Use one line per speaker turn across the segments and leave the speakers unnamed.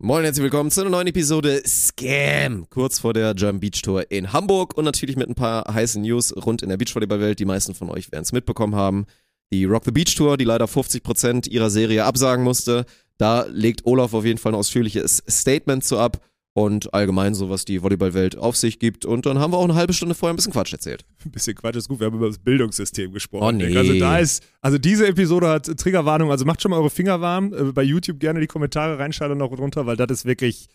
Moin, herzlich willkommen zu einer neuen Episode Scam. Kurz vor der German Beach Tour in Hamburg und natürlich mit ein paar heißen News rund in der Beachvolleyball-Welt. Die meisten von euch werden es mitbekommen haben. Die Rock the Beach Tour, die leider 50% ihrer Serie absagen musste. Da legt Olaf auf jeden Fall ein ausführliches Statement zu ab und allgemein so, was die Volleyballwelt auf sich gibt. Und dann haben wir auch eine halbe Stunde vorher ein bisschen Quatsch erzählt.
Ein bisschen Quatsch ist gut, wir haben über das Bildungssystem gesprochen.
Oh nee.
Also da ist, also diese Episode hat Triggerwarnung, also macht schon mal eure Finger warm. Äh, Bei YouTube gerne die Kommentare reinschalten noch drunter, weil das ist wirklich,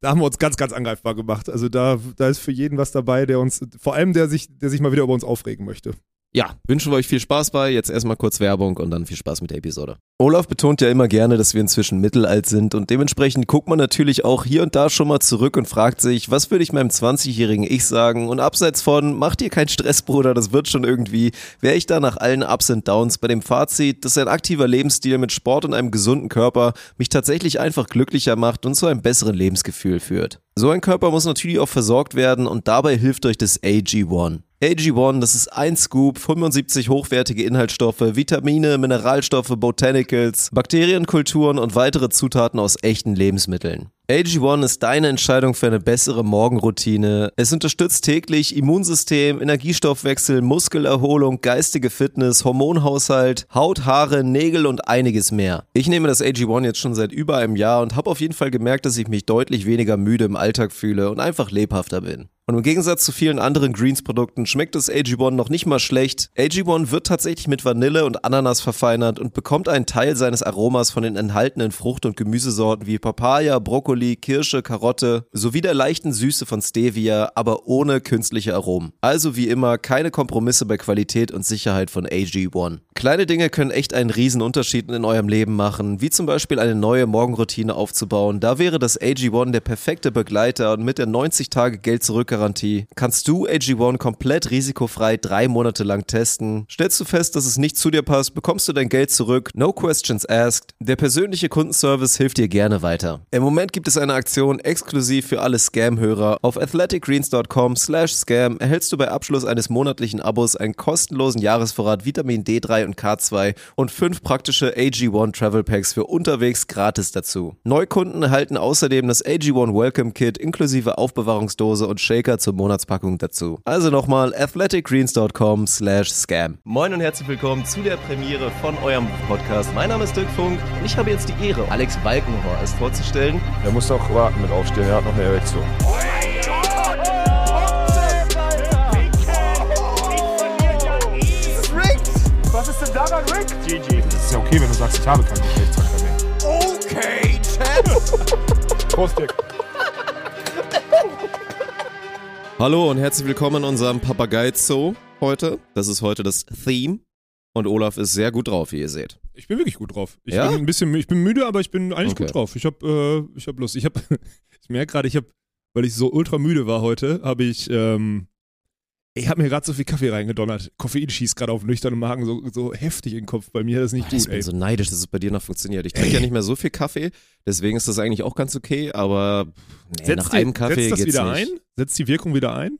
da haben wir uns ganz, ganz angreifbar gemacht. Also da, da ist für jeden was dabei, der uns, vor allem der sich, der sich mal wieder über uns aufregen möchte.
Ja, wünschen wir euch viel Spaß bei. Jetzt erstmal kurz Werbung und dann viel Spaß mit der Episode. Olaf betont ja immer gerne, dass wir inzwischen mittelalt sind und dementsprechend guckt man natürlich auch hier und da schon mal zurück und fragt sich, was würde ich meinem 20-jährigen Ich sagen? Und abseits von, mach dir keinen Stress, Bruder, das wird schon irgendwie, wäre ich da nach allen Ups und Downs bei dem Fazit, dass ein aktiver Lebensstil mit Sport und einem gesunden Körper mich tatsächlich einfach glücklicher macht und zu einem besseren Lebensgefühl führt. So ein Körper muss natürlich auch versorgt werden und dabei hilft euch das AG1. AG1, das ist ein Scoop, 75 hochwertige Inhaltsstoffe, Vitamine, Mineralstoffe, Botanicals, Bakterienkulturen und weitere Zutaten aus echten Lebensmitteln. AG1 ist deine Entscheidung für eine bessere Morgenroutine. Es unterstützt täglich Immunsystem, Energiestoffwechsel, Muskelerholung, geistige Fitness, Hormonhaushalt, Haut, Haare, Nägel und einiges mehr. Ich nehme das AG1 jetzt schon seit über einem Jahr und habe auf jeden Fall gemerkt, dass ich mich deutlich weniger müde im Alltag fühle und einfach lebhafter bin. Und im Gegensatz zu vielen anderen Greens-Produkten schmeckt das AG1 noch nicht mal schlecht. AG1 wird tatsächlich mit Vanille und Ananas verfeinert und bekommt einen Teil seines Aromas von den enthaltenen Frucht- und Gemüsesorten wie Papaya, Brokkoli, Kirsche, Karotte sowie der leichten Süße von Stevia, aber ohne künstliche Aromen. Also wie immer keine Kompromisse bei Qualität und Sicherheit von AG1. Kleine Dinge können echt einen riesen Unterschied in eurem Leben machen, wie zum Beispiel eine neue Morgenroutine aufzubauen. Da wäre das AG1 der perfekte Begleiter und mit der 90 Tage Geld zurück Garantie kannst du AG1 komplett risikofrei drei Monate lang testen. Stellst du fest, dass es nicht zu dir passt, bekommst du dein Geld zurück. No questions asked. Der persönliche Kundenservice hilft dir gerne weiter. Im Moment gibt es eine Aktion exklusiv für alle Scam-Hörer. Auf athleticgreens.com slash scam erhältst du bei Abschluss eines monatlichen Abos einen kostenlosen Jahresvorrat Vitamin D3 und K2 und fünf praktische AG1 Travel Packs für unterwegs gratis dazu. Neukunden erhalten außerdem das AG1 Welcome Kit inklusive Aufbewahrungsdose und Shaker zur Monatspackung dazu. Also nochmal athleticgreens.com slash scam. Moin und herzlich willkommen zu der Premiere von eurem Podcast. Mein Name ist Dirk Funk und ich habe jetzt die Ehre, Alex Balkenhorst vorzustellen.
Er muss noch warten mit aufstehen, er hat noch eine Erektion.
Rick?
GG. Das ist ja okay, wenn du sagst, ich habe keinen Geschlechtsverkehr mehr.
Okay, Chat.
Prost, Dick.
Hallo und herzlich willkommen in unserem Papagei Zoo heute. Das ist heute das Theme. Und Olaf ist sehr gut drauf, wie ihr seht.
Ich bin wirklich gut drauf. Ich
Ja?
bin ein bisschen, ich bin müde, aber ich bin eigentlich
Okay.
gut drauf. Ich hab, äh, ich hab Lust. Ich hab, ich merke gerade, ich hab, weil ich so ultra müde war heute, habe ich, ähm, ich habe mir gerade so viel Kaffee reingedonnert. Koffein schießt gerade auf nüchternen Magen so, so heftig in den Kopf. Bei mir ist das nicht
Ich
gut,
bin
ey.
so neidisch, dass es bei dir noch funktioniert. Ich trinke ja nicht mehr so viel Kaffee, deswegen ist das eigentlich auch ganz okay, aber nee, nach
die-
einem Kaffee
setzt das
geht's
wieder
nicht.
ein? Setzt die Wirkung wieder ein?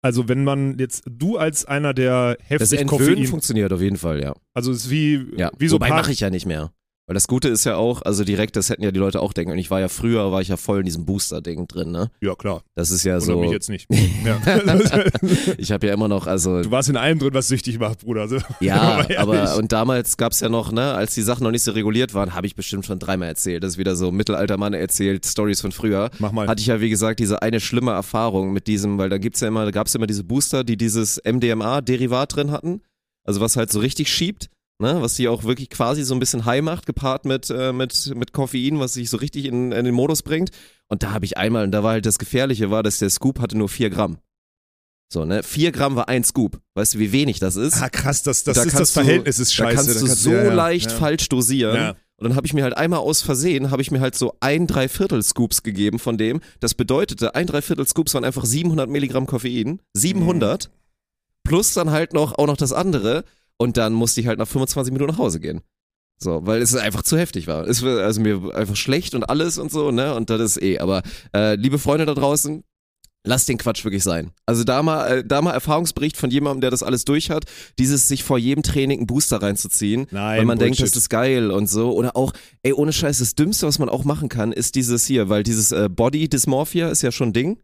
Also wenn man jetzt, du als einer, der
Das
heftig
Entwöhnen
Koffein,
funktioniert auf jeden Fall, ja.
also es ist wie,
ja.
wie so
Wobei mache ich ja nicht mehr. Weil das Gute ist ja auch, also direkt, das hätten ja die Leute auch denken. Und ich war ja früher, war ich ja voll in diesem Booster-Ding drin, ne?
Ja, klar.
Das ist ja
Wundert
so.
mich jetzt nicht. ja.
Ich habe ja immer noch, also
Du warst in allem drin, was süchtig macht, Bruder. Also,
Ja, aber und damals gab's ja noch, ne, als die Sachen noch nicht so reguliert waren, habe ich bestimmt schon dreimal erzählt. Das ist wieder so mittelalter Mann erzählt, Stories von früher.
Mach mal.
Hatte ich ja, wie gesagt, diese eine schlimme Erfahrung mit diesem, weil da gibt's ja immer, da gab's ja immer diese Booster, die dieses MDMA-Derivat drin hatten. Also was halt so richtig schiebt, ne, was die auch wirklich quasi so ein bisschen high macht, gepaart mit, äh, mit, mit Koffein, was sich so richtig in, in den Modus bringt. Und da habe ich einmal, und da war halt das Gefährliche, war, dass der Scoop hatte nur vier Gramm. So, ne? Vier Gramm war ein Scoop. Weißt du, wie wenig das ist?
ah, krass, das, das
Da
ist das
kannst du-
Verhältnis ist scheiße.
Da kannst du so
ja, ja,
leicht
ja.
falsch dosieren. Und dann habe ich mir halt einmal aus Versehen, habe ich mir halt so ein Dreiviertel Scoops gegeben von dem. Das bedeutete, ein Dreiviertel Scoops waren einfach 700 Milligramm Koffein. 700. Plus dann halt noch, auch noch das andere. Und dann musste ich halt nach 25 Minuten nach Hause gehen. So, weil es einfach zu heftig war. Es war also mir einfach schlecht und alles und so, ne? Und das ist eh. Aber äh, liebe Freunde da draußen, Lass den Quatsch wirklich sein. Also da mal, äh, da mal Erfahrungsbericht von jemandem, der das alles durch hat, dieses sich vor jedem Training einen Booster reinzuziehen,
Nein,
weil man denkt,
Bullshit.
das ist geil und so. Oder auch, ey, ohne Scheiß, das Dümmste, was man auch machen kann, ist dieses hier, weil dieses äh, Body Dysmorphia ist ja schon ein Ding.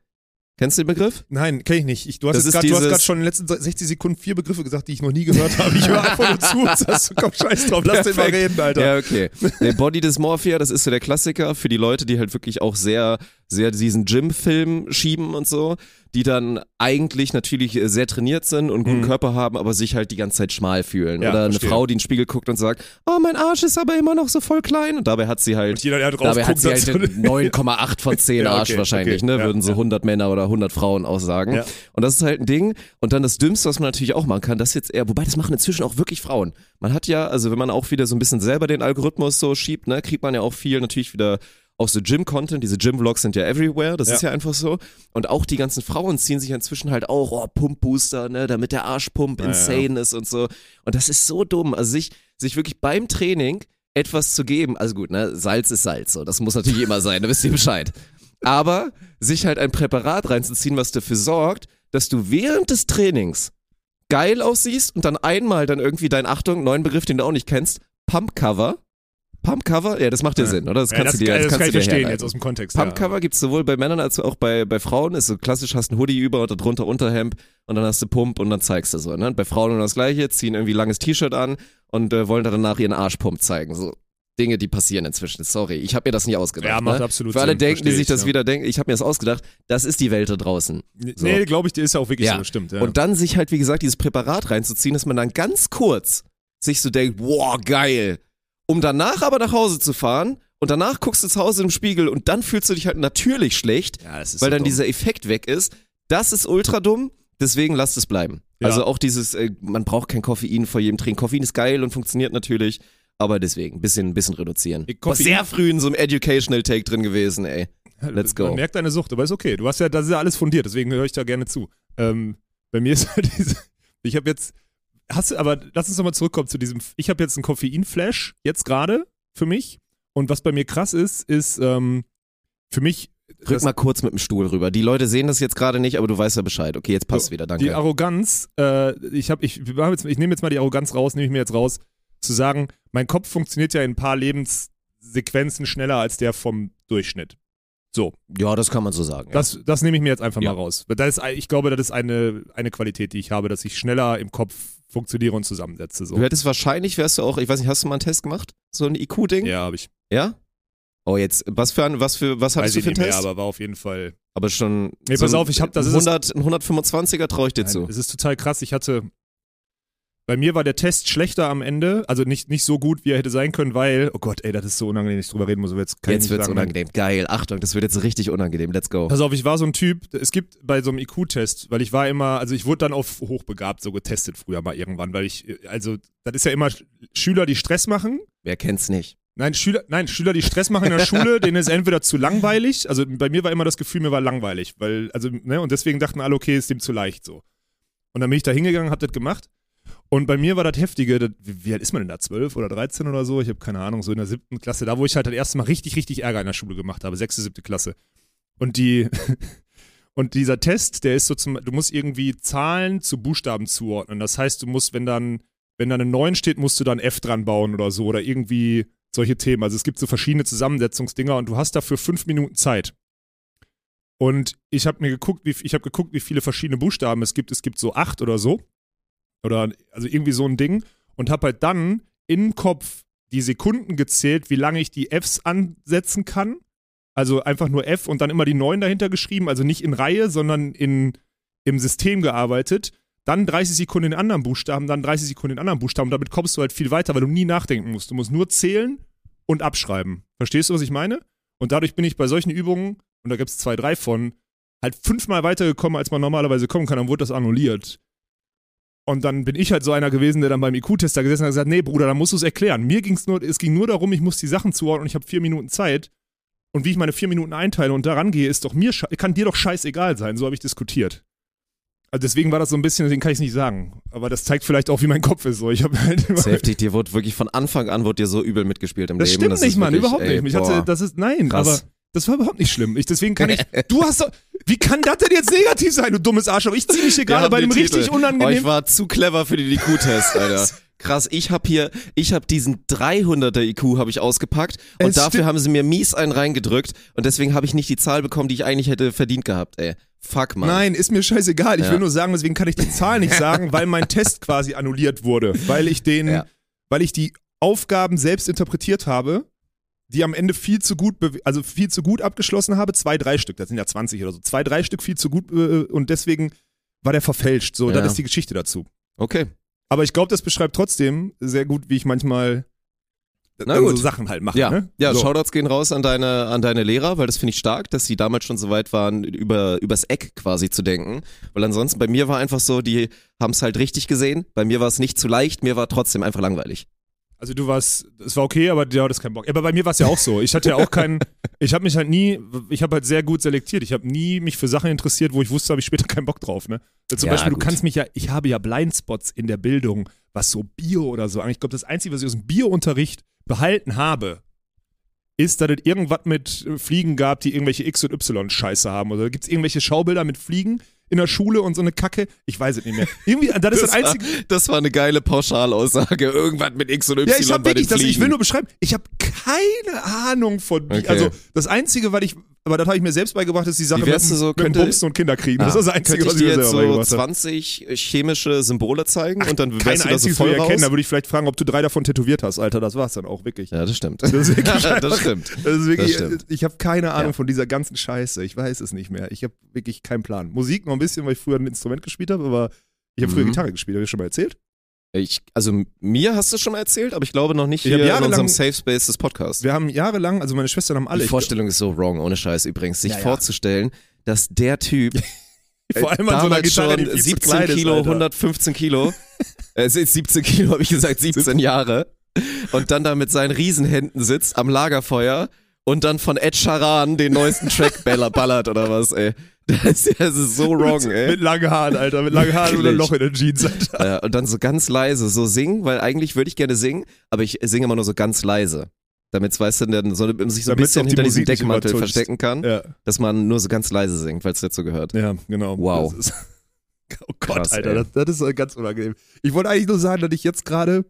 Kennst du den Begriff?
Nein, kenn ich nicht. Ich, du hast gerade schon in den letzten 60 Sekunden vier Begriffe gesagt, die ich noch nie gehört habe. Ich höre einfach nur zu. Das heißt, komm, scheiß drauf, lass den mal
Perfekt.
reden, Alter.
Ja, okay. Der Body Dysmorphia, das ist so der Klassiker für die Leute, die halt wirklich auch sehr, sehr diesen Gym-Film schieben und so, die dann eigentlich natürlich äh, sehr trainiert sind und einen guten
Mhm.
Körper haben, aber sich halt die ganze Zeit schmal fühlen.
Ja,
Oder eine
verstehe.
Frau, die in den Spiegel guckt und sagt, oh, mein Arsch ist aber immer noch so voll klein. Und dabei hat sie halt
Und jeder, der drauf
Dabei hat
guckt,
sie halt
sagt so-
9,8 von 10
Ja,
Arsch
okay,
wahrscheinlich,
okay,
ne?
ja,
Würden so
ja.
100 Männer oder 100 Frauen auch sagen.
Ja.
Und das ist halt ein Ding. Und dann das Dümmste, was man natürlich auch machen kann, das jetzt eher, wobei das machen inzwischen auch wirklich Frauen. Man hat ja, also wenn man auch wieder so ein bisschen selber den Algorithmus so schiebt, ne, kriegt man ja auch viel natürlich wieder auch so Gym-Content, diese Gym-Vlogs sind ja everywhere, das
Ja.
ist ja einfach so. Und auch die ganzen Frauen ziehen sich inzwischen halt auch, oh, Pump-Booster, ne, damit der Arschpump
Ja,
insane ist und so. Und das ist so dumm. Also sich, sich wirklich beim Training etwas zu geben, also gut, ne, Salz ist Salz, so, das muss natürlich immer sein, da wisst ihr Bescheid. Aber sich halt ein Präparat reinzuziehen, was dafür sorgt, dass du während des Trainings geil aussiehst und dann einmal dann irgendwie dein, Achtung, neuen Begriff, den du auch nicht kennst, Pump-Cover. Pump-Cover? Ja, das macht dir Sinn, oder? Das
Ja,
kannst
das,
du dir,
das,
das
kann
kannst
ich
du dir
verstehen
herleiten.
jetzt aus dem Kontext.
Pumpcover
ja.
gibt's sowohl bei Männern als auch bei, bei Frauen. Ist so klassisch, hast ein Hoodie über und darunter Unterhemd und dann hast du Pump und dann zeigst du so. Ne? Bei Frauen nur das gleiche, ziehen irgendwie langes T-Shirt an und äh, wollen dann danach ihren Arschpump zeigen. So Dinge, die passieren inzwischen. Sorry, ich habe mir das nicht ausgedacht.
Ja, macht
ne?
absolut
Für alle
Sinn,
denken, die sich
ich,
das
ja.
wieder denken, ich habe mir das ausgedacht. Das ist die Welt da draußen. So.
Nee, glaube ich, dir ist ja auch wirklich
Ja.
so, stimmt. Ja.
Und dann sich halt, wie gesagt, dieses Präparat reinzuziehen, dass man dann ganz kurz sich so denkt, wow, geil. Um danach aber nach Hause zu fahren und danach guckst du zu Hause im Spiegel und dann fühlst du dich halt natürlich schlecht,
ja,
weil
so
dann
dumm.
dieser Effekt weg ist. Das ist ultra dumm, deswegen lasst es bleiben.
Ja.
Also auch dieses, äh, man braucht kein Koffein vor jedem Training. Koffein ist geil und funktioniert natürlich, aber deswegen ein bisschen, ein bisschen reduzieren.
Ich-
War sehr früh in so einem Educational Take drin gewesen, ey. Let's go.
Man merkt deine Sucht, aber ist okay. Du hast ja, das ist ja alles fundiert, deswegen höre ich da gerne zu. Ähm, bei mir ist halt diese, ich habe jetzt, hast du, aber lass uns nochmal zurückkommen zu diesem, ich habe jetzt einen Koffein-Flash, jetzt gerade, für mich. Und was bei mir krass ist, ist, ähm, für mich,
Rück mal kurz mit dem Stuhl rüber. Die Leute sehen das jetzt gerade nicht, aber du weißt ja Bescheid. Okay, jetzt passt
So,
wieder,
die
danke.
Arroganz, äh, ich habe, ich, jetzt, ich nehme jetzt mal die Arroganz raus, nehme ich mir jetzt raus, zu sagen, mein Kopf funktioniert ja in ein paar Lebenssequenzen schneller als der vom Durchschnitt. So,
Ja, das kann man so sagen.
Das, das nehme ich mir jetzt einfach
Ja.
mal raus. Das ist, ich glaube, das ist eine, eine Qualität, die ich habe, dass ich schneller im Kopf funktioniere und zusammensetze.
ja.
So.
Du hättest wahrscheinlich, wärst du auch, ich weiß nicht, hast du mal einen Test gemacht? So ein IQ-Ding?
Ja, habe ich.
Ja? Oh, jetzt, was für ein, was für, was
Weiß
hattest du für einen
mehr,
Test?
aber war auf jeden Fall.
aber schon.
Nee, pass auf, ich hab- das
ein
ist-
100, ein 125er traue ich dir
Nein,
zu.
Es ist total krass. Ich hatte. Bei mir war der Test schlechter am Ende, also nicht, nicht so gut, wie er hätte sein können, weil, oh Gott, ey, das ist so unangenehm, dass ich drüber reden muss, aber jetzt kann
Jetzt
ich nicht
wird's
sagen.
unangenehm. Geil, Achtung, das wird jetzt richtig unangenehm. Let's go.
Pass auf, ich war so ein Typ, es gibt bei so einem IQ-Test, weil ich war immer, also ich wurde dann auf hochbegabt so getestet früher mal irgendwann, weil ich, also, das ist ja immer Sch- Schüler, die Stress machen,
Wer kennt's nicht?
Nein, Schüler, nein, Schüler, die Stress machen in der Schule, denen ist entweder zu langweilig, also bei mir war immer das Gefühl, mir war langweilig, weil, also, ne, und deswegen dachten alle, okay, ist dem zu leicht so. Und dann bin ich da hingegangen, hab das gemacht. Und bei mir war das Heftige, das, wie, alt ist man denn da? 12 oder 13 oder so? Ich habe keine Ahnung, so in der siebten Klasse, da wo ich halt das erste Mal richtig, richtig Ärger in der Schule gemacht habe, sechste, siebte Klasse. Und die, und dieser Test, der ist so zum, du musst irgendwie Zahlen zu Buchstaben zuordnen. Das heißt, du musst, wenn dann, wenn da eine 9 steht, musst du dann F dran bauen oder so oder irgendwie solche Themen. Also es gibt so verschiedene Zusammensetzungsdinger und du hast dafür fünf Minuten Zeit. Und ich habe mir geguckt, wie ich habe geguckt, wie viele verschiedene Buchstaben es gibt. Es gibt so acht oder so oder also irgendwie so ein Ding und habe halt dann im Kopf die Sekunden gezählt, wie lange ich die Fs ansetzen kann. Also einfach nur F und dann immer die 9 dahinter geschrieben, also nicht in Reihe, sondern in, im System gearbeitet. Dann 30 Sekunden in anderen Buchstaben, dann 30 Sekunden in anderen Buchstaben. Damit kommst du halt viel weiter, weil du nie nachdenken musst. Du musst nur zählen und abschreiben. Verstehst du, was ich meine? Und dadurch bin ich bei solchen Übungen, und da gibt es zwei, drei von, halt fünfmal weitergekommen, als man normalerweise kommen kann. Dann wurde das annulliert. Und dann bin ich halt so einer gewesen, der dann beim IQ-Test da gesessen hat und gesagt, nee, Bruder, dann musst du es erklären. Mir ging's nur, es ging nur darum, ich muss die Sachen zuordnen und ich habe vier Minuten Zeit. Und wie ich meine vier Minuten einteile und daran gehe, ist doch mir, kann dir doch scheißegal sein. So habe ich diskutiert. Also deswegen war das so ein bisschen, deswegen kann ich es nicht sagen. Aber das zeigt vielleicht auch, wie mein Kopf ist. So, ich habe halt
heftig, dir wurde wirklich von Anfang an wurde dir so übel mitgespielt im
das
Leben.
stimmt
das
nicht,
ist
Mann,
wirklich,
überhaupt
ey,
nicht. Mich hatte, das ist, nein,
Krass.
aber das war überhaupt nicht schlimm. Ich, deswegen kann ich, du hast doch, Wie kann das denn jetzt negativ sein, du dummes Arschloch? Ich zieh mich hier gerade bei einem
den
richtig
Titel. Oh,
unangenehmen.
ich war zu clever für den IQ-Test, Alter. Krass, ich habe hier, ich habe diesen 300er IQ habe ich ausgepackt und
Es
dafür haben sie mir mies einen reingedrückt und deswegen habe ich nicht die Zahl bekommen, die ich eigentlich hätte verdient gehabt, ey. Fuck, Mann.
Nein, ist mir scheißegal. Ich
Ja.
will nur sagen, deswegen kann ich die Zahl nicht sagen, weil mein Test quasi annulliert wurde. Weil ich den,
Ja.
weil ich die Aufgaben selbst interpretiert habe, die am Ende viel zu gut, also viel zu gut abgeschlossen habe. Zwei, drei Stück, das sind ja 20 oder so. Zwei, drei Stück viel zu gut äh, und deswegen war der verfälscht. So,
Ja.
das ist die Geschichte dazu.
Okay.
Aber ich glaube, das beschreibt trotzdem sehr gut, wie ich manchmal
Na
so Sachen halt mache.
Ja,
ne?
ja
so.
Shoutouts gehen raus an deine, an deine Lehrer, weil das finde ich stark, dass sie damals schon so weit waren, über, übers Eck quasi zu denken. Weil ansonsten bei mir war einfach so, die haben es halt richtig gesehen. Bei mir war es nicht zu leicht, mir war trotzdem einfach langweilig.
Also du warst, es war okay, aber du hattest keinen Bock. Aber bei mir war es ja auch so. Ich hatte ja auch keinen, ich habe mich halt nie, ich habe halt sehr gut selektiert. Ich habe nie mich für Sachen interessiert, wo ich wusste, habe ich später keinen Bock drauf. Ne? Zum
Ja,
Beispiel,
gut.
du kannst mich ja, ich habe ja Blindspots in der Bildung, was so Bio oder so. Ich glaube, das Einzige, was ich aus dem Biounterricht behalten habe, ist, dass es irgendwas mit Fliegen gab, die irgendwelche X- und Y-Scheiße haben. Oder gibt es irgendwelche Schaubilder mit Fliegen in der Schule und so eine Kacke? Ich weiß es nicht mehr. Irgendwie, das ist das,
Das war,
Einzige.
das war eine geile Pauschalaussage. Irgendwas mit X und Y
Ja, ich hab wirklich, das, ich will nur beschreiben, ich habe keine Ahnung von,
Okay.
also das Einzige, weil ich, aber das habe ich mir selbst beigebracht, ist die Sache mit,
so,
mit Bumsen und Kinderkriegen. das ist das Einzige, was
ich
mir
jetzt
selber
so
beigebracht habe.
20 chemische Symbole zeigen und dann wärst du da so voll
erkennen, da würde ich vielleicht fragen, ob du drei davon tätowiert hast, Alter, das war's dann auch, wirklich.
Ja, das stimmt.
Das ist wirklich einfach-
das stimmt.
Das ist wirklich,
Das stimmt.
ich habe keine Ahnung
Ja.
von dieser ganzen Scheiße, ich weiß es nicht mehr. Ich habe wirklich keinen Plan. Musik noch ein bisschen, weil ich früher ein Instrument gespielt habe, aber ich habe früher
Mhm.
Gitarre gespielt, habe ich schon mal erzählt?
Ich, also mir hast du schon mal erzählt, aber ich glaube noch nicht hier in
jahrelang-
unserem Safe Space des Podcasts.
Wir haben jahrelang, also meine Schwestern haben alle,
Die Vorstellung ist so wrong, ohne Scheiß übrigens, sich
Ja, ja.
vorzustellen, dass der Typ
vor allem an so einer Gitarre,
schon
viel zu
17
klein
Kilo,
Alter.
115 Kilo, äh, es ist 17 Kilo, habe ich gesagt, 17 Jahre, und dann da mit seinen Riesenhänden sitzt am Lagerfeuer und dann von Ed Sheeran den neuesten Track baller- ballert oder was, ey. Das ist, das ist so wrong, ey.
Mit langen Haaren, Alter, mit langen Haaren und einem. Loch in den Jeans, Alter.
Ja, und dann so ganz leise so singen, weil eigentlich würde ich gerne singen, aber ich singe immer nur so ganz leise. Damit weißt du, dann so, sich so ein bisschen
die
hinter diesem Deckmantel verstecken kann,
Ja.
dass man nur so ganz leise singt, weil es dazu gehört.
Ja, genau.
Wow.
Ist, oh Gott,
Krass,
Alter, das, das ist ganz unangenehm. Ich wollte eigentlich nur sagen, dass ich jetzt gerade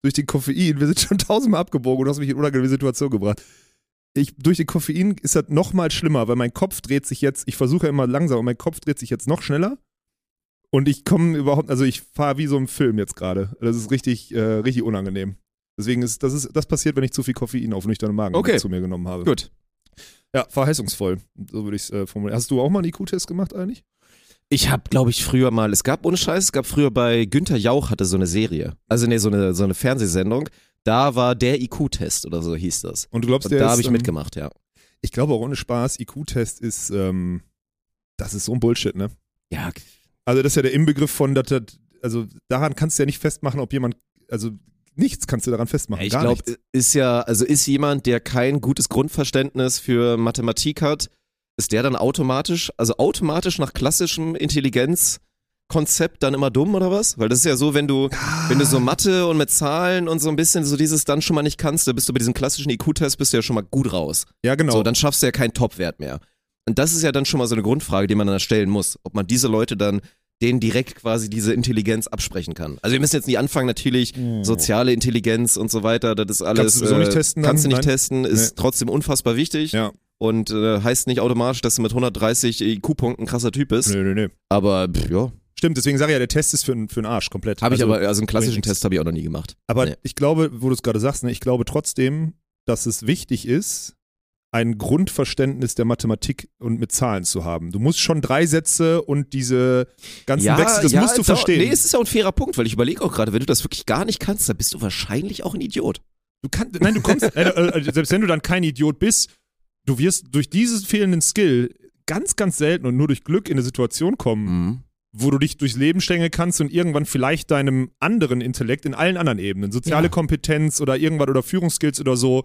durch den Koffein, wir sind schon tausendmal abgebogen und du hast mich in unangenehme Situation gebracht. Ich, durch den Koffein ist das noch mal schlimmer, weil mein Kopf dreht sich jetzt, ich versuche ja immer langsam, und mein Kopf dreht sich jetzt noch schneller. Und ich komme überhaupt, also ich fahre wie so im Film jetzt gerade. Das ist richtig, äh, richtig unangenehm. Deswegen ist das, ist das passiert, wenn ich zu viel Koffein auf nüchternen Magen
Okay.
zu mir genommen habe.
Gut.
Ja, verheißungsvoll. So würde ich es äh, formulieren. Hast du auch mal einen IQ-Test gemacht eigentlich?
Ich habe, glaube ich, früher mal, es gab ohne Scheiß, es gab früher bei Günther Jauch hatte so eine Serie, also nee, so eine, so eine Fernsehsendung, da war der IQ-Test oder so hieß das.
Und du glaubst,
Und
der
da habe ich
ähm,
mitgemacht, ja.
Ich glaube auch ohne Spaß, IQ-Test ist, ähm, das ist so ein Bullshit, ne?
Ja,
Also das ist ja der Inbegriff von, dass das, also daran kannst du ja nicht festmachen, ob jemand, also nichts kannst du daran festmachen.
ich glaube, ist ja, also ist jemand, der kein gutes Grundverständnis für Mathematik hat, ist der dann automatisch, also automatisch nach klassischem Intelligenzkonzept dann immer dumm oder was? Weil das ist ja so, wenn du, wenn du so Mathe und mit Zahlen und so ein bisschen so dieses dann schon mal nicht kannst, dann bist du bei diesem klassischen IQ-Test bist du ja schon mal gut raus.
Ja, genau.
So, dann schaffst du ja keinen Topwert mehr. Und das ist ja dann schon mal so eine Grundfrage, die man dann stellen muss, ob man diese Leute dann denen direkt quasi diese Intelligenz absprechen kann. Also wir müssen jetzt nicht anfangen, natürlich soziale Intelligenz und so weiter, das ist alles.
Kannst du sowieso nicht
äh,
testen
Kannst du
dann?
nicht
Nein?
testen, ist trotzdem unfassbar wichtig
ja.
und äh, heißt nicht automatisch, dass du mit 130 IQ-Punkten ein krasser Typ bist.
Nö, nö, nö.
Aber pff, ja,
Stimmt, deswegen sage ich ja, der Test ist für, einen- für einen Arsch komplett.
habe ich
also,
aber, also einen klassischen Test habe ich auch noch nie gemacht.
Aber
Nee.
ich glaube, wo du es gerade sagst, ne, ich glaube trotzdem, dass es wichtig ist, ein Grundverständnis der Mathematik und mit Zahlen zu haben. Du musst schon drei Sätze und diese ganzen Wechsel, das musst du verstehen.
Nee, es ist auch ein fairer Punkt, weil ich überlege auch gerade, wenn du das wirklich gar nicht kannst, dann bist du wahrscheinlich auch ein Idiot.
Du kannst, nein, du kommst, äh, äh, selbst wenn du dann kein Idiot bist, du wirst durch diesen fehlenden Skill ganz, ganz selten und nur durch Glück in eine Situation kommen,
Mhm.
Wo du dich durchs Leben stängeln kannst und irgendwann vielleicht deinem anderen Intellekt in allen anderen Ebenen, soziale
Ja.
Kompetenz oder irgendwas oder Führungsskills oder so,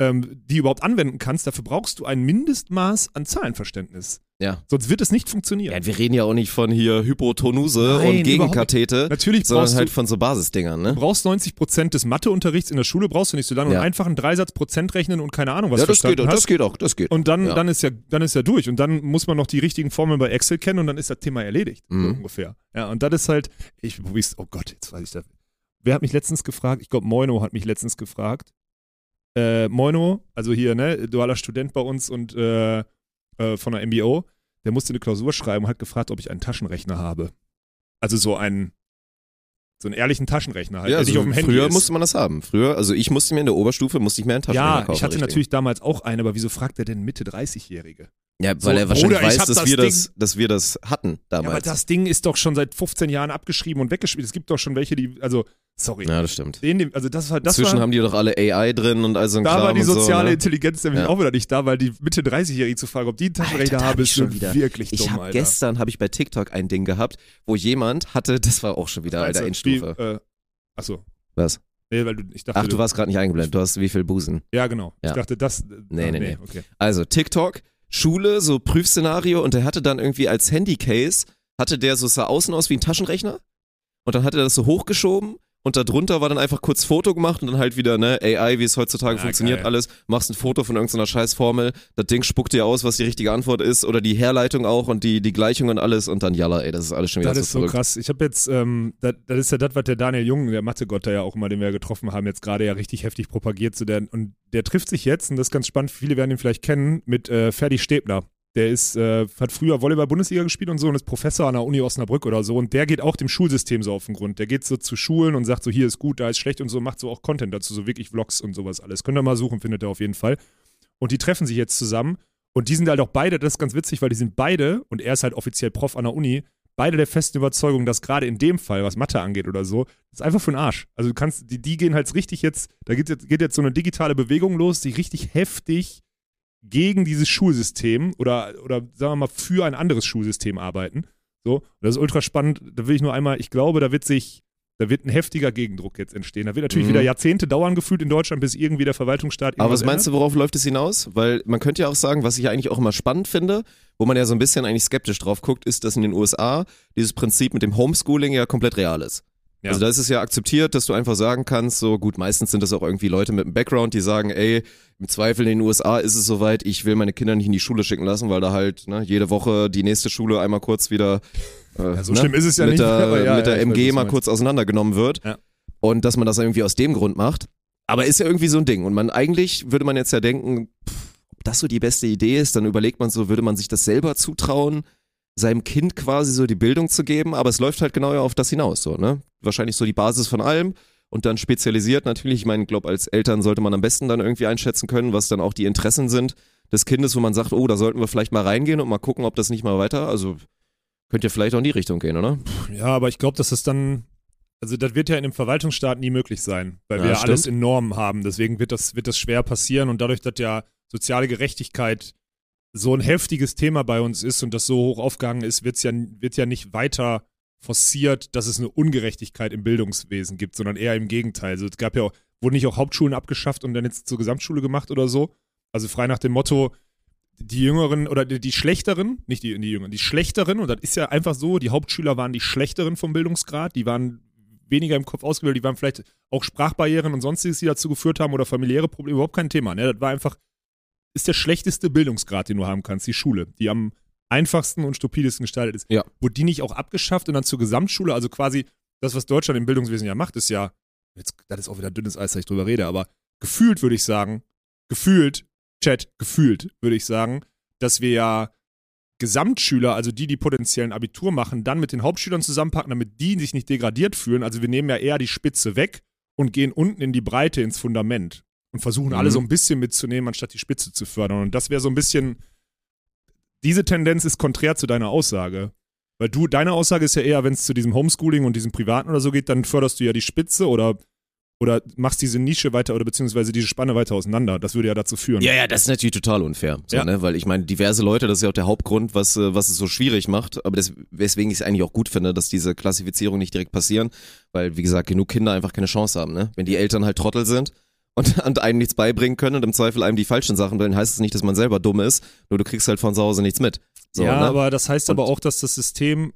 ähm, die überhaupt anwenden kannst, dafür brauchst du ein Mindestmaß an Zahlenverständnis.
Ja.
Sonst wird es nicht funktionieren.
Ja, wir reden ja auch nicht von hier Hypotonuse
Nein,
und Gegenkathete,
Natürlich
sondern halt
du,
von so Basisdingern, ne?
du brauchst 90 Prozent des Matheunterrichts in der Schule, brauchst du nicht so lange
Ja.
und einfach einen Dreisatz Prozent rechnen und keine Ahnung, was
ja, das geht,
verstanden
auch, das
hast.
geht auch, das geht.
Und dann,
Ja.
dann, ist ja, dann ist ja durch. Und dann muss man noch die richtigen Formeln bei Excel kennen und dann ist das Thema erledigt. So
Mhm.
ungefähr. Ja, und das ist halt, ich, oh Gott, jetzt weiß ich das. Wer hat mich letztens gefragt? Ich glaube, Moino hat mich letztens gefragt. Äh, Moino, also hier, ne, dualer Student bei uns und äh, äh, von der MBO, der musste eine Klausur schreiben und hat gefragt, ob ich einen Taschenrechner habe. Also so einen, so einen ehrlichen Taschenrechner halt,
ja, also
auf dem Handy
früher
ist.
musste man das haben. Früher, also ich musste mir in der Oberstufe, musste ich mir einen Taschenrechner
ja,
kaufen.
ich hatte
richtig.
natürlich damals auch einen, aber wieso fragt er denn Mitte 30-Jährige?
Ja,
So,
weil er wahrscheinlich
Bruder,
weiß,
hab
dass,
das
wir
Ding-
das, dass wir das hatten
Ja, aber
damals.
das Ding ist doch schon seit 15 Jahren abgeschrieben und weggespielt. Es gibt doch schon welche, die, also, sorry.
Ja, das stimmt.
Den, also das war, das
Inzwischen
war,
haben die doch alle AI drin und all so ein
da
Kram
war die
und so,
soziale
ne?
Intelligenz nämlich
Ja.
auch wieder nicht da, weil die Mitte 30-Jährigen zu fragen, ob die einen Taschenrechner
Alter, hab
haben, ist
schon wieder-
wirklich
Ich
dumm,
habe
Alter.
gestern habe ich bei TikTok ein Ding gehabt, wo jemand hatte, das war auch schon wieder alter Endstufe.
Wie, äh, achso.
Was?
Nee, weil du, ich dachte,
Ach, du warst gerade nicht eingeblendet. Du hast wie viel Busen?
ja, genau.
Ja.
Ich dachte, das. äh,
Nee,
ah,
nee, nee.
Okay.
Also TikTok, Schule, so Prüfszenario und der hatte dann irgendwie als Handycase, hatte der so, sah außen aus wie ein Taschenrechner. Und dann hat er das so hochgeschoben und darunter war dann einfach kurz Foto gemacht und dann halt wieder, ne, AI, wie es heutzutage
Ja,
funktioniert
geil.
alles, machst ein Foto von irgendeiner Scheißformel, das Ding spuckt dir aus, was die richtige Antwort ist oder die Herleitung auch und die, die Gleichung und alles und dann jalla, ey, das ist alles schon wieder
Das
so
ist so
verrückt.
krass. Ich habe jetzt, ähm, das, das ist ja das, was der Daniel Jung, der Mathegott, der ja auch immer, den wir ja getroffen haben, jetzt gerade ja richtig heftig propagiert. So der, und der trifft sich jetzt, und das ist ganz spannend, viele werden ihn vielleicht kennen, mit äh, Ferdi Stebner. Der ist, äh, hat früher Volleyball-Bundesliga gespielt und so und ist Professor an der Uni Osnabrück oder so. Und der geht auch dem Schulsystem so auf den Grund. Der geht so zu Schulen und sagt so, hier ist gut, da ist schlecht und so, macht so auch Content dazu, so wirklich Vlogs und sowas alles. Könnt ihr mal suchen, findet ihr auf jeden Fall. Und die treffen sich jetzt zusammen und die sind halt auch beide, das ist ganz witzig, weil die sind beide, und er ist halt offiziell Prof an der Uni, beide der festen Überzeugung, dass gerade in dem Fall, was Mathe angeht oder so, das ist einfach für den Arsch. Also du kannst, die, die gehen halt richtig jetzt, da geht jetzt, geht jetzt so eine digitale Bewegung los, die richtig heftig gegen dieses Schulsystem oder, oder sagen wir mal für ein anderes Schulsystem arbeiten. So, und das ist ultra spannend. Da will ich nur einmal, ich glaube, da wird sich, da wird ein heftiger Gegendruck jetzt entstehen. Da wird natürlich
Mhm.
wieder Jahrzehnte dauern gefühlt in Deutschland, bis irgendwie der Verwaltungsstaat
Aber was meinst du, worauf läuft es hinaus? Weil man könnte ja auch sagen, was ich ja eigentlich auch immer spannend finde, wo man ja so ein bisschen eigentlich skeptisch drauf guckt, ist, dass in den USA dieses Prinzip mit dem Homeschooling ja komplett real ist.
Ja.
Also da ist es ja akzeptiert, dass du einfach sagen kannst, so gut, meistens sind das auch irgendwie Leute mit einem Background, die sagen, ey, im Zweifel in den USA ist es soweit, ich will meine Kinder nicht in die Schule schicken lassen, weil da halt ne, jede Woche die nächste Schule einmal kurz wieder äh,
Ja, so
ne,
schlimm ist es ja
mit
nicht,
der,
ja,
mit der
weiß,
MG
du
mal kurz auseinandergenommen wird. Und dass man das irgendwie aus dem Grund macht. Aber ist ja irgendwie so ein Ding. Und man eigentlich würde man jetzt ja denken, pff, ob das so die beste Idee ist, dann überlegt man so, würde man sich das selber zutrauen, seinem Kind quasi so die Bildung zu geben, aber es läuft halt genau auf das hinaus, so, ne? Wahrscheinlich so die Basis von allem und dann spezialisiert natürlich, ich meine, ich glaube, als Eltern sollte man am besten dann irgendwie einschätzen können, was dann auch die Interessen sind des Kindes, wo man sagt, oh, da sollten wir vielleicht mal reingehen und mal gucken, ob das nicht mal weiter, also könnte ja vielleicht auch in die Richtung gehen, oder?
Ja, aber ich glaube, dass das dann, also das wird ja in einem Verwaltungsstaat nie möglich sein, weil
Ja,
wir ja
stimmt.
alles in Normen haben. Deswegen wird das, wird das schwer passieren und dadurch, dass ja soziale Gerechtigkeit so ein heftiges Thema bei uns ist und das so hoch aufgegangen ist, wird's ja, wird ja nicht weiter forciert, dass es eine Ungerechtigkeit im Bildungswesen gibt, sondern eher im Gegenteil. Also es gab ja auch, wurden nicht auch Hauptschulen abgeschafft und dann jetzt zur Gesamtschule gemacht oder so. Also frei nach dem Motto, die Jüngeren oder die, die Schlechteren, nicht die, die Jüngeren, die Schlechteren, und das ist ja einfach so, die Hauptschüler waren die Schlechteren vom Bildungsgrad, die waren weniger im Kopf ausgebildet, die waren vielleicht auch Sprachbarrieren und sonstiges, die dazu geführt haben oder familiäre Probleme, überhaupt kein Thema. Ne? Das war einfach, ist der schlechteste Bildungsgrad, den du haben kannst, die Schule, die am einfachsten und stupidesten gestaltet ist.
Ja.
Wurde die nicht auch abgeschafft und dann zur Gesamtschule, also quasi das, was Deutschland im Bildungswesen ja macht, ist ja, jetzt, das ist auch wieder dünnes Eis, dass ich drüber rede, aber gefühlt würde ich sagen, gefühlt, Chat, gefühlt würde ich sagen, dass wir ja Gesamtschüler, also die, die potenziellen Abitur machen, dann mit den Hauptschülern zusammenpacken, damit die sich nicht degradiert fühlen. Also wir nehmen ja eher die Spitze weg und gehen unten in die Breite, ins Fundament und versuchen
Mhm.
alle so ein bisschen mitzunehmen, anstatt die Spitze zu fördern. Und das wäre so ein bisschen, diese Tendenz ist konträr zu deiner Aussage. Weil du, deine Aussage ist ja eher, wenn es zu diesem Homeschooling und diesem Privaten oder so geht, dann förderst du ja die Spitze oder, oder machst diese Nische weiter oder beziehungsweise diese Spanne weiter auseinander. Das würde ja dazu führen.
Ja, ja, das ist natürlich total unfair. So,
Ja.
ne? Weil ich meine, diverse Leute, das ist ja auch der Hauptgrund, was, äh, was es so schwierig macht. Aber das, weswegen ich es eigentlich auch gut finde, dass diese Klassifizierung nicht direkt passieren. Weil, wie gesagt, genug Kinder einfach keine Chance haben. Ne? Wenn die Eltern halt Trottel sind und, und einem nichts beibringen können und im Zweifel einem die falschen Sachen bringen, heißt es nicht, dass man selber dumm ist. Nur du kriegst halt von zu Hause nichts mit. So,
ja,
ne?
aber das heißt
Und-
aber auch, dass das System.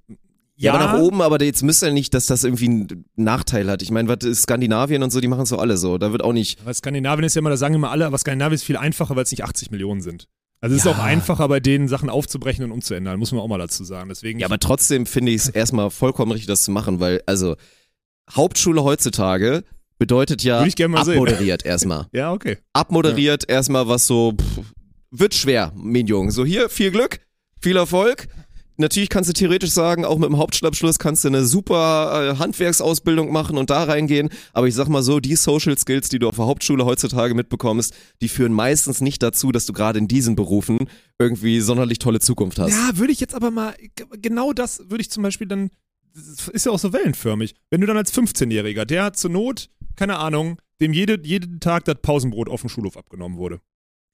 Ja, aber nach oben, aber jetzt müsste ja nicht, dass das irgendwie einen Nachteil hat. Ich meine, was Skandinavien und so, die machen es so alle so. Da wird auch nicht.
Weil Skandinavien ist ja immer, da sagen immer alle, aber Skandinavien ist viel einfacher, weil es nicht 80 Millionen sind. Also es
Ja.
ist auch einfacher, bei denen Sachen aufzubrechen und umzuändern, muss man auch mal dazu sagen. Deswegen
Ja, aber trotzdem finde ich es erstmal vollkommen richtig, das zu machen, weil, also, Hauptschule heutzutage bedeutet ja
Würde ich gerne mal sehen.
abmoderiert erstmal.
ja, okay.
Abmoderiert erstmal, was so, pff, wird schwer, mein Junge. So hier, viel Glück, viel Erfolg. Natürlich kannst du theoretisch sagen, auch mit dem Hauptschulabschluss kannst du eine super äh, Handwerksausbildung machen und da reingehen. Aber ich sag mal so, die Social Skills, die du auf der Hauptschule heutzutage mitbekommst, die führen meistens nicht dazu, dass du gerade in diesen Berufen irgendwie sonderlich tolle Zukunft hast.
Ja, würde ich jetzt aber mal, genau das würde ich zum Beispiel dann, ist ja auch so wellenförmig. Wenn du dann als 15-Jähriger, der zur Not, keine Ahnung, dem jede, jeden Tag das Pausenbrot auf dem Schulhof abgenommen wurde.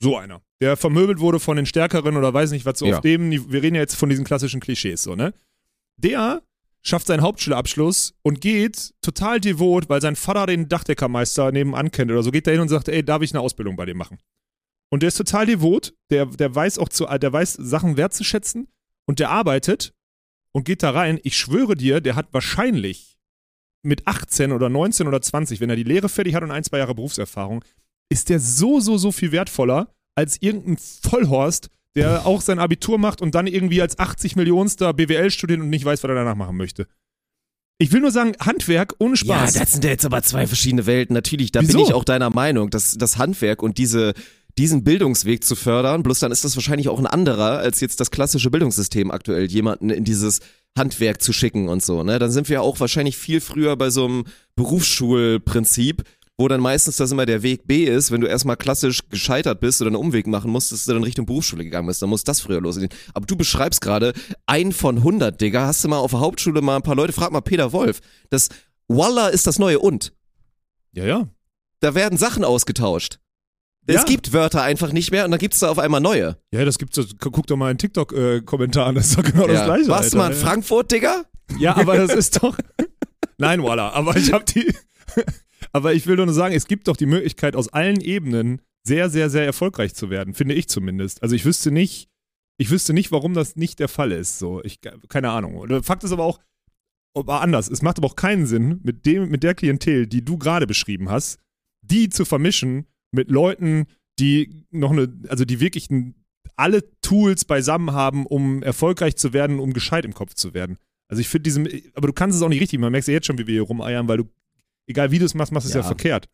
So einer. Der vermöbelt wurde von den Stärkeren oder weiß nicht was so
Ja.
auf dem, wir reden ja jetzt von diesen klassischen Klischees, so, ne? Der schafft seinen Hauptschulabschluss und geht total devot, weil sein Vater den Dachdeckermeister nebenan kennt oder so, geht da hin und sagt, ey, darf ich eine Ausbildung bei dir machen? Und der ist total devot, der, der weiß auch zu, der weiß Sachen wertzuschätzen und der arbeitet und geht da rein. Ich schwöre dir, der hat wahrscheinlich mit 18 oder 19 oder 20, wenn er die Lehre fertig hat und ein, zwei Jahre Berufserfahrung, ist der so, so, so viel wertvoller als irgendein Vollhorst, der auch sein Abitur macht und dann irgendwie als 80 Millionster BWL studiert und nicht weiß, was er danach machen möchte. Ich will nur sagen, Handwerk ohne
Ja,
Spaß.
das sind ja jetzt aber zwei verschiedene Welten. Natürlich, da bin
Wieso?
ich auch deiner Meinung, dass das Handwerk und diese diesen Bildungsweg zu fördern, bloß dann ist das wahrscheinlich auch ein anderer als jetzt das klassische Bildungssystem aktuell, jemanden in dieses Handwerk zu schicken und so, ne? Dann sind wir ja auch wahrscheinlich viel früher bei so einem Berufsschulprinzip, wo dann meistens das immer der Weg B ist, wenn du erstmal klassisch gescheitert bist oder einen Umweg machen musst, dass du dann Richtung Berufsschule gegangen bist, dann muss das früher losgehen. Aber du beschreibst gerade ein von 100, Digga, hast du mal auf der Hauptschule mal ein paar Leute, frag mal Peter Wolf, das Walla ist das neue und.
ja, ja.
Da werden Sachen ausgetauscht. Es
Ja.
gibt Wörter einfach nicht mehr und dann gibt's da auf einmal neue.
Ja, das gibt's. Guck doch mal in TikTok-Kommentaren, das ist doch genau das Gleiche.
Du mal in Frankfurt, Digga?
Ja, aber das ist doch. Nein, voila. Aber ich habe die. aber ich will nur sagen, es gibt doch die Möglichkeit, aus allen Ebenen sehr, sehr, sehr erfolgreich zu werden, finde ich zumindest. Also ich wüsste nicht, ich wüsste nicht, warum das nicht der Fall ist. So, ich, keine Ahnung. Fakt ist aber auch, aber anders. Es macht aber auch keinen Sinn, mit dem, mit der Klientel, die du gerade beschrieben hast, die zu vermischen mit Leuten, die noch eine, also die wirklich alle Tools beisammen haben, um erfolgreich zu werden, um gescheit im Kopf zu werden. Also ich finde diesem, aber du kannst es auch nicht richtig, man merkt ja jetzt schon, wie wir hier rumeiern, weil du, egal wie du es machst, machst du es ja
Ja.
verkehrt.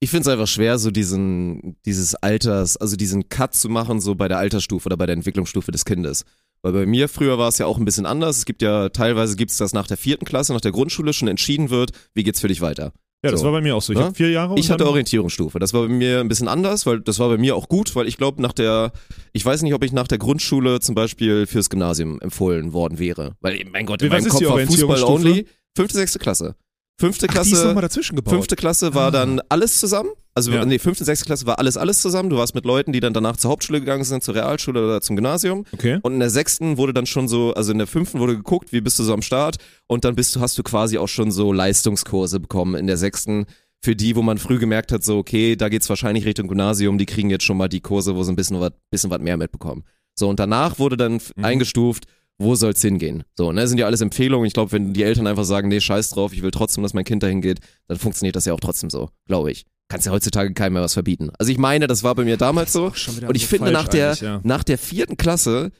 Ich find's einfach schwer, so diesen, dieses Alters, also diesen Cut zu machen, so bei der Altersstufe oder bei der Entwicklungsstufe des Kindes. Weil bei mir früher war es ja auch ein bisschen anders. Es gibt ja, teilweise gibt's das nach der vierten Klasse, nach der Grundschule schon entschieden wird, wie geht's für dich weiter.
Ja, das
So.
war bei mir auch so. Ich
Ja?
habe vier Jahre
Ich hatte Orientierungsstufe. Das war bei mir ein bisschen anders, weil das war bei mir auch gut, weil ich glaube, nach der, ich weiß nicht, ob ich nach der Grundschule zum Beispiel fürs Gymnasium empfohlen worden wäre. Weil, mein Gott, in
Wie,
meinem Kopf war Fußball only. Fünfte, sechste Klasse. Fünfte
Ach, die ist
Klasse.
nochmal dazwischen gebaut.
Fünfte Klasse war
Ah.
dann alles zusammen. Also
Ja.
nee, fünfte, sechste Klasse war alles, alles zusammen. Du warst mit Leuten, die dann danach zur Hauptschule gegangen sind, zur Realschule oder zum Gymnasium.
Okay.
Und in der sechsten wurde dann schon so, also in der fünften wurde geguckt, wie bist du so am Start. Und dann bist du, hast du quasi auch schon so Leistungskurse bekommen in der sechsten. Für die, wo man früh gemerkt hat, so, okay, da geht's wahrscheinlich Richtung Gymnasium, die kriegen jetzt schon mal die Kurse, wo sie ein bisschen was, bisschen was mehr mitbekommen. So, und danach wurde dann
Mhm.
eingestuft, wo soll's hingehen? So, ne, sind ja alles Empfehlungen. Ich glaube, wenn die Eltern einfach sagen, nee, scheiß drauf, ich will trotzdem, dass mein Kind dahin geht, dann funktioniert das ja auch trotzdem so, glaube ich. Kannst ja heutzutage keinem mehr was verbieten. Also ich meine, das war bei mir damals so. Und ich
so
finde, nach der,
ja.
nach der vierten Klasse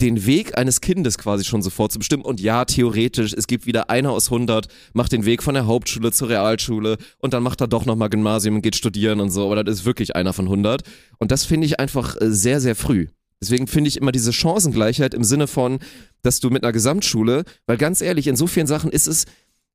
den Weg eines Kindes quasi schon sofort zu bestimmen. Und ja, theoretisch, es gibt wieder einer aus 100, macht den Weg von der Hauptschule zur Realschule und dann macht er doch nochmal Gymnasium und geht studieren und so. Aber das ist wirklich einer von 100. Und das finde ich einfach äh, sehr, sehr früh. Deswegen finde ich immer diese Chancengleichheit im Sinne von, dass du mit einer Gesamtschule, weil ganz ehrlich, in so vielen Sachen ist es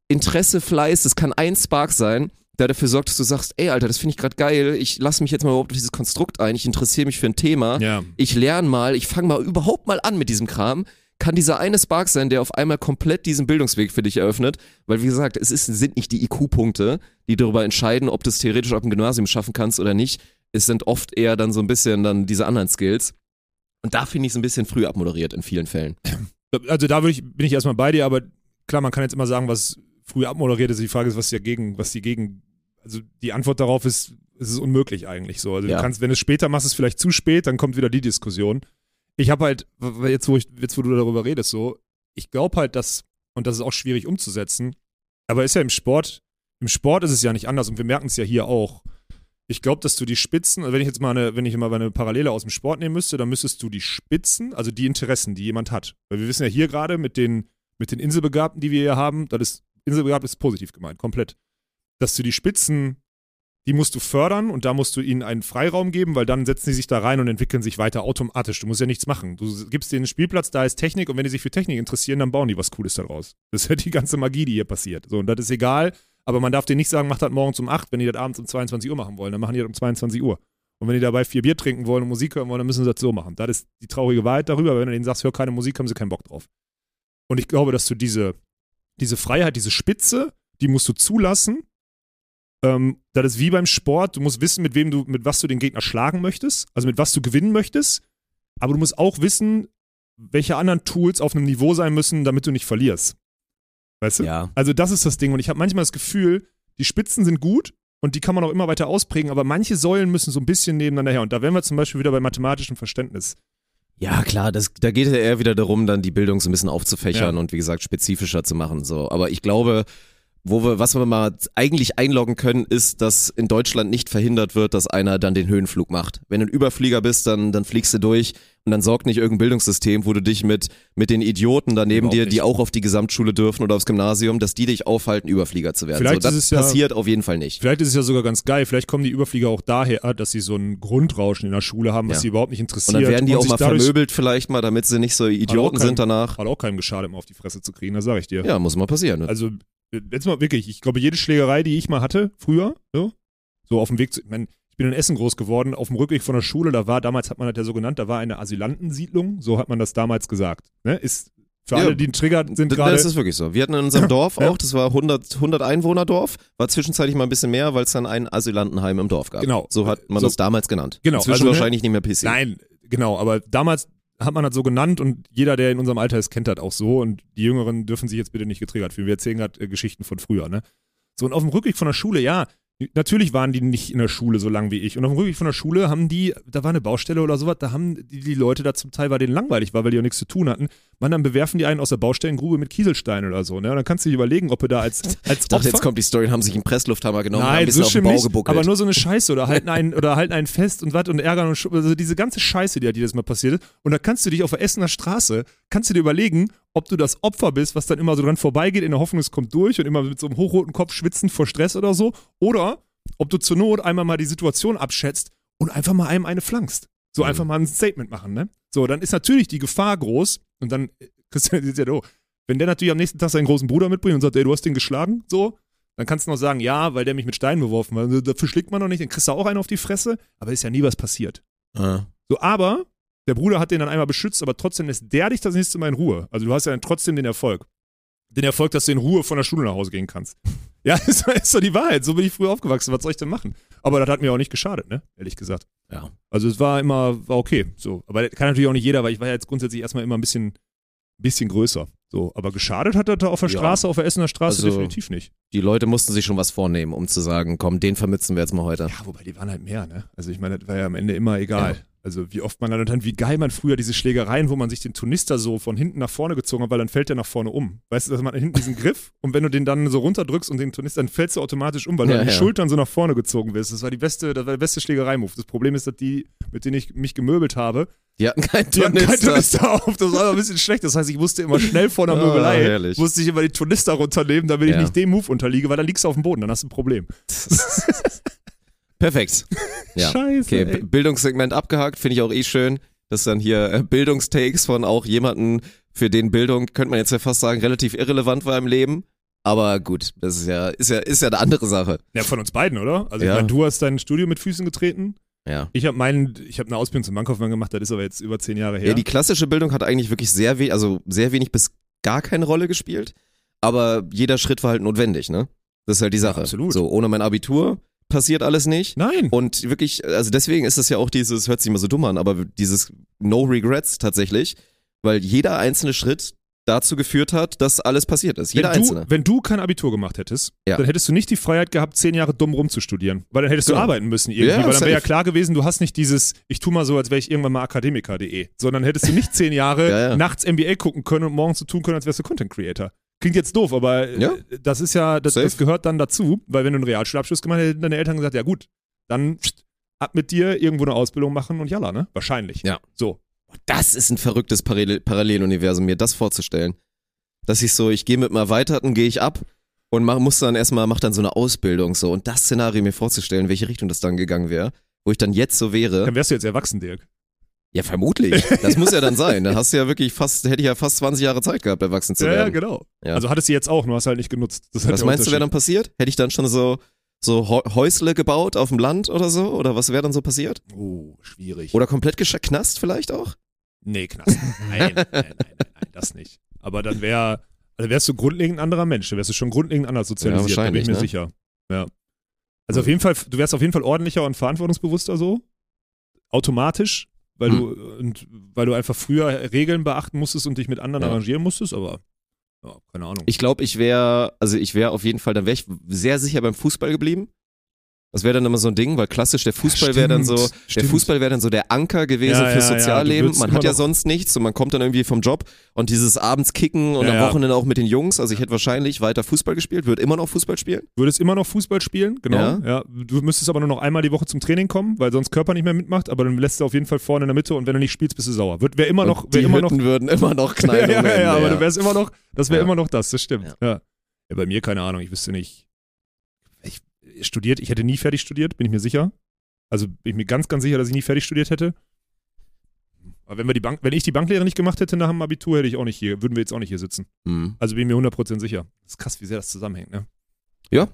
Interesse, Fleiß, es kann ein Spark sein, der dafür sorgt, dass du sagst, ey Alter, das finde ich gerade geil, ich lasse mich jetzt mal überhaupt auf dieses Konstrukt ein, ich interessiere mich für ein Thema,
Ja.
ich lerne mal, ich fange mal überhaupt mal an mit diesem Kram, kann dieser eine Spark sein, der auf einmal komplett diesen Bildungsweg für dich eröffnet, weil wie gesagt, es ist, sind nicht die IQ-Punkte, die darüber entscheiden, ob du es theoretisch auf dem Gymnasium schaffen kannst oder nicht, es sind oft eher dann so ein bisschen dann diese anderen Skills und da finde ich es ein bisschen früh abmoderiert in vielen Fällen.
Also da ich, bin ich erstmal bei dir, aber klar, man kann jetzt immer sagen, was früh abmoderiert ist. Die Frage ist, was dagegen, was die gegen, also die Antwort darauf ist, es ist unmöglich eigentlich so. Also
Ja.
du kannst, wenn du es später machst, ist es vielleicht zu spät, dann kommt wieder die Diskussion. ich habe halt, jetzt wo, ich, jetzt wo du darüber redest, so, ich glaube halt, dass, und das ist auch schwierig umzusetzen, aber ist ja im Sport, im Sport ist es ja nicht anders und wir merken es ja hier auch. Ich glaube, dass du die Spitzen, also wenn ich jetzt mal eine, wenn ich mal eine Parallele aus dem Sport nehmen müsste, dann müsstest du die Spitzen, also die Interessen, die jemand hat. Weil wir wissen ja hier gerade mit den, mit den Inselbegabten, die wir hier haben, das ist, Inselbegabt ist positiv gemeint, komplett. Dass du die Spitzen die musst du fördern und da musst du ihnen einen Freiraum geben, weil dann setzen sie sich da rein und entwickeln sich weiter automatisch. Du musst ja nichts machen. Du gibst denen einen Spielplatz, da ist Technik und wenn die sich für Technik interessieren, dann bauen die was Cooles daraus. Das ist ja die ganze Magie, die hier passiert. So, und das ist egal, aber man darf denen nicht sagen, macht das morgens um 8, wenn die das abends um 22 Uhr machen wollen, dann machen die das um 22 Uhr. Und wenn die dabei vier Bier trinken wollen und Musik hören wollen, dann müssen sie das so machen. Das ist die traurige Wahrheit darüber, wenn du denen sagst, hör keine Musik, haben sie keinen Bock drauf. Und ich glaube, dass du diese, diese Freiheit, diese Spitze, die musst du zulassen ähm, das ist wie beim Sport. Du musst wissen, mit wem du, mit was du den Gegner schlagen möchtest, also mit was du gewinnen möchtest. Aber du musst auch wissen, welche anderen Tools auf einem Niveau sein müssen, damit du nicht verlierst. Weißt du?
Ja.
Also das ist das Ding. Und ich habe manchmal das Gefühl, die Spitzen sind gut und die kann man auch immer weiter ausprägen, aber manche Säulen müssen so ein bisschen nebeneinander her. Und da wären wir zum Beispiel wieder bei mathematischem Verständnis.
Ja, klar, das, da geht es ja eher wieder darum, dann die Bildung so ein bisschen aufzufächern
Ja.
und wie gesagt spezifischer zu machen. So. Aber ich glaube, wo wir, was wir mal eigentlich einloggen können, ist, dass in Deutschland nicht verhindert wird, dass einer dann den Höhenflug macht. Wenn du ein Überflieger bist, dann, dann fliegst du durch und dann sorgt nicht irgendein Bildungssystem, wo du dich mit, mit den Idioten daneben
Überhaupt
dir,
nicht.
die auch auf die Gesamtschule dürfen oder aufs Gymnasium, dass die dich aufhalten, Überflieger zu werden.
Vielleicht
so, das
ist es ja-
passiert auf jeden Fall nicht.
Vielleicht ist es ja sogar ganz geil. Vielleicht kommen die Überflieger auch daher, dass sie so ein Grundrauschen in der Schule haben, was
Ja.
sie überhaupt nicht
Und
interessiert.
dann werden die auch mal vermöbelt vielleicht mal, damit sie nicht so Idioten
kein-
sind danach.
Hat auch keinem geschadet, mal auf die Fresse zu kriegen, das sage ich dir.
Ja, muss mal passieren.
Also, jetzt mal wirklich, ich glaube, jede Schlägerei, die ich mal hatte, früher, so, so auf dem Weg zu, ich, mein, ich bin in Essen groß geworden, auf dem Rückweg von der Schule, da war, damals hat man das ja so genannt, da war eine Asylantensiedlung, so hat man das damals gesagt. Ne? Ist für
Ja,
alle, die triggert sind
D-
gerade.
Das ist wirklich so. Wir hatten in unserem Dorf
Ja.
auch, das war 100, 100 Einwohnerdorf, war zwischenzeitlich mal ein bisschen mehr, weil es dann ein Asylantenheim im Dorf gab.
Genau.
So hat man
So-
das damals genannt.
Genau,
Inzwischen
also, ne-
wahrscheinlich nicht mehr PC.
Nein, genau, aber damals hat man das so genannt und jeder, der in unserem Alter ist, kennt das auch so und die Jüngeren dürfen sich jetzt bitte nicht getriggert fühlen. Wir erzählen gerade äh, Geschichten von früher, ne? So, und auf dem Rückweg von der Schule, ja, natürlich waren die nicht in der Schule so lang wie ich. Und auf dem Rückweg von der Schule haben die, da war eine Baustelle oder sowas, da haben die, die Leute da zum Teil, weil denen langweilig war, weil die auch nichts zu tun hatten, man, dann bewerfen die einen aus der Baustellengrube mit Kieselstein oder so, ne? Und dann kannst du dir überlegen, ob du da als, als
Ich dachte,
Opfer-
jetzt kommt die Story und haben sich einen Presslufthammer genommen und haben ein
Nein,
bisschen
so
auf den Bau
nicht,
gebuckelt.
aber nur so eine Scheiße oder halten einen, oder halten einen fest und was und ärgern und sch- also diese ganze Scheiße, die halt jedes Mal passiert ist. Und da kannst du dich auf der Essener Straße, kannst du dir überlegen, ob du das Opfer bist, was dann immer so dran vorbeigeht, in der Hoffnung, es kommt durch und immer mit so einem hochroten Kopf schwitzend vor Stress oder so. Oder ob du zur Not einmal mal die Situation abschätzt und einfach mal einem eine flankst. So
Mhm.
einfach mal ein Statement machen, ne? So, dann ist natürlich die Gefahr groß und dann, äh, Christian, ist ja oh, wenn der natürlich am nächsten Tag seinen großen Bruder mitbringt und sagt, ey, du hast den geschlagen, so, dann kannst du noch sagen, ja, weil der mich mit Steinen beworfen hat. Dafür schlägt man noch nicht, dann kriegst du auch einen auf die Fresse, aber ist ja nie was passiert.
Ah.
So, aber der Bruder hat den dann einmal beschützt, aber trotzdem lässt der dich das nächste Mal in Ruhe. Also du hast ja dann trotzdem den Erfolg. Den Erfolg, dass du in Ruhe von der Schule nach Hause gehen kannst. Ja, ist, ist doch die Wahrheit. So bin ich früher aufgewachsen. Was soll ich denn machen? Aber das hat mir auch nicht geschadet, ne? Ehrlich gesagt.
Ja.
Also es war immer, war okay. So. Aber das kann natürlich auch nicht jeder, weil ich war ja jetzt grundsätzlich erstmal immer ein bisschen, bisschen größer. So. Aber geschadet hat das da auf der
Ja.
Straße, auf der Essener Straße
Also-
definitiv nicht.
Die Leute mussten sich schon was vornehmen, um zu sagen, komm, den vermützen wir jetzt mal heute.
Ja, wobei die waren halt mehr, ne? Also ich meine, das war ja am Ende immer egal. Also wie oft man dann, und dann, wie geil man früher diese Schlägereien, wo man sich den Turnister so von hinten nach vorne gezogen hat, weil dann fällt der nach vorne um. Weißt du, dass man hinten diesen Griff und wenn du den dann so runterdrückst und den Turnister, dann fällst du automatisch um, weil du
Ja,
an die
ja.
Schultern so nach vorne gezogen wirst. Das war die beste, das war der beste Schlägereimove. Das Problem ist, dass die, mit denen ich mich gemöbelt habe,
Die hatten keinen
die hatten keinen
Turnister.
Turnister auf. Das war ein bisschen schlecht. Das heißt, ich musste immer schnell vor der
Ah,
Möbelei,
herrlich.
musste ich immer die Turnister runternehmen, damit ich
Ja.
nicht dem Move unterliege, weil dann liegst du auf dem Boden, dann hast du ein Problem.
Perfekt. Ja.
Scheiße,
Okay, Bildungssegment abgehakt, finde ich auch eh schön. Das ist dann hier äh, Bildungstakes von auch jemanden, für den Bildung, könnte man jetzt ja fast sagen, relativ irrelevant war im Leben. Aber gut, das ist ja, ist ja, ist ja eine andere Sache.
Ja, von uns beiden, oder? Also
Ja.
ich meine, du hast dein Studio mit Füßen getreten.
Ja.
Ich habe meinen, ich habe eine Ausbildung zum Bankkaufmann gemacht, das ist aber jetzt über zehn Jahre her.
Ja, die klassische Bildung hat eigentlich wirklich sehr wenig, also sehr wenig bis gar keine Rolle gespielt. Aber jeder Schritt war halt notwendig, ne? Das ist halt die Sache.
absolut.
So, ohne mein Abitur passiert alles nicht.
Nein.
Und wirklich, also deswegen ist es ja auch dieses, hört sich immer so dumm an, aber dieses No Regrets tatsächlich, weil jeder einzelne Schritt dazu geführt hat, dass alles passiert ist. Jeder
wenn
Einzelne.
Du, wenn du kein Abitur gemacht hättest,
Ja.
dann hättest du nicht die Freiheit gehabt, zehn Jahre dumm rumzustudieren. Weil dann hättest
Genau.
du arbeiten müssen irgendwie.
Ja,
weil dann wäre ja klar gewesen, du hast nicht dieses, ich tu mal so, als wäre ich irgendwann mal Akademiker.de, sondern hättest du nicht zehn Jahre
Ja,
nachts NBA gucken können und morgens so tun können, als wärst du Content Creator. Klingt jetzt doof, aber äh,
Ja.
das ist ja, das, das gehört dann dazu, weil wenn du einen Realschulabschluss gemacht hättest, hätten deine Eltern gesagt, ja gut, dann pst, ab mit dir irgendwo eine Ausbildung machen und jalla, ne? Wahrscheinlich.
Ja.
So.
Das ist ein verrücktes Parallel Paralleluniversum, mir das vorzustellen. Dass ich so, ich gehe mit einem Erweiterten, gehe ich ab und mach, muss dann erstmal, mach dann so eine Ausbildung so und das Szenario mir vorzustellen, in welche Richtung das dann gegangen wäre, wo ich dann jetzt so wäre.
Dann wärst du jetzt erwachsen, Dirk.
Ja, vermutlich. Das muss ja dann sein. Dann hast du ja wirklich fast, hätte ich ja fast 20 Jahre Zeit gehabt, erwachsen zu
Ja, ja,
werden.
genau.
Ja.
Also hattest du jetzt auch, nur hast halt nicht genutzt. Halt
Was meinst du, wäre dann passiert? Hätte ich dann schon so, so Häu- Häusle gebaut auf dem Land oder so? Oder was wäre dann so passiert?
Oh, schwierig.
Oder komplett Knast vielleicht auch?
Nee, Knast. Nein, nein, nein, nein, nein, das nicht. Aber dann wär, also wärst du grundlegend ein anderer Mensch. Dann wärst du schon grundlegend anders sozialisiert, da bin ich mir
wahrscheinlich,
sicher. Ja. Also auf jeden Fall, du wärst auf jeden Fall ordentlicher und verantwortungsbewusster so. Automatisch, weil
Hm.
du und weil du einfach früher Regeln beachten musstest und dich mit anderen
Ja.
arrangieren musstest, aber ja, keine Ahnung.
Ich glaube, ich wäre, also ich wäre auf jeden Fall, dann wäre ich sehr sicher beim Fußball geblieben. Das wäre dann immer so ein Ding, weil klassisch der Fußball wäre dann so,
Stimmt,
der. Fußball wäre dann so der Anker gewesen
Ja, ja,
fürs
ja,
Sozialleben.
würdest
man hat ja sonst nichts und man kommt dann irgendwie vom Job und dieses abends kicken und
Ja,
am
ja.
Wochenende auch mit den Jungs. Also ich hätte wahrscheinlich weiter Fußball gespielt, würde immer noch Fußball spielen.
würdest immer noch Fußball spielen, genau.
Ja.
Ja. Du müsstest aber nur noch einmal die Woche zum Training kommen, weil sonst Körper nicht mehr mitmacht, aber dann lässt du auf jeden Fall vorne in der Mitte und wenn du nicht spielst, bist du sauer. Wird, wär immer noch, wär
die
immer noch
würden immer noch
ja,
knallen.
ja, ja,
Ende,
aber du wärst immer noch, das wäre
Ja.
immer noch das, das stimmt.
Ja.
Ja. ja. bei mir keine Ahnung, ich wüsste nicht. Studiert, ich hätte nie fertig studiert, bin ich mir sicher. Also bin ich mir ganz, ganz sicher, dass ich nie fertig studiert hätte. Aber wenn wir die Bank, wenn ich die Banklehre nicht gemacht hätte nach dem Abitur, hätte ich auch nicht hier, würden wir jetzt auch nicht hier sitzen.
Mhm.
Also bin ich mir 100% sicher. Das ist krass, wie sehr das zusammenhängt, ne?
Ja.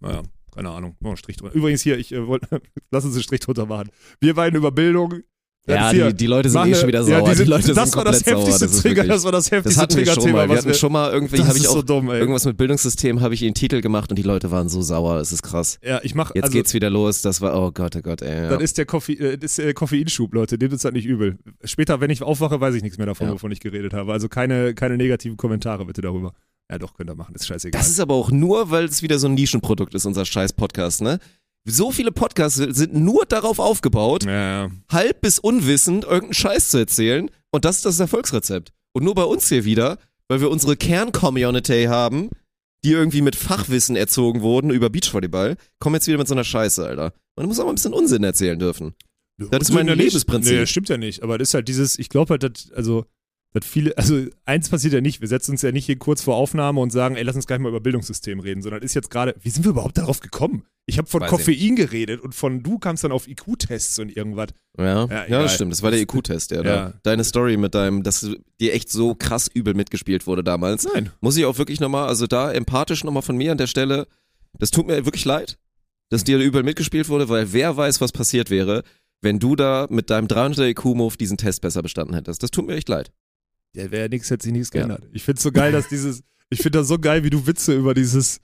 Naja, keine Ahnung. Machen wir einen Strich drunter. Übrigens hier, ich äh, wollte, lass uns einen Strich drunter machen. Wir beiden über Bildung.
Ja,
Das hier,
die, die Leute sind
Mach
eh schon wieder
ja,
sauer.
die sind,
die Leute
das
sind
war das
komplett sauer.
heftigste
Das ist
Trigger, das war das
Das
heftigste
wir schon
Triggerthema,
mal. Wir
was
hatten schon mal irgendwie,
das
habe ich auch
so dumm, ey.
irgendwas mit Bildungssystem, habe ich ihnen Titel gemacht und die Leute waren so sauer. Das ist krass.
Ja, ich mach,
Jetzt
also,
geht's wieder los. Das war, oh Gott, oh Gott, ey. Ja.
Das ist der Koffe äh, das ist, äh, Koffeinschub, Leute. Nehmt uns das nicht übel. Später, wenn ich aufwache, weiß ich nichts mehr davon,
Ja.
wovon ich geredet habe. Also keine, keine negativen Kommentare bitte darüber. Ja, doch, könnt ihr machen, ist scheißegal.
Das ist aber auch nur, weil es wieder so ein Nischenprodukt ist, unser scheiß Podcast, ne? So viele Podcasts sind nur darauf aufgebaut,
ja,
halb bis unwissend irgendeinen Scheiß zu erzählen. Und das ist das Erfolgsrezept. Und nur bei uns hier wieder, weil wir unsere Kern-Community haben, die irgendwie mit Fachwissen erzogen wurden über Beachvolleyball, kommen jetzt wieder mit so einer Scheiße, Alter. Man muss auch mal ein bisschen Unsinn erzählen dürfen. Das ist mein
Ja.
Lebensprinzip.
Nee, das stimmt ja nicht. Aber das ist halt dieses, ich glaube halt, dass, also, dass viele, also eins passiert ja nicht. Wir setzen uns ja nicht hier kurz vor Aufnahme und sagen, ey, lass uns gleich mal über Bildungssystem reden, sondern ist jetzt gerade, wie sind wir überhaupt darauf gekommen? Ich habe von
Weiß
Koffein geredet und von du kamst dann auf IQ-Tests und irgendwas.
Ja,
Ja,
ja, das stimmt. Das war der IQ-Test, ja.
Ja.
Deine Story mit deinem, dass dir echt so krass übel mitgespielt wurde damals.
Nein.
Muss ich auch wirklich nochmal, also da empathisch nochmal von mir an der Stelle, das tut mir wirklich leid, dass dir übel mitgespielt wurde, weil wer weiß, was passiert wäre, wenn du da mit deinem 300er IQ-Move diesen Test besser bestanden hättest. Das tut mir echt leid.
Ja, wäre nichts, hätte sich nichts
Ja.
geändert. Ich find's so geil, dass dieses, ich finde das so geil, wie du Witze über dieses,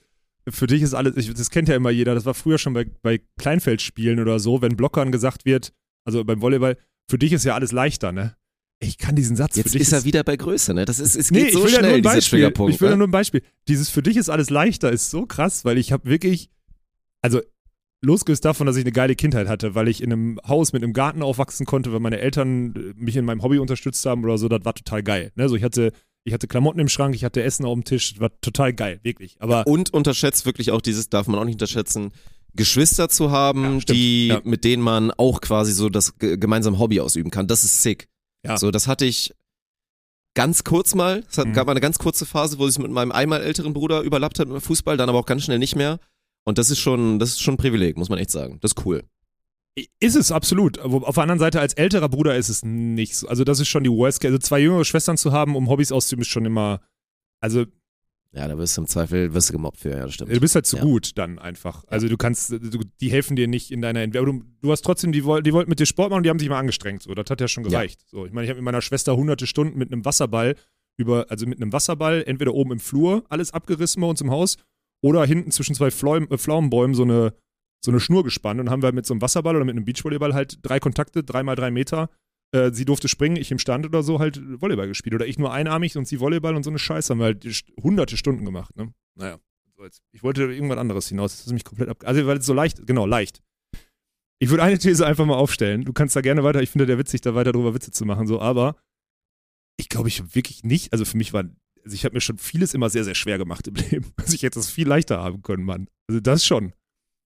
für dich ist alles, ich, das kennt ja immer jeder, das war früher schon bei, bei Kleinfeldspielen oder so, wenn Blockern gesagt wird, also beim Volleyball, für dich ist ja alles leichter, ne? Ich kann diesen Satz
Jetzt ist er wieder bei Größe, ne? Das ist, es
Nee,
geht so
ich will ja
schnell,
nur ein Beispiel. Ich will ja
ne?
nur ein Beispiel. Dieses für dich ist alles leichter ist so krass, weil ich habe wirklich, also losgelöst davon, dass ich eine geile Kindheit hatte, weil ich in einem Haus mit einem Garten aufwachsen konnte, weil meine Eltern äh, mich in meinem Hobby unterstützt haben oder so, das war total geil. Ne? So, ich hatte, ich hatte Klamotten im Schrank, ich hatte Essen auf dem Tisch, das war total geil, wirklich. Aber
Und unterschätzt wirklich auch dieses, darf man auch nicht unterschätzen, Geschwister zu haben,
Ja,
die,
Ja.
mit denen man auch quasi so das ge- gemeinsame Hobby ausüben kann. Das ist sick. So, das hatte ich ganz kurz mal. Es hat,
Mhm.
gab mal eine ganz kurze Phase, wo es mit meinem einmal älteren Bruder überlappt hat mit Fußball, dann aber auch ganz schnell nicht mehr. Und das ist schon, das ist schon ein Privileg, muss man echt sagen. Das ist cool.
Ist es absolut. Aber auf der anderen Seite, als älterer Bruder ist es nicht so. Also, das ist schon die Worst Case. Also, zwei jüngere Schwestern zu haben, um Hobbys auszuüben, ist schon immer. Also,
Ja, da wirst du im Zweifel, wirst du gemobbt für, ja, das stimmt.
du bist halt zu
Ja.
gut dann einfach. Also, du kannst, du, die helfen dir nicht in deiner Entwicklung. Du, du hast trotzdem, die, woll- die wollten mit dir Sport machen und die haben sich mal angestrengt. So, das hat ja schon
Ja.
gereicht. So, ich meine, ich habe mit meiner Schwester hunderte Stunden mit einem Wasserball über, also mit einem Wasserball, entweder oben im Flur alles abgerissen bei uns im Haus oder hinten zwischen zwei Pflaum, äh, Pflaumenbäumen so eine, so eine Schnur gespannt und haben wir mit so einem Wasserball oder mit einem Beachvolleyball halt drei Kontakte, dreimal drei Meter äh, sie durfte springen, ich im Stand oder so halt Volleyball gespielt. Oder ich nur einarmig und sie Volleyball und so eine Scheiße haben wir halt hunderte Stunden gemacht. Ne? Naja, ich wollte irgendwas anderes hinaus. Das ist mich komplett ab. Also, weil es so leicht, genau, leicht. Ich würde eine These einfach mal aufstellen. Du kannst da gerne weiter, ich finde der witzig, da weiter drüber Witze zu machen, so, aber ich glaube, ich wirklich nicht, also für mich war, also ich habe mir schon vieles immer sehr, sehr schwer gemacht im Leben. Also ich hätte es viel leichter haben können, Mann. Also das schon.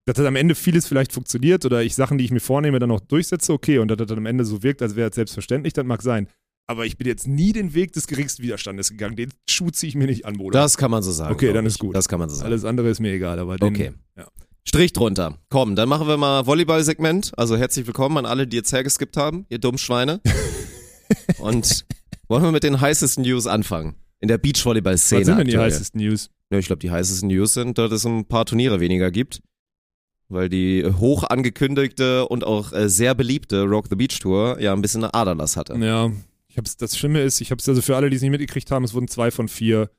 Dass dann am Ende vieles vielleicht funktioniert oder ich Sachen, die ich mir vornehme, dann noch durchsetze, okay, und dass das dann am Ende so wirkt, als wäre es selbstverständlich, das mag sein. Aber ich bin jetzt nie den Weg des geringsten Widerstandes gegangen. Den Schuh ziehe ich mir nicht an, Bruder.
Das kann man so sagen.
Okay, dann
ich.
ist gut.
Das kann man so sagen.
Alles andere ist mir egal, aber den,
Okay.
Ja.
Strich drunter. Komm, dann machen wir mal Volleyball-Segment. Also herzlich willkommen an alle, die jetzt hergeskippt haben, ihr dummen Schweine. Und wollen wir mit den heißesten News anfangen? In der Beachvolleyball-Szene.
Was sind denn die
aktuell.
heißesten News?
Ja, ich glaube, die heißesten News sind, dass es ein paar Turniere weniger gibt. Weil die hoch angekündigte und auch äh, sehr beliebte Rock the Beach Tour ja ein bisschen eine Aderlass hatte.
Ja, ich hab's, das Schlimme ist, ich habe es also für alle, die es nicht mitgekriegt haben, es wurden zwei von vier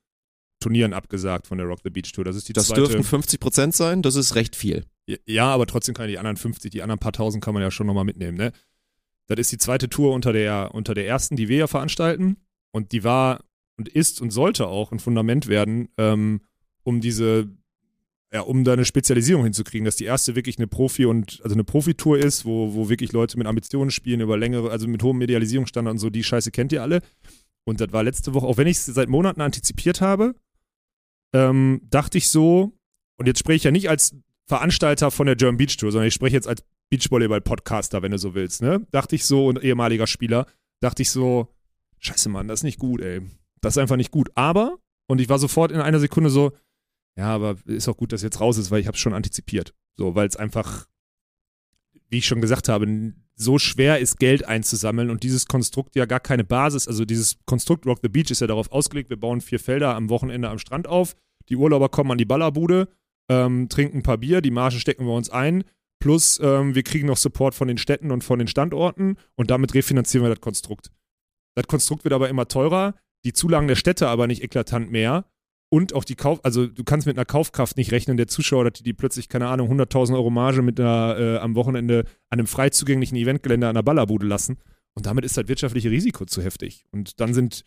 Turnieren abgesagt von der Rock the Beach Tour. Das ist die
Das
zweite.
dürften 50 Prozent sein, das ist recht viel.
Ja, aber trotzdem kann die anderen 50, die anderen paar tausend kann man ja schon nochmal mitnehmen, ne? Das ist die zweite Tour unter der, unter der ersten, die wir ja veranstalten. Und die war und ist und sollte auch ein Fundament werden, ähm, um diese, ja, um da eine Spezialisierung hinzukriegen, dass die erste wirklich eine Profi- und, also eine Profitour ist, wo, wo wirklich Leute mit Ambitionen spielen, über längere, also mit hohem Medialisierungsstandard und so, die Scheiße kennt ihr alle. Und das war letzte Woche, auch wenn ich es seit Monaten antizipiert habe, ähm, dachte ich so, und jetzt spreche ich ja nicht als Veranstalter von der German Beach Tour, sondern ich spreche jetzt als Beachvolleyball-Podcaster, wenn du so willst, ne? Dachte ich so und ehemaliger Spieler, dachte ich so, scheiße, Mann, das ist nicht gut, ey. Das ist einfach nicht gut. Aber, und ich war sofort in einer Sekunde so, ja, aber ist auch gut, dass jetzt raus ist, weil ich habe es schon antizipiert. So, weil es einfach, wie ich schon gesagt habe, so schwer ist, Geld einzusammeln und dieses Konstrukt ja gar keine Basis, also dieses Konstrukt Rock the Beach ist ja darauf ausgelegt, wir bauen vier Felder am Wochenende am Strand auf, die Urlauber kommen an die Ballerbude, ähm, trinken ein paar Bier, die Marge stecken wir uns ein, plus ähm, wir kriegen noch Support von den Städten und von den Standorten und damit refinanzieren wir das Konstrukt. Das Konstrukt wird aber immer teurer, die Zulagen der Städte aber nicht eklatant mehr und auch die Kauf, also du kannst mit einer Kaufkraft nicht rechnen, der Zuschauer, die, die plötzlich, keine Ahnung, 100.000 Euro Marge mit einer, äh, am Wochenende an einem frei zugänglichen Eventgelände an der Ballerbude lassen. Und damit ist das wirtschaftliche Risiko zu heftig. Und dann sind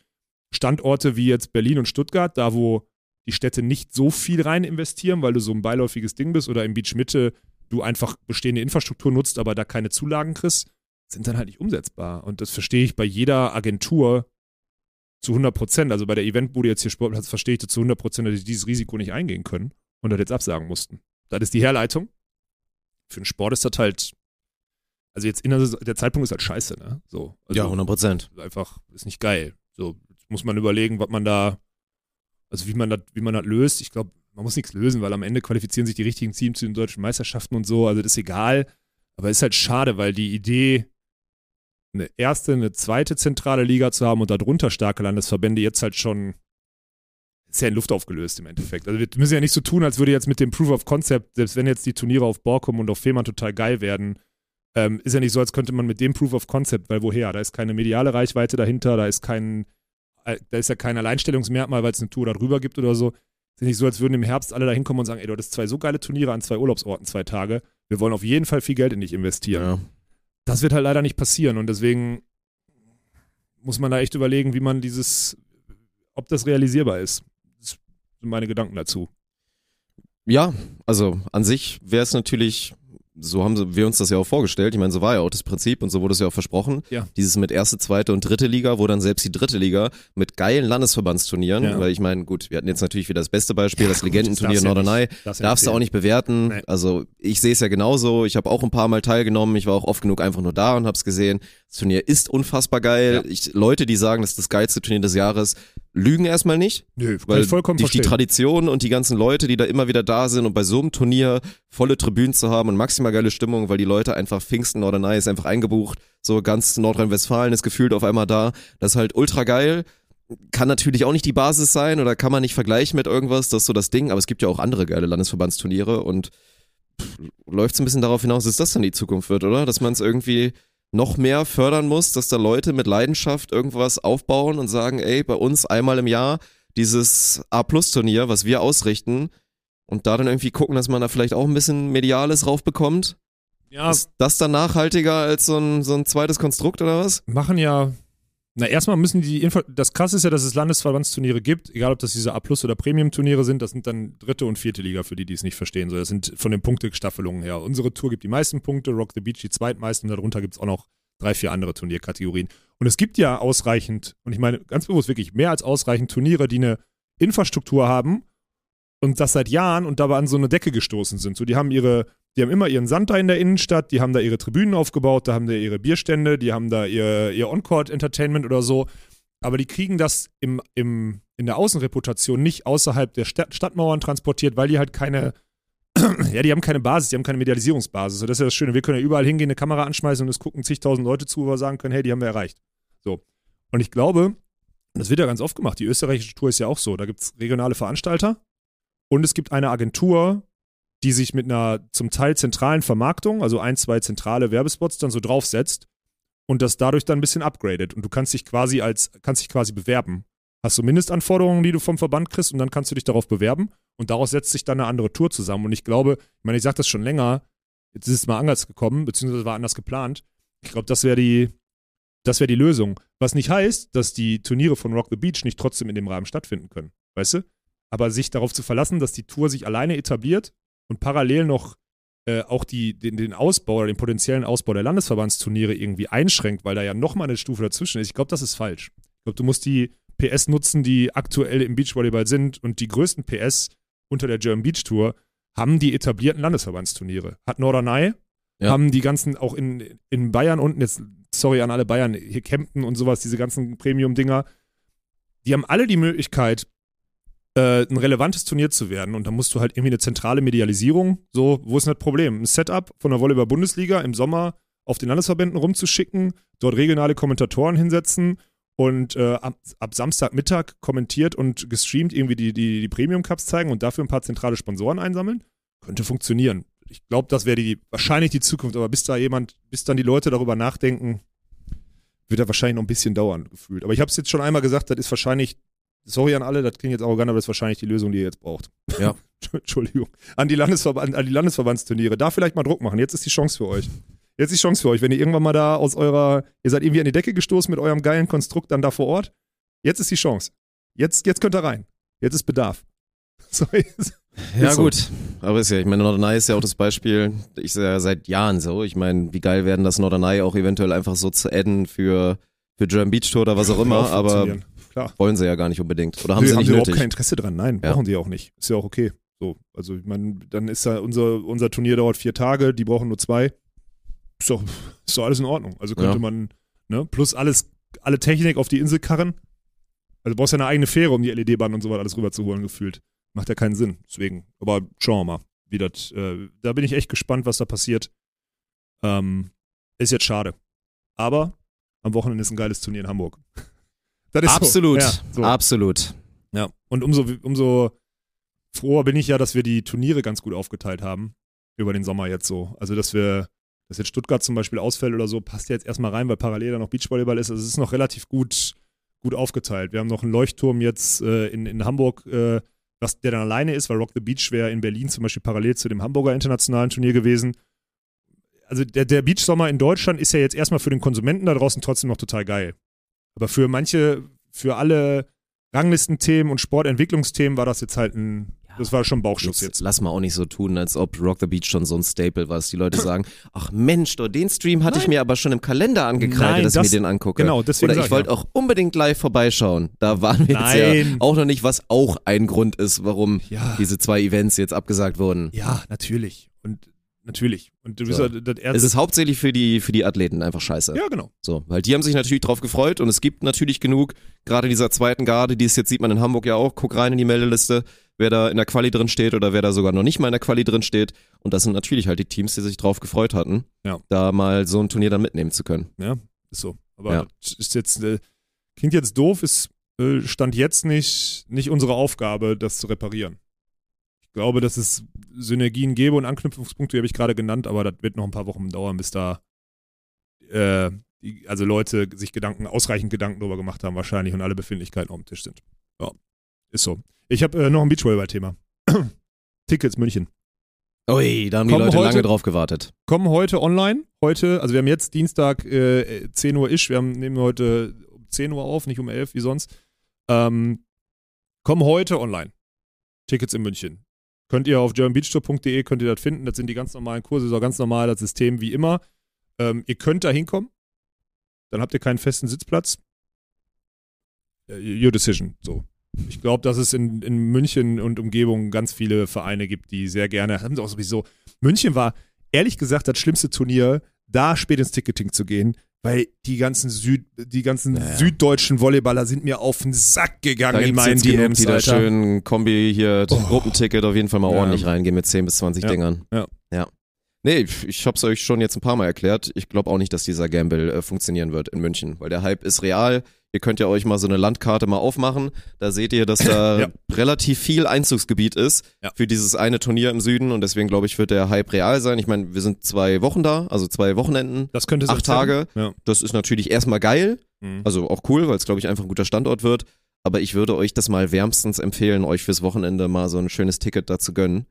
Standorte wie jetzt Berlin und Stuttgart, da wo die Städte nicht so viel rein investieren, weil du so ein beiläufiges Ding bist oder im Beach Mitte du einfach bestehende Infrastruktur nutzt, aber da keine Zulagen kriegst, sind dann halt nicht umsetzbar. Und das verstehe ich bei jeder Agentur zu 100 Prozent. Also bei der Eventbude jetzt hier Sportplatz verstehe ich das zu 100 Prozent, dass die dieses Risiko nicht eingehen können und das jetzt absagen mussten. Das ist die Herleitung. Für den Sport ist das halt, also jetzt in der, der Zeitpunkt ist halt scheiße, ne? So. Also
ja, 100 Prozent.
einfach, ist nicht geil. So, jetzt muss man überlegen, was man da, also wie man das, wie man das löst. Ich glaube, man muss nichts lösen, weil am Ende qualifizieren sich die richtigen Teams zu den deutschen Meisterschaften und so, also das ist egal. Aber ist halt schade, weil die Idee, eine erste, eine zweite zentrale Liga zu haben und darunter starke Landesverbände jetzt halt schon ja in Luft aufgelöst im Endeffekt. Also wir müssen ja nicht so tun, als würde jetzt mit dem Proof of Concept, selbst wenn jetzt die Turniere auf Borkum und auf Fehmarn total geil werden, ähm, ist ja nicht so, als könnte man mit dem Proof of Concept, weil woher? Da ist keine mediale Reichweite dahinter, da ist kein, äh, da ist ja kein Alleinstellungsmerkmal, weil es eine Tour darüber gibt oder so. Ist ja nicht so, als würden im Herbst alle da hinkommen und sagen, ey, du hattest zwei so geile Turniere an zwei Urlaubsorten, zwei Tage. Wir wollen auf jeden Fall viel Geld in dich investieren.
Ja.
Das wird halt leider nicht passieren und deswegen muss man da echt überlegen, wie man dieses, ob das realisierbar ist. Das sind meine Gedanken dazu.
Ja, also an sich wäre es natürlich, so haben wir uns das ja auch vorgestellt. Ich meine, so war ja auch das Prinzip und so wurde es ja auch versprochen.
Ja.
Dieses mit erste, zweite und dritte Liga, wo dann selbst die dritte Liga mit geilen Landesverbandsturnieren,
Ja.
weil ich meine, gut, wir hatten jetzt natürlich wieder das beste Beispiel,
Ja,
das
gut,
Legendenturnier Norderney.
darfst du ja
Darfst du auch nicht bewerten.
Nee.
Also ich sehe es ja genauso. Ich habe auch ein paar Mal teilgenommen. Ich war auch oft genug einfach nur da und habe es gesehen. Das Turnier ist unfassbar geil. Ich, Leute, die sagen, das ist das geilste Turnier des Jahres, lügen erstmal nicht.
Nö,
Weil
vollkommen
die, die
verstehen.
Tradition und die ganzen Leute, die da immer wieder da sind und bei so einem Turnier volle Tribünen zu haben und maximal geile Stimmung, weil die Leute einfach Pfingsten oder Norderney ist einfach eingebucht. So ganz Nordrhein-Westfalen ist gefühlt auf einmal da. Das ist halt ultra geil. Kann natürlich auch nicht die Basis sein oder kann man nicht vergleichen mit irgendwas. Das ist so das Ding. Aber es gibt ja auch andere geile Landesverbandsturniere und läuft es ein bisschen darauf hinaus, dass das dann die Zukunft wird, oder? Dass man es irgendwie noch mehr fördern muss, dass da Leute mit Leidenschaft irgendwas aufbauen und sagen, ey, bei uns einmal im Jahr dieses A-Plus-Turnier, was wir ausrichten und da dann irgendwie gucken, dass man da vielleicht auch ein bisschen Mediales raufbekommt.
Ja,
Ist das dann nachhaltiger als so ein, so ein zweites Konstrukt oder was?
machen ja. Na, erstmal müssen die. Info das krasse ist ja, dass es Landesverbandsturniere gibt, egal ob das diese A- oder Premium-Turniere sind, das sind dann dritte und vierte Liga für die, die es nicht verstehen. So, das sind von den Punktestaffelungen her. Unsere Tour gibt die meisten Punkte, Rock the Beach die zweitmeisten und darunter gibt es auch noch drei, vier andere Turnierkategorien. Und es gibt ja ausreichend, und ich meine ganz bewusst wirklich mehr als ausreichend Turniere, die eine Infrastruktur haben und das seit Jahren und dabei an so eine Decke gestoßen sind. So, die haben ihre, die haben immer ihren Sand da in der Innenstadt, die haben da ihre Tribünen aufgebaut, da haben da ihre Bierstände, die haben da ihr, ihr On-Court-Entertainment oder so. Aber die kriegen das im, im, in der Außenreputation nicht außerhalb der Stadt, Stadtmauern transportiert, weil die halt keine, ja, die haben keine Basis, die haben keine Medialisierungsbasis. Das ist ja das Schöne. Wir können ja überall hingehen, eine Kamera anschmeißen und es gucken zigtausend Leute zu, wo wir sagen können, hey, die haben wir erreicht. So. Und ich glaube, das wird ja ganz oft gemacht, die österreichische Tour ist ja auch so, da gibt es regionale Veranstalter und es gibt eine Agentur, die sich mit einer zum Teil zentralen Vermarktung, also ein, zwei zentrale Werbespots dann so draufsetzt und das dadurch dann ein bisschen upgradet. Und du kannst dich quasi als, kannst dich quasi bewerben. Hast du Mindestanforderungen, die du vom Verband kriegst und dann kannst du dich darauf bewerben und daraus setzt sich dann eine andere Tour zusammen. Und ich glaube, ich meine, ich sage das schon länger, jetzt ist es mal anders gekommen, beziehungsweise war anders geplant. Ich glaube, das wäre die, das wäre die Lösung. Was nicht heißt, dass die Turniere von Rock the Beach nicht trotzdem in dem Rahmen stattfinden können. Weißt du? Aber sich darauf zu verlassen, dass die Tour sich alleine etabliert und parallel noch äh, auch die, den, den Ausbau oder den potenziellen Ausbau der Landesverbandsturniere irgendwie einschränkt, weil da ja nochmal eine Stufe dazwischen ist. Ich glaube, das ist falsch. Ich glaube, du musst die PS nutzen, die aktuell im Beachvolleyball sind und die größten PS unter der German Beach Tour haben die etablierten Landesverbandsturniere. Hat Norderney,
Ja.
haben die ganzen auch in, in Bayern unten, jetzt sorry an alle Bayern, hier Kempten und sowas, diese ganzen Premium-Dinger, die haben alle die Möglichkeit, äh, ein relevantes Turnier zu werden. Und da musst du halt irgendwie eine zentrale Medialisierung, so, wo ist denn das Problem? Ein Setup von der Volleyball-Bundesliga im Sommer auf den Landesverbänden rumzuschicken, dort regionale Kommentatoren hinsetzen und äh, ab, ab Samstagmittag kommentiert und gestreamt irgendwie die, die, die Premium-Cups zeigen und dafür ein paar zentrale Sponsoren einsammeln. Könnte funktionieren. Ich glaube, das wäre die, wahrscheinlich die Zukunft, aber bis da jemand, bis dann die Leute darüber nachdenken, wird da wahrscheinlich noch ein bisschen dauern, gefühlt. Aber ich habe es jetzt schon einmal gesagt, das ist wahrscheinlich, sorry an alle, das klingt jetzt arrogant, aber das ist wahrscheinlich die Lösung, die ihr jetzt braucht.
Ja.
Entschuldigung. An die, Landesverband, an die Landesverbandsturniere. Da vielleicht mal Druck machen. Jetzt ist die Chance für euch. Jetzt ist die Chance für euch, wenn ihr irgendwann mal da aus eurer, ihr seid irgendwie an die Decke gestoßen mit eurem geilen Konstrukt dann da vor Ort. Jetzt ist die Chance. Jetzt, jetzt könnt ihr rein. Jetzt ist Bedarf. Sorry.
Ja,
Ist so.
gut. Aber ist ja, ich meine, Norderney ist ja auch das Beispiel, ich sehe ja seit Jahren so. Ich meine, wie geil werden das Norderney auch eventuell einfach so zu adden für, für German Beach Tour oder was auch immer,
Auch
aber.
Klar.
wollen sie ja gar nicht unbedingt. Oder haben
Nö,
sie nicht
überhaupt
nötig.
kein Interesse dran. Nein,
Ja.
brauchen die auch nicht. Ist ja auch okay. So, also ich meine, dann ist da unser, unser Turnier dauert vier Tage, die brauchen nur zwei. Ist doch, ist doch alles in Ordnung. Also könnte
Ja.
man, ne, plus alles, alle Technik auf die Insel karren. Also du brauchst ja eine eigene Fähre, um die LED-Bahn und so weiter alles rüberzuholen, gefühlt. Macht ja keinen Sinn. Deswegen, aber schauen wir mal, wie das, äh, da bin ich echt gespannt, was da passiert. Ähm, ist jetzt schade. Aber am Wochenende ist ein geiles Turnier in Hamburg. Das ist so.
Absolut,
Ja, so.
absolut.
Ja, und umso, umso froher bin ich ja, dass wir die Turniere ganz gut aufgeteilt haben über den Sommer jetzt so. Also, dass wir, dass jetzt Stuttgart zum Beispiel ausfällt oder so, passt ja jetzt erstmal rein, weil parallel da noch Beachvolleyball ist. Also, es ist noch relativ gut, gut aufgeteilt. Wir haben noch einen Leuchtturm jetzt äh, in, in Hamburg, äh, was, der dann alleine ist, weil Rock the Beach wäre in Berlin zum Beispiel parallel zu dem Hamburger internationalen Turnier gewesen. Also, der, der Beachsommer in Deutschland ist ja jetzt erstmal für den Konsumenten da draußen trotzdem noch total geil. Aber für manche, für alle Ranglistenthemen und Sportentwicklungsthemen war das jetzt halt ein, das war schon Bauchschuss
Jetzt
jetzt.
lass mal auch nicht so tun, als ob Rock the Beach schon so ein Staple war, dass die Leute sagen, ach Mensch, doch, den Stream hatte ich
Nein.
mir aber schon im Kalender angekreidet,
Nein,
dass
das-
ich mir den angucke.
genau, deswegen
Oder ich
ich
wollte
ja.
auch unbedingt live vorbeischauen. Da waren wir jetzt ja
Nein.
auch noch nicht, was auch ein Grund ist, warum
Ja.
diese zwei Events jetzt abgesagt wurden.
Ja, natürlich. Und natürlich. Und du bist
So.
ja das
Es
erste.
ist hauptsächlich für die, für die Athleten einfach scheiße.
Ja, genau.
So, weil die haben sich natürlich drauf gefreut und es gibt natürlich genug, gerade in dieser zweiten Garde, die es jetzt sieht man in Hamburg ja auch, guck rein in die Meldeliste, wer da in der Quali drin steht oder wer da sogar noch nicht mal in der Quali drin steht. Und das sind natürlich halt die Teams, die sich drauf gefreut hatten,
Ja.
da mal so ein Turnier dann mitnehmen zu können.
Ja, ist so. Aber
Ja.
das ist jetzt, äh, klingt jetzt doof, ist äh, Stand jetzt nicht, nicht unsere Aufgabe, das zu reparieren. Ich glaube, dass es Synergien gäbe und Anknüpfungspunkte, die habe ich gerade genannt, aber das wird noch ein paar Wochen dauern, bis da äh, die, also Leute sich Gedanken, ausreichend Gedanken darüber gemacht haben wahrscheinlich und alle Befindlichkeiten auf dem Tisch sind. Ja, ist so. Ich habe äh, noch ein Beachvolleyball-Thema. Tickets München.
Ui, da haben die
Kommen
Leute
heute-
lange drauf gewartet.
kommen heute online. Heute, also wir haben jetzt Dienstag äh, 10 Uhr ish. Wir haben, nehmen heute um 10 Uhr auf, nicht um 11 wie sonst. Ähm, kommen heute online. Tickets in München. Könnt ihr auf germanbeachtour.de könnt ihr das finden. Das sind die ganz normalen Kurse, ist auch ganz normal das System wie immer. Ähm, ihr könnt da hinkommen. Dann habt ihr keinen festen Sitzplatz. Your decision. So. Ich glaube, dass es in, in München und Umgebung ganz viele Vereine gibt, die sehr gerne, haben sie auch sowieso. München war ehrlich gesagt das schlimmste Turnier, da spät ins Ticketing zu gehen, weil die ganzen, Süd, die ganzen
Naja.
süddeutschen Volleyballer sind mir auf den Sack gegangen
Da
in meinen
jetzt genug,
DMs,
die da schön Kombi hier,
Oh.
Gruppenticket auf jeden Fall mal
Ja.
ordentlich reingehen mit 10 bis 20
Ja.
Dingern.
Ja.
Ja. Nee, ich, ich hab's euch schon jetzt ein paar Mal erklärt. Ich glaube auch nicht, dass dieser Gamble äh, funktionieren wird in München, weil der Hype ist real. Ihr könnt ja euch mal so eine Landkarte mal aufmachen. Da seht ihr, dass da
Ja.
relativ viel Einzugsgebiet ist
Ja.
für dieses eine Turnier im Süden und deswegen glaube ich, wird der Hype real sein. Ich meine, wir sind zwei Wochen da, also zwei Wochenenden.
Das könnte
Acht
sein.
Tage.
Ja.
Das ist natürlich erstmal geil,
Mhm.
also auch cool, weil es, glaube ich, einfach ein guter Standort wird. Aber ich würde euch das mal wärmstens empfehlen, euch fürs Wochenende mal so ein schönes Ticket da zu gönnen.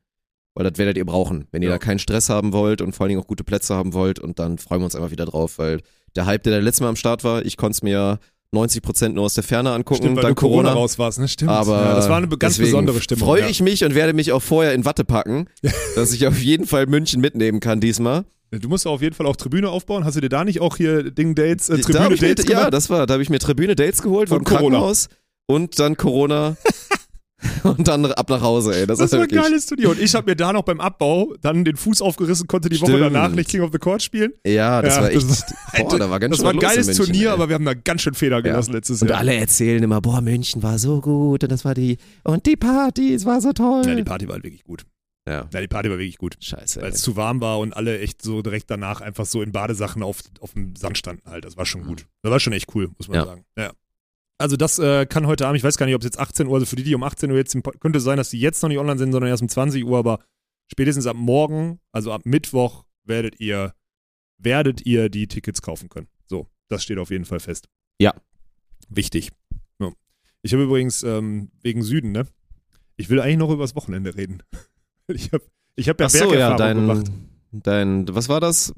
Weil das werdet ihr brauchen, wenn ihr da keinen Stress haben wollt und vor allen Dingen auch gute Plätze haben wollt. Und dann freuen wir uns einfach wieder drauf, weil der Hype, der da letztes Mal am Start war, ich konnte es mir 90% nur aus der Ferne angucken,
Stimmt, weil
dank
Corona,
Corona.
raus warst, ne? Stimmt.
Aber
ja, das war eine ganz besondere Stimmung.
Freue
ja.
ich mich und werde mich auch vorher in Watte packen, dass ich auf jeden Fall München mitnehmen kann diesmal.
Du musst auf jeden Fall auch Tribüne aufbauen. Hast du dir da nicht auch hier Ding-Dates, äh,
Da hab ich mir, ja, das war, da habe ich mir Tribüne Dates geholt vom
Und Corona.
Krankenhaus und dann Corona und dann ab nach Hause, ey. Das,
Das
ist
war ein
wirklich,
geiles Turnier. Und ich habe mir da noch beim Abbau dann den Fuß aufgerissen, konnte die Woche
Stimmt.
danach nicht King of the Court spielen.
Ja, das
Ja,
war
das
echt, boah, da war ganz
Das war ein geiles
München,
Turnier,
ey.
aber wir haben da ganz schön Fehler gelassen letztes
Und
Jahr.
alle erzählen immer, boah, München war so gut und das war die, und die Party, es war so toll.
Ja, die Party war halt wirklich gut.
Ja,
Ja, die Party war wirklich gut.
scheiße.
Weil es zu warm war und alle echt so direkt danach einfach so in Badesachen auf, auf dem Sand standen halt. Das war schon gut. Das war schon echt cool, muss man
Ja.
sagen. Ja. Also das äh, kann heute Abend, ich weiß gar nicht, ob es jetzt 18 Uhr, also für die, die um 18 Uhr jetzt, könnte es sein, dass die jetzt noch nicht online sind, sondern erst um 20 Uhr, aber spätestens ab morgen, also ab Mittwoch, werdet ihr, werdet ihr die Tickets kaufen können. So, das steht auf jeden Fall fest.
Ja.
Wichtig. Ja. Ich habe übrigens ähm, wegen Süden, ne? Ich will eigentlich noch über das Wochenende reden. Ich habe ich hab ja
Ach so, ja,
Bergerfahrung gemacht.
dein, dein, was war das?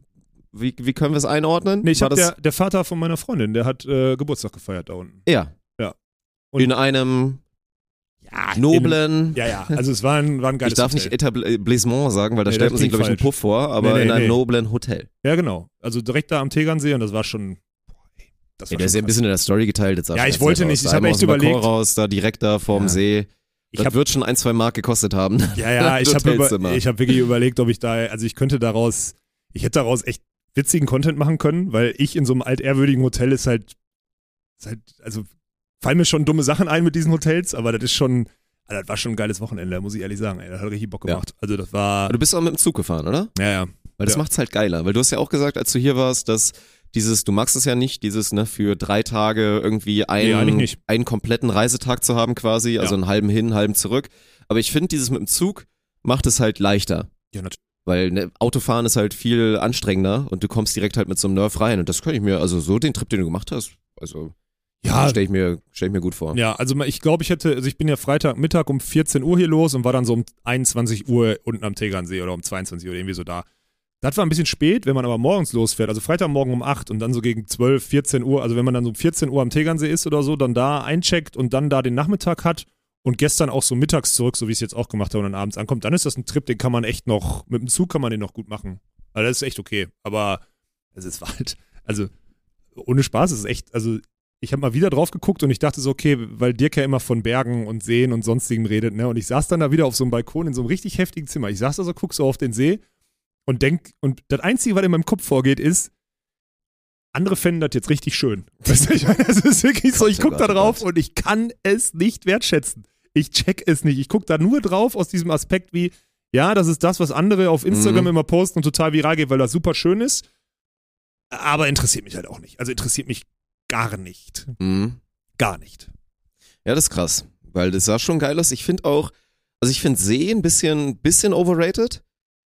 Wie, wie können wir es einordnen?
Nee, ich hab der, der Vater von meiner Freundin, der hat äh, Geburtstag gefeiert da unten.
ja.
Ja. Und-
in einem
Ja,
noblen,
Ja, ja, also es war ein, war ein geiles
ich darf
Hotel.
nicht Etablissement sagen, weil da
Nee,
stellt man sich, glaube ich, einen. Puff vor, aber
Nee, nee,
in einem noblen Hotel.
Ja, genau. Also direkt da am Tegernsee und das war schon. Boah, ey, das
Ja,
war
der ist ja ein bisschen in der Story geteilt. Jetzt
Ja, ich wollte nicht, ich hab
Einmal
echt überlegt.
raus, da direkt da vorm
Ja.
See.
Ich
Das
hab-
wird schon ein, zwei Mark gekostet haben.
Ja, ja, ich habe über, ich hab wirklich überlegt, ob ich da, also ich könnte daraus, ich hätte daraus echt witzigen Content machen können, weil ich in so einem altehrwürdigen Hotel ist halt, ist halt, also fallen mir schon dumme Sachen ein mit diesen Hotels, aber das ist schon, also das war schon ein geiles Wochenende, muss ich ehrlich sagen. Ey, das hat richtig Bock
Ja.
gemacht. Also das war,
Aber du bist auch mit dem Zug gefahren, oder?
ja, ja.
Weil das
Ja.
macht's halt geiler. Weil du hast ja auch gesagt, als du hier warst, dass dieses, du magst es ja nicht, dieses, ne, für drei Tage irgendwie
Nee,
einen,
nicht.
einen kompletten Reisetag zu haben quasi, also
Ja.
einen halben hin, einen halben zurück. Aber ich finde, dieses mit dem Zug macht es halt leichter.
Ja, natürlich.
Weil ne, Autofahren ist halt viel anstrengender und du kommst direkt halt mit so einem Nerv rein. Und das kann ich mir, also so den Trip, den du gemacht hast, also
Ja,
stelle ich, mir- stell ich mir gut vor.
Ja, also ich glaube, ich hätte, also ich bin ja Freitagmittag um 14 Uhr hier los und war dann so um 21 Uhr unten am Tegernsee oder um 22 Uhr irgendwie so da. Das war ein bisschen spät, wenn man aber morgens losfährt, also Freitagmorgen um 8 und dann so gegen 12, 14 Uhr, also wenn man dann so um 14 Uhr am Tegernsee ist oder so, dann da eincheckt und dann da den Nachmittag hat und gestern auch so mittags zurück, so wie ich es jetzt auch gemacht habe und dann abends ankommt, dann ist das ein Trip, den kann man echt noch, mit dem Zug kann man den noch gut machen. Also das ist echt okay, aber es ist halt, also ohne Spaß, es ist echt, also ich habe mal wieder drauf geguckt und ich dachte so, okay, weil Dirk ja immer von Bergen und Seen und sonstigem redet, ne? Und ich saß dann da wieder auf so einem Balkon in so einem richtig heftigen Zimmer. Ich saß da so, guck so auf den See und denk, und das Einzige, was in meinem Kopf vorgeht, ist, andere fänden das jetzt richtig schön. Weißt du, ich meine, es ist wirklich so, ich
Gott, oh
guck da
oh
drauf und ich kann es nicht wertschätzen. Ich check es nicht. Ich guck da nur drauf aus diesem Aspekt wie, ja, das ist das, was andere auf Instagram
Mhm.
immer posten und total viral geht, weil das super schön ist. Aber interessiert mich halt auch nicht. Also interessiert mich gar nicht.
Mhm.
Gar nicht.
Ja, das ist krass, weil das sah schon geil aus. Ich finde auch, also ich finde See ein bisschen, bisschen overrated.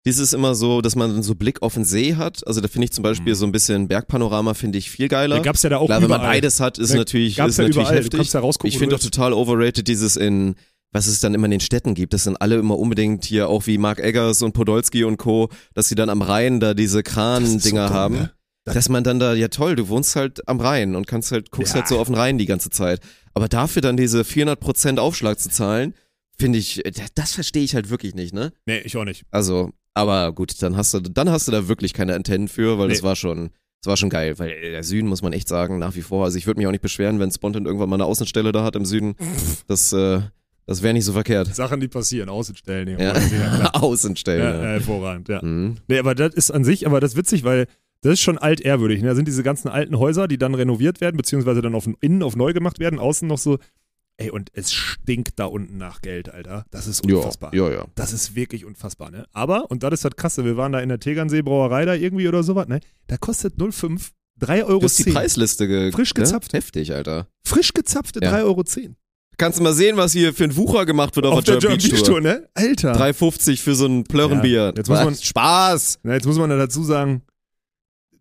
Dieses immer so, dass man so Blick auf den See hat. Also da finde ich zum Beispiel
Mhm.
so ein bisschen Bergpanorama finde ich viel geiler.
Da gab's ja da auch
Klar, wenn man beides hat, ist
Da
natürlich, ist
ja
natürlich
überall.
Heftig. Ich finde
du
auch total overrated dieses in, was es dann immer in den Städten gibt. Das sind alle immer unbedingt hier auch wie Mark Eggers und Podolski und Co., dass sie dann am Rhein da diese Kran-Dinger
dumm,
haben.
ne?
Dass man dann da, ja toll, du wohnst halt am Rhein und kannst halt, guckst
Ja.
halt so auf den Rhein die ganze Zeit. Aber dafür dann diese 400% Aufschlag zu zahlen, finde ich, das verstehe ich halt wirklich nicht, ne?
Nee, ich auch nicht.
Also, aber gut, dann hast du, dann hast du da wirklich keine Antennen für, weil das
Nee.
war schon, das war schon geil, weil der Süden muss man echt sagen, nach wie vor. Also ich würde mich auch nicht beschweren, wenn Spontan irgendwann mal eine Außenstelle da hat im Süden. Das, äh, das wäre nicht so verkehrt.
Sachen, die passieren, Außenstellen. Ja.
Ja. Außenstellen.
ja,
Ja,
äh, hervorragend, ja.
Mhm.
Nee, aber das ist an sich, aber das ist witzig, weil das ist schon altehrwürdig. Ne? Da sind diese ganzen alten Häuser, die dann renoviert werden, beziehungsweise dann auf innen auf neu gemacht werden, außen noch so. Ey, und es stinkt da unten nach Geld, Alter. Das ist unfassbar.
ja, ja.
Das ist wirklich unfassbar, ne? Aber, und das ist das Krasse, wir waren da in der Tegernsee Brauerei da irgendwie oder sowas, ne? Da kostet 0,5 3,10 Euro.
Du hast die Preisliste ge
Frisch
ne?
gezapft.
Heftig, Alter.
Frisch gezapfte
Ja.
3,10 Euro.
Kannst du mal sehen, was hier für ein Wucher gemacht wird auf,
Auf der German
Beach
Beach Tour, ne? Alter.
3,50 für so ein Plörrenbier.
Ja, jetzt muss man-
Spaß!
Na, jetzt muss man da dazu sagen,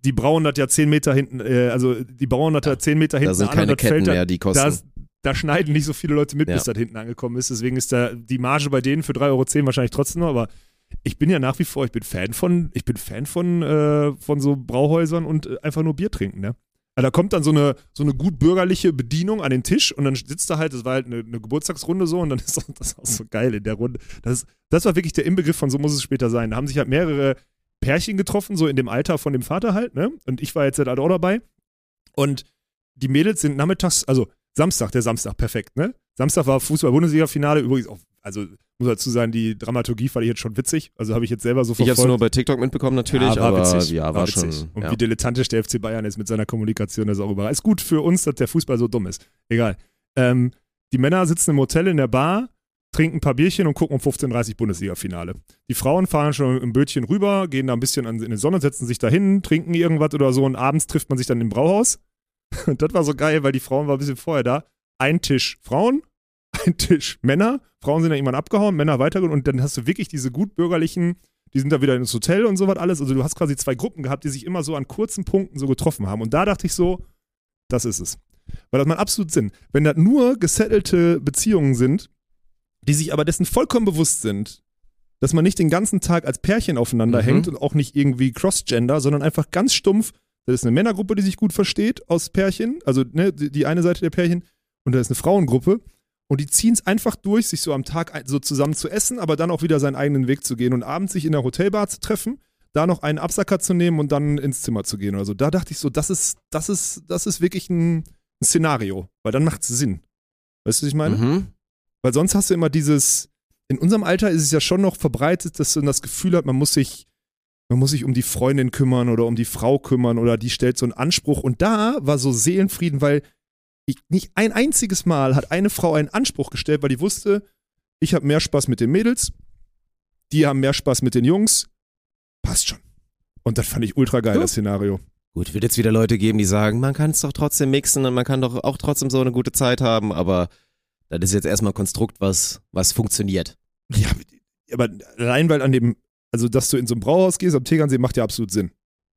die brauen das ja 10 Meter hinten, äh, also die brauen das ja 10 Meter hinten
Da sind keine
das
Ketten
da,
mehr, die kosten.
da, ist- da schneiden nicht so viele Leute mit,
Ja.
bis das hinten angekommen ist. Deswegen ist da die Marge bei denen für 3,10 Euro wahrscheinlich trotzdem noch, aber ich bin ja nach wie vor, ich bin Fan von, ich bin Fan von, äh, von so Brauhäusern und äh, einfach nur Bier trinken, ne? Also da kommt dann so eine, so eine gut bürgerliche Bedienung an den Tisch und dann sitzt da halt, das war halt eine, eine Geburtstagsrunde so und dann ist das auch so geil in der Runde. Das, das war wirklich der Inbegriff von so muss es später sein. Da haben sich halt mehrere Pärchen getroffen, so in dem Alter von dem Vater halt, ne? Und ich war jetzt halt auch dabei. Und die Mädels sind nachmittags, also Samstag, der Samstag, perfekt, ne? Samstag war Fußball-Bundesliga-Finale, übrigens auch, also muss dazu sagen, die Dramaturgie fand ich jetzt schon witzig. Also habe ich jetzt selber so
Ich hab's
verfolgt.
nur bei TikTok mitbekommen natürlich,
Ja, war
aber
witzig.
ja, war,
War
schon.
witzig. Und
Ja.
wie dilettantisch der FC Bayern ist mit seiner Kommunikation, das ist auch überall. Ist gut für uns, dass der Fußball so dumm ist. Egal. Ähm, die Männer sitzen im Hotel in der Bar, trinken ein paar Bierchen und gucken um 15.30 Uhr Bundesliga-Finale. Die Frauen fahren schon im Bötchen rüber, gehen da ein bisschen in die Sonne, setzen sich da hin, trinken irgendwas oder so und abends trifft man sich dann im Brauhaus. Und das war so geil, weil die Frauen waren ein bisschen vorher da. Ein Tisch Frauen, ein Tisch Männer. Frauen sind dann irgendwann abgehauen, Männer weitergegangen und dann hast du wirklich diese gut bürgerlichen die sind da wieder ins Hotel und sowas alles. Also du hast quasi zwei Gruppen gehabt, die sich immer so an kurzen Punkten so getroffen haben. Und da dachte ich so, das ist es. Weil das macht absolut Sinn. Wenn das nur gesettelte Beziehungen sind, die sich aber dessen vollkommen bewusst sind, dass man nicht den ganzen Tag als Pärchen aufeinander
Mhm.
hängt und auch nicht irgendwie Cross-Gender, sondern einfach ganz stumpf, das ist eine Männergruppe, die sich gut versteht aus Pärchen, also ne, die, eine Seite der Pärchen, und da ist eine Frauengruppe. Und die ziehen es einfach durch, sich so am Tag so zusammen zu essen, aber dann auch wieder seinen eigenen Weg zu gehen und abends sich in der Hotelbar zu treffen, da noch einen Absacker zu nehmen und dann ins Zimmer zu gehen oder so. Da dachte ich so, das ist, das ist, das ist wirklich ein, ein Szenario, weil dann macht es Sinn. Weißt du, was ich meine?
Mhm.
Weil sonst hast du immer dieses, in unserem Alter ist es ja schon noch verbreitet, dass man das Gefühl hat, man muss sich, man muss sich um die Freundin kümmern oder um die Frau kümmern oder die stellt so einen Anspruch. Und da war so Seelenfrieden, weil ich, nicht ein einziges Mal hat eine Frau einen Anspruch gestellt, weil die wusste, ich habe mehr Spaß mit den Mädels, die haben mehr Spaß mit den Jungs. Passt schon. Und das fand ich ultra geil,
Ja.
das Szenario.
Gut, wird jetzt wieder Leute geben, die sagen, man kann es doch trotzdem mixen und man kann doch auch trotzdem so eine gute Zeit haben, aber das ist jetzt erstmal ein Konstrukt, was, was funktioniert.
Ja, aber allein weil an dem, also dass du in so ein Brauhaus gehst am Tegernsee, macht ja absolut Sinn.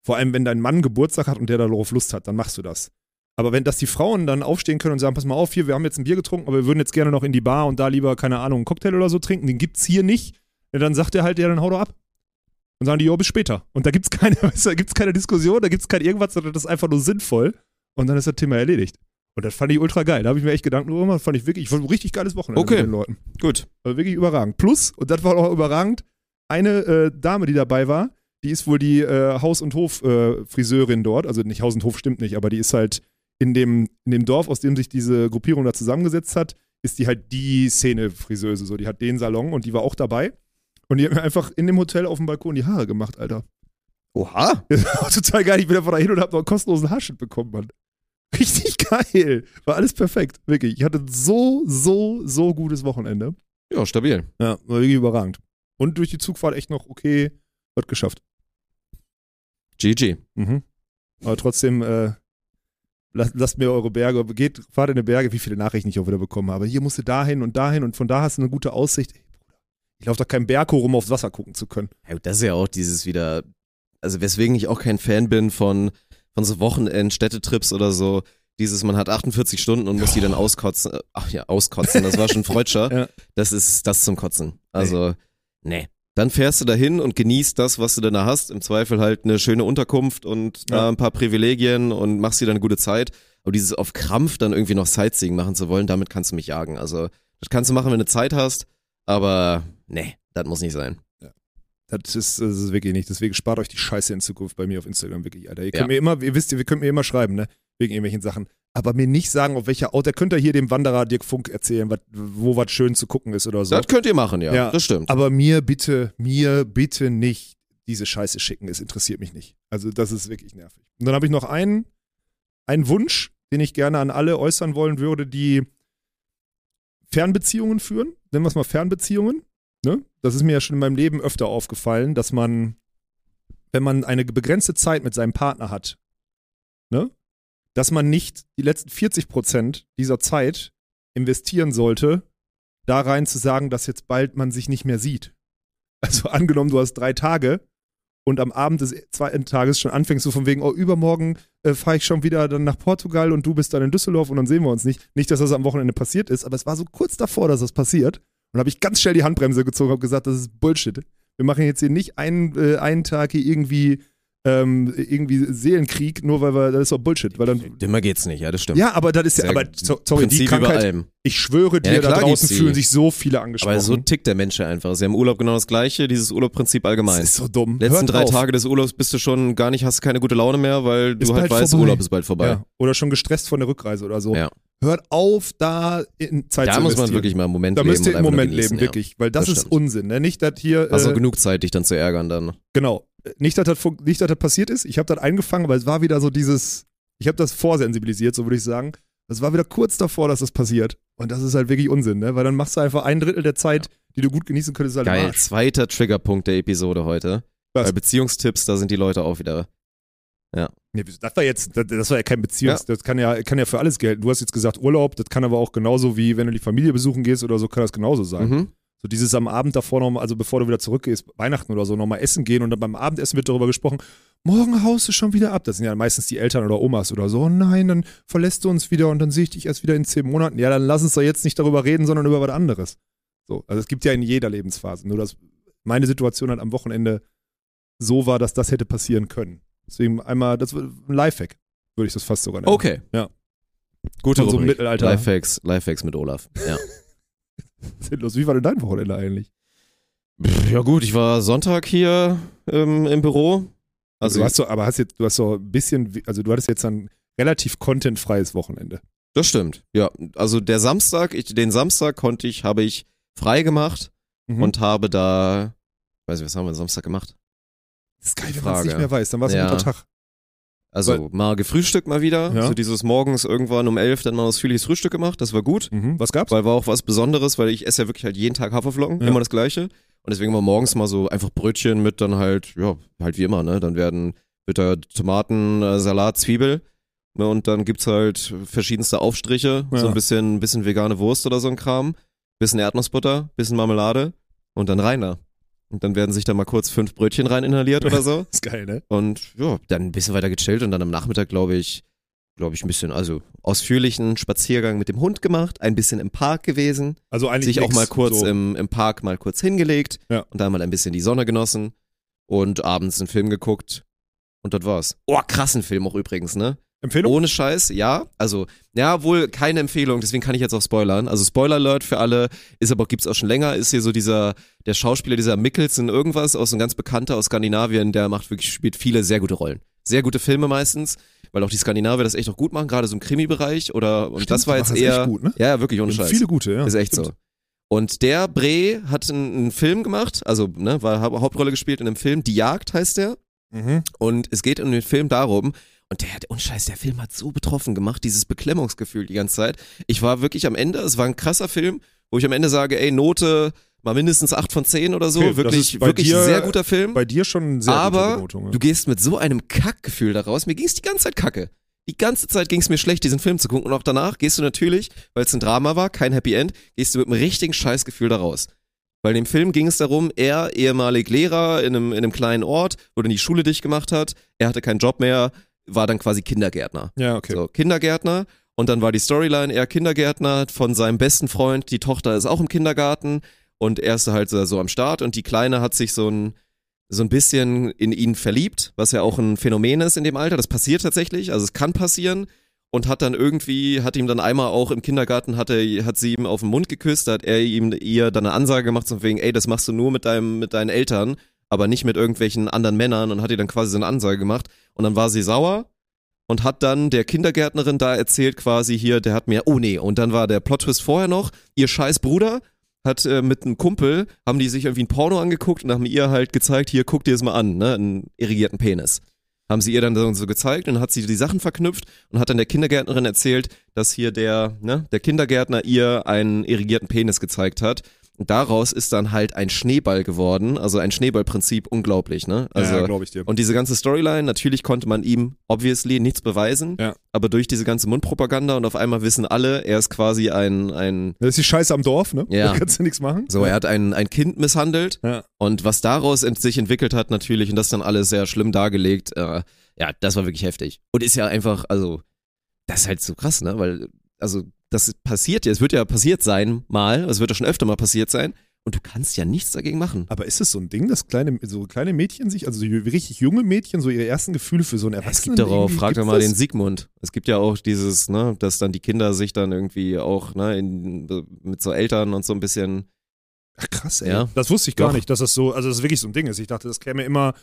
Vor allem, wenn dein Mann Geburtstag hat und der darauf Lust hat, dann machst du das. Aber wenn dass die Frauen dann aufstehen können und sagen, pass mal auf, hier, wir haben jetzt ein Bier getrunken, aber wir würden jetzt gerne noch in die Bar und da lieber, keine Ahnung, einen Cocktail oder so trinken, den gibt's hier nicht, ja, dann sagt er halt, ja, dann hau doch ab. Und sagen die, jo, bis später. Und da gibt's keine, da gibt's keine Diskussion, da gibt's kein irgendwas, sondern das ist einfach nur sinnvoll. Und dann ist das Thema erledigt. Und das fand ich ultra geil. Da habe ich mir echt Gedanken drüber gemacht. Fand ich wirklich, ich fand ein richtig geiles Wochenende
Okay.
mit den Leuten.
Gut.
Also wirklich überragend. Plus, und das war auch überragend, eine äh, Dame, die dabei war, die ist wohl die äh, Haus- und Hof-Friseurin dort. Also nicht Haus und Hof stimmt nicht, aber die ist halt in dem, in dem Dorf, aus dem sich diese Gruppierung da zusammengesetzt hat, ist die halt die Szene-Friseuse. So, die hat den Salon und die war auch dabei. Und die hat mir einfach in dem Hotel auf dem Balkon die Haare gemacht, Alter.
Oha.
Das war total geil. Ich bin einfach da hin und hab noch einen kostenlosen Haarschnitt bekommen, Mann. Richtig geil. War alles perfekt. Wirklich. Ich hatte so, so, so gutes Wochenende.
Ja, stabil.
Ja, war wirklich überragend. Und durch die Zugfahrt echt noch okay, wird geschafft.
GG.
Mhm. Aber trotzdem, äh, lasst, lasst mir eure Berge, geht, fahrt in die Berge, wie viele Nachrichten ich auch wieder bekommen habe. Hier musst du dahin und dahin und von da hast du eine gute Aussicht. Ich laufe doch keinen Berg hoch, um aufs Wasser gucken zu können.
Ja, das ist ja auch dieses wieder, also weswegen ich auch kein Fan bin von, von so Wochenend-Städtetrips oder so. dieses, man hat 48 Stunden und muss die dann auskotzen. Ach ja, auskotzen, das war schon Freudscher.
Ja.
Das ist das zum Kotzen. Also, nee. Dann fährst du dahin und genießt das, was du dann da hast. Im Zweifel halt eine schöne Unterkunft und da
Ja.
ein paar Privilegien und machst dir dann eine gute Zeit. Aber dieses auf Krampf dann irgendwie noch Sightseeing machen zu wollen, damit kannst du mich jagen. Also, das kannst du machen, wenn du Zeit hast, aber nee, das muss nicht sein.
Das ist, das ist wirklich nicht. Deswegen spart euch die Scheiße in Zukunft bei mir auf Instagram wirklich, Alter. Ihr könnt
Ja.
mir immer, ihr wisst, ihr könnt mir immer schreiben, ne? Wegen irgendwelchen Sachen. Aber mir nicht sagen, auf welcher Auto. Da könnt ihr hier dem Wanderer Dirk Funk erzählen, wat, wo was schön zu gucken ist oder so.
Das könnt ihr machen, ja.
Ja.
Das stimmt.
Aber mir bitte, mir bitte nicht diese Scheiße schicken. Es interessiert mich nicht. Also, das ist wirklich nervig. Und dann habe ich noch einen, einen Wunsch, den ich gerne an alle äußern wollen würde, die Fernbeziehungen führen. Nennen wir es mal Fernbeziehungen. Ne? Das ist mir ja schon in meinem Leben öfter aufgefallen, dass man, wenn man eine begrenzte Zeit mit seinem Partner hat, ne? Dass man nicht die letzten 40 Prozent dieser Zeit investieren sollte, da rein zu sagen, dass jetzt bald man sich nicht mehr sieht. Also angenommen, du hast drei Tage und am Abend des zweiten Tages schon anfängst du von wegen, oh, übermorgen äh, fahre ich schon wieder dann nach Portugal und du bist dann in Düsseldorf und dann sehen wir uns nicht. Nicht, dass das am Wochenende passiert ist, aber es war so kurz davor, dass das passiert. Und habe ich ganz schnell die Handbremse gezogen und gesagt, das ist Bullshit. Wir machen jetzt hier nicht einen, äh, einen Tag hier irgendwie, ähm, irgendwie Seelenkrieg, nur weil wir, das ist doch Bullshit. Weil dann,
Dümmer geht's nicht, ja, das stimmt.
ja, aber das ist ja, aber so, sorry, die
Prinzip über
Krankheit, ich schwöre dir,
Ja,
da draußen
die.
fühlen sich so viele angesprochen.
Aber so tickt der Mensch einfach. Sie haben Urlaub genau das Gleiche, dieses Urlaubprinzip allgemein.
das ist so dumm.
Letzten
Hört
drei
auf.
Tage des Urlaubs bist du schon gar nicht, hast keine gute Laune mehr, weil du
Ist
halt weißt,
vorbei.
Urlaub ist bald vorbei.
Ja. Oder schon gestresst von der Rückreise oder so.
Ja.
Hört auf, da in Zeit
Da
zu
muss man
investieren.
wirklich mal einen Moment
Da
leben.
müsst ihr im Moment
genießen,
leben, wirklich. Weil das,
Das
ist
stimmt.
Unsinn. Ne? Nicht, dass hier.
Ja. Also
äh,
genug Zeit, dich dann zu ärgern dann.
Genau. Nicht, dass das, nicht, dass das passiert ist. Ich habe das eingefangen, aber es war wieder so dieses. Ich habe das vorsensibilisiert, so würde ich sagen. Es war wieder kurz davor, dass das passiert. Und das ist halt wirklich Unsinn, ne? Weil dann machst du einfach ein Drittel der Zeit, die du gut genießen könntest, halt
Geil. Zweiter Triggerpunkt der Episode heute.
Was?
Bei Beziehungstipps, da sind die Leute auch wieder.
Nee, wieso? das war jetzt, das, das war ja kein Beziehungs,
Ja.
das kann ja, kann ja für alles gelten. Du hast jetzt gesagt Urlaub, das kann aber auch genauso wie, wenn du die Familie besuchen gehst oder so, kann das genauso sein.
Mhm.
So dieses am Abend davor noch, mal, also bevor du wieder zurückgehst, Weihnachten oder so, nochmal essen gehen und dann beim Abendessen wird darüber gesprochen, morgen haust du schon wieder ab. Das sind ja meistens die Eltern oder Omas oder so. Oh nein, dann verlässt du uns wieder und dann sehe ich dich erst wieder in zehn Monaten. Ja, dann lass uns doch jetzt nicht darüber reden, sondern über was anderes. So, also es gibt ja in jeder Lebensphase. Nur dass meine Situation halt am Wochenende so war, dass das hätte passieren können. Deswegen einmal, das war ein Lifehack, würde ich das fast sogar nennen.
Okay.
Ja.
Gute
Von so
Rubrik.
Mittelalter.
Lifehacks, Lifehacks mit Olaf. Ja.
Sinnlos. Wie war denn dein Wochenende eigentlich?
Ja gut, ich war Sonntag hier ähm, im Büro.
Also
Also
du hast so, aber hast jetzt, du hast so ein bisschen, also du hattest jetzt ein relativ contentfreies Wochenende.
das stimmt. Ja, also der Samstag, ich, den Samstag konnte ich, habe ich frei gemacht
Mhm.
und habe da, weiß ich, was haben wir am Samstag gemacht?
Das ist geil, wenn man es nicht mehr weiß, dann war es
Ja.
ein guter Tag.
Also mal gefrühstückt mal wieder.
Ja.
So dieses morgens irgendwann um elf dann mal ausführliches Frühstück gemacht. Das war gut.
Mhm. Was gab's?
Weil war auch was Besonderes, weil ich esse ja wirklich halt jeden Tag Haferflocken,
Ja.
immer das gleiche. Und deswegen war morgens mal so einfach Brötchen mit dann halt, ja, halt wie immer, ne? Dann werden, wird da Tomaten, äh, Salat, Zwiebel. Ne? Und dann gibt's halt verschiedenste Aufstriche,
Ja.
so ein bisschen, bisschen vegane Wurst oder so ein Kram, bisschen Erdnussbutter, bisschen Marmelade und dann rein da. Und dann werden sich da mal kurz fünf Brötchen rein inhaliert oder so.
ist geil, ne?
Und ja, dann ein bisschen weiter gechillt und dann am Nachmittag, glaube ich, glaube ich, ein bisschen, also ausführlichen Spaziergang mit dem Hund gemacht, ein bisschen im Park gewesen,
Also eigentlich
sich auch mal kurz
so.
im, im Park mal kurz hingelegt
Ja.
und dann mal ein bisschen die Sonne genossen und abends einen Film geguckt und das war's. Oh, krassen Film auch übrigens, ne?
Empfehlung?
Ohne Scheiß, ja. Also, ja, wohl keine Empfehlung, deswegen kann ich jetzt auch spoilern. Also Spoiler Alert für alle, ist aber gibt's auch schon länger, ist hier so dieser, der Schauspieler, dieser Mickelson irgendwas, aus so ein ganz bekannter aus Skandinavien, der macht wirklich, spielt viele sehr gute Rollen. Sehr gute Filme meistens, weil auch die Skandinavier das echt auch gut machen, gerade so im Krimi-Bereich oder, und
Stimmt,
das war jetzt eher,
gut, ne?
ja, ja, wirklich ohne Scheiß.
Viele gute, ja.
Ist echt
Stimmt.
so. Und der Bre hat einen, einen Film gemacht, also ne, war Hau- Hauptrolle gespielt in einem Film, Die Jagd heißt der.
Mhm.
Und es geht in dem Film darum, und der hat, und scheiß, der Film hat so betroffen gemacht, dieses Beklemmungsgefühl die ganze Zeit. Ich war wirklich am Ende, es war ein krasser Film, wo ich am Ende sage, ey, Note mal mindestens 8 von 10 oder so.
Okay,
wirklich, wirklich
dir-
sehr guter Film.
Bei dir schon sehr gute
Aber
Benotung. Ja.
du gehst mit so einem Kackgefühl daraus. Mir ging es die ganze Zeit kacke. Die ganze Zeit ging es mir schlecht, diesen Film zu gucken. Und auch danach gehst du natürlich, weil es ein Drama war, kein Happy End, gehst du mit einem richtigen Scheißgefühl daraus. Weil in dem Film ging es darum, er, ehemalig Lehrer in einem, in einem kleinen Ort, wo dann die Schule dicht gemacht hat, er hatte keinen Job mehr, war dann quasi Kindergärtner.
Ja, okay.
So, Kindergärtner. Und dann war die Storyline, er Kindergärtner von seinem besten Freund, die Tochter ist auch im Kindergarten und er ist halt so, so am Start und die Kleine hat sich so ein, so ein bisschen in ihn verliebt, was ja auch ein Phänomen ist in dem Alter. Das passiert tatsächlich, also es kann passieren und hat dann irgendwie, hat ihm dann einmal auch im Kindergarten, hat, er, hat sie ihm auf den Mund geküsst, da hat er ihm ihr dann eine Ansage gemacht, so wegen, ey, das machst du nur mit deinem, mit deinen Eltern, aber nicht mit irgendwelchen anderen Männern und hat ihr dann quasi so eine Ansage gemacht und dann war sie sauer und hat dann der Kindergärtnerin da erzählt quasi hier, der hat mir, oh nee, und dann war der Plot-Twist vorher noch, ihr scheiß Bruder hat äh, mit einem Kumpel, haben die sich irgendwie ein Porno angeguckt und haben ihr halt gezeigt, hier, guck dir das mal an, ne, einen irrigierten Penis. Haben sie ihr dann so, gezeigt und hat sie die Sachen verknüpft und hat dann der Kindergärtnerin erzählt, dass hier der, ne, der Kindergärtner ihr einen irrigierten Penis gezeigt hat. Daraus ist dann halt ein Schneeball geworden, also ein Schneeballprinzip, unglaublich, ne? Also,
ja, glaube ich dir.
und diese ganze Storyline, natürlich konnte man ihm obviously nichts beweisen,
Ja.
aber durch diese ganze Mundpropaganda und auf einmal wissen alle, er ist quasi ein, ein
Das ist die Scheiße am Dorf, ne?
Ja.
Da kannst du nichts machen.
so, er hat ein, ein Kind misshandelt
Ja.
und was daraus sich entwickelt hat natürlich und das dann alles sehr schlimm dargelegt, äh, ja, das war wirklich heftig. Und ist ja einfach, also, das ist halt so krass, ne? Weil, also, das passiert ja, es wird ja passiert sein, mal, es wird ja schon öfter mal passiert sein und du kannst ja nichts dagegen machen.
Aber ist es so ein Ding, dass kleine, so kleine Mädchen sich, also so richtig junge Mädchen, so ihre ersten Gefühle für so einen
Es
Erwachsenen
gibt darauf, frag doch mal
das?
den Sigmund. Es gibt ja auch dieses, ne, dass dann die Kinder sich dann irgendwie auch, ne, in, mit so Eltern und so ein bisschen,
Ach krass, ey.
Ja.
Das wusste ich gar
Doch.
nicht, dass das so, also das wirklich so ein Ding ist. Ich dachte, das käme immer,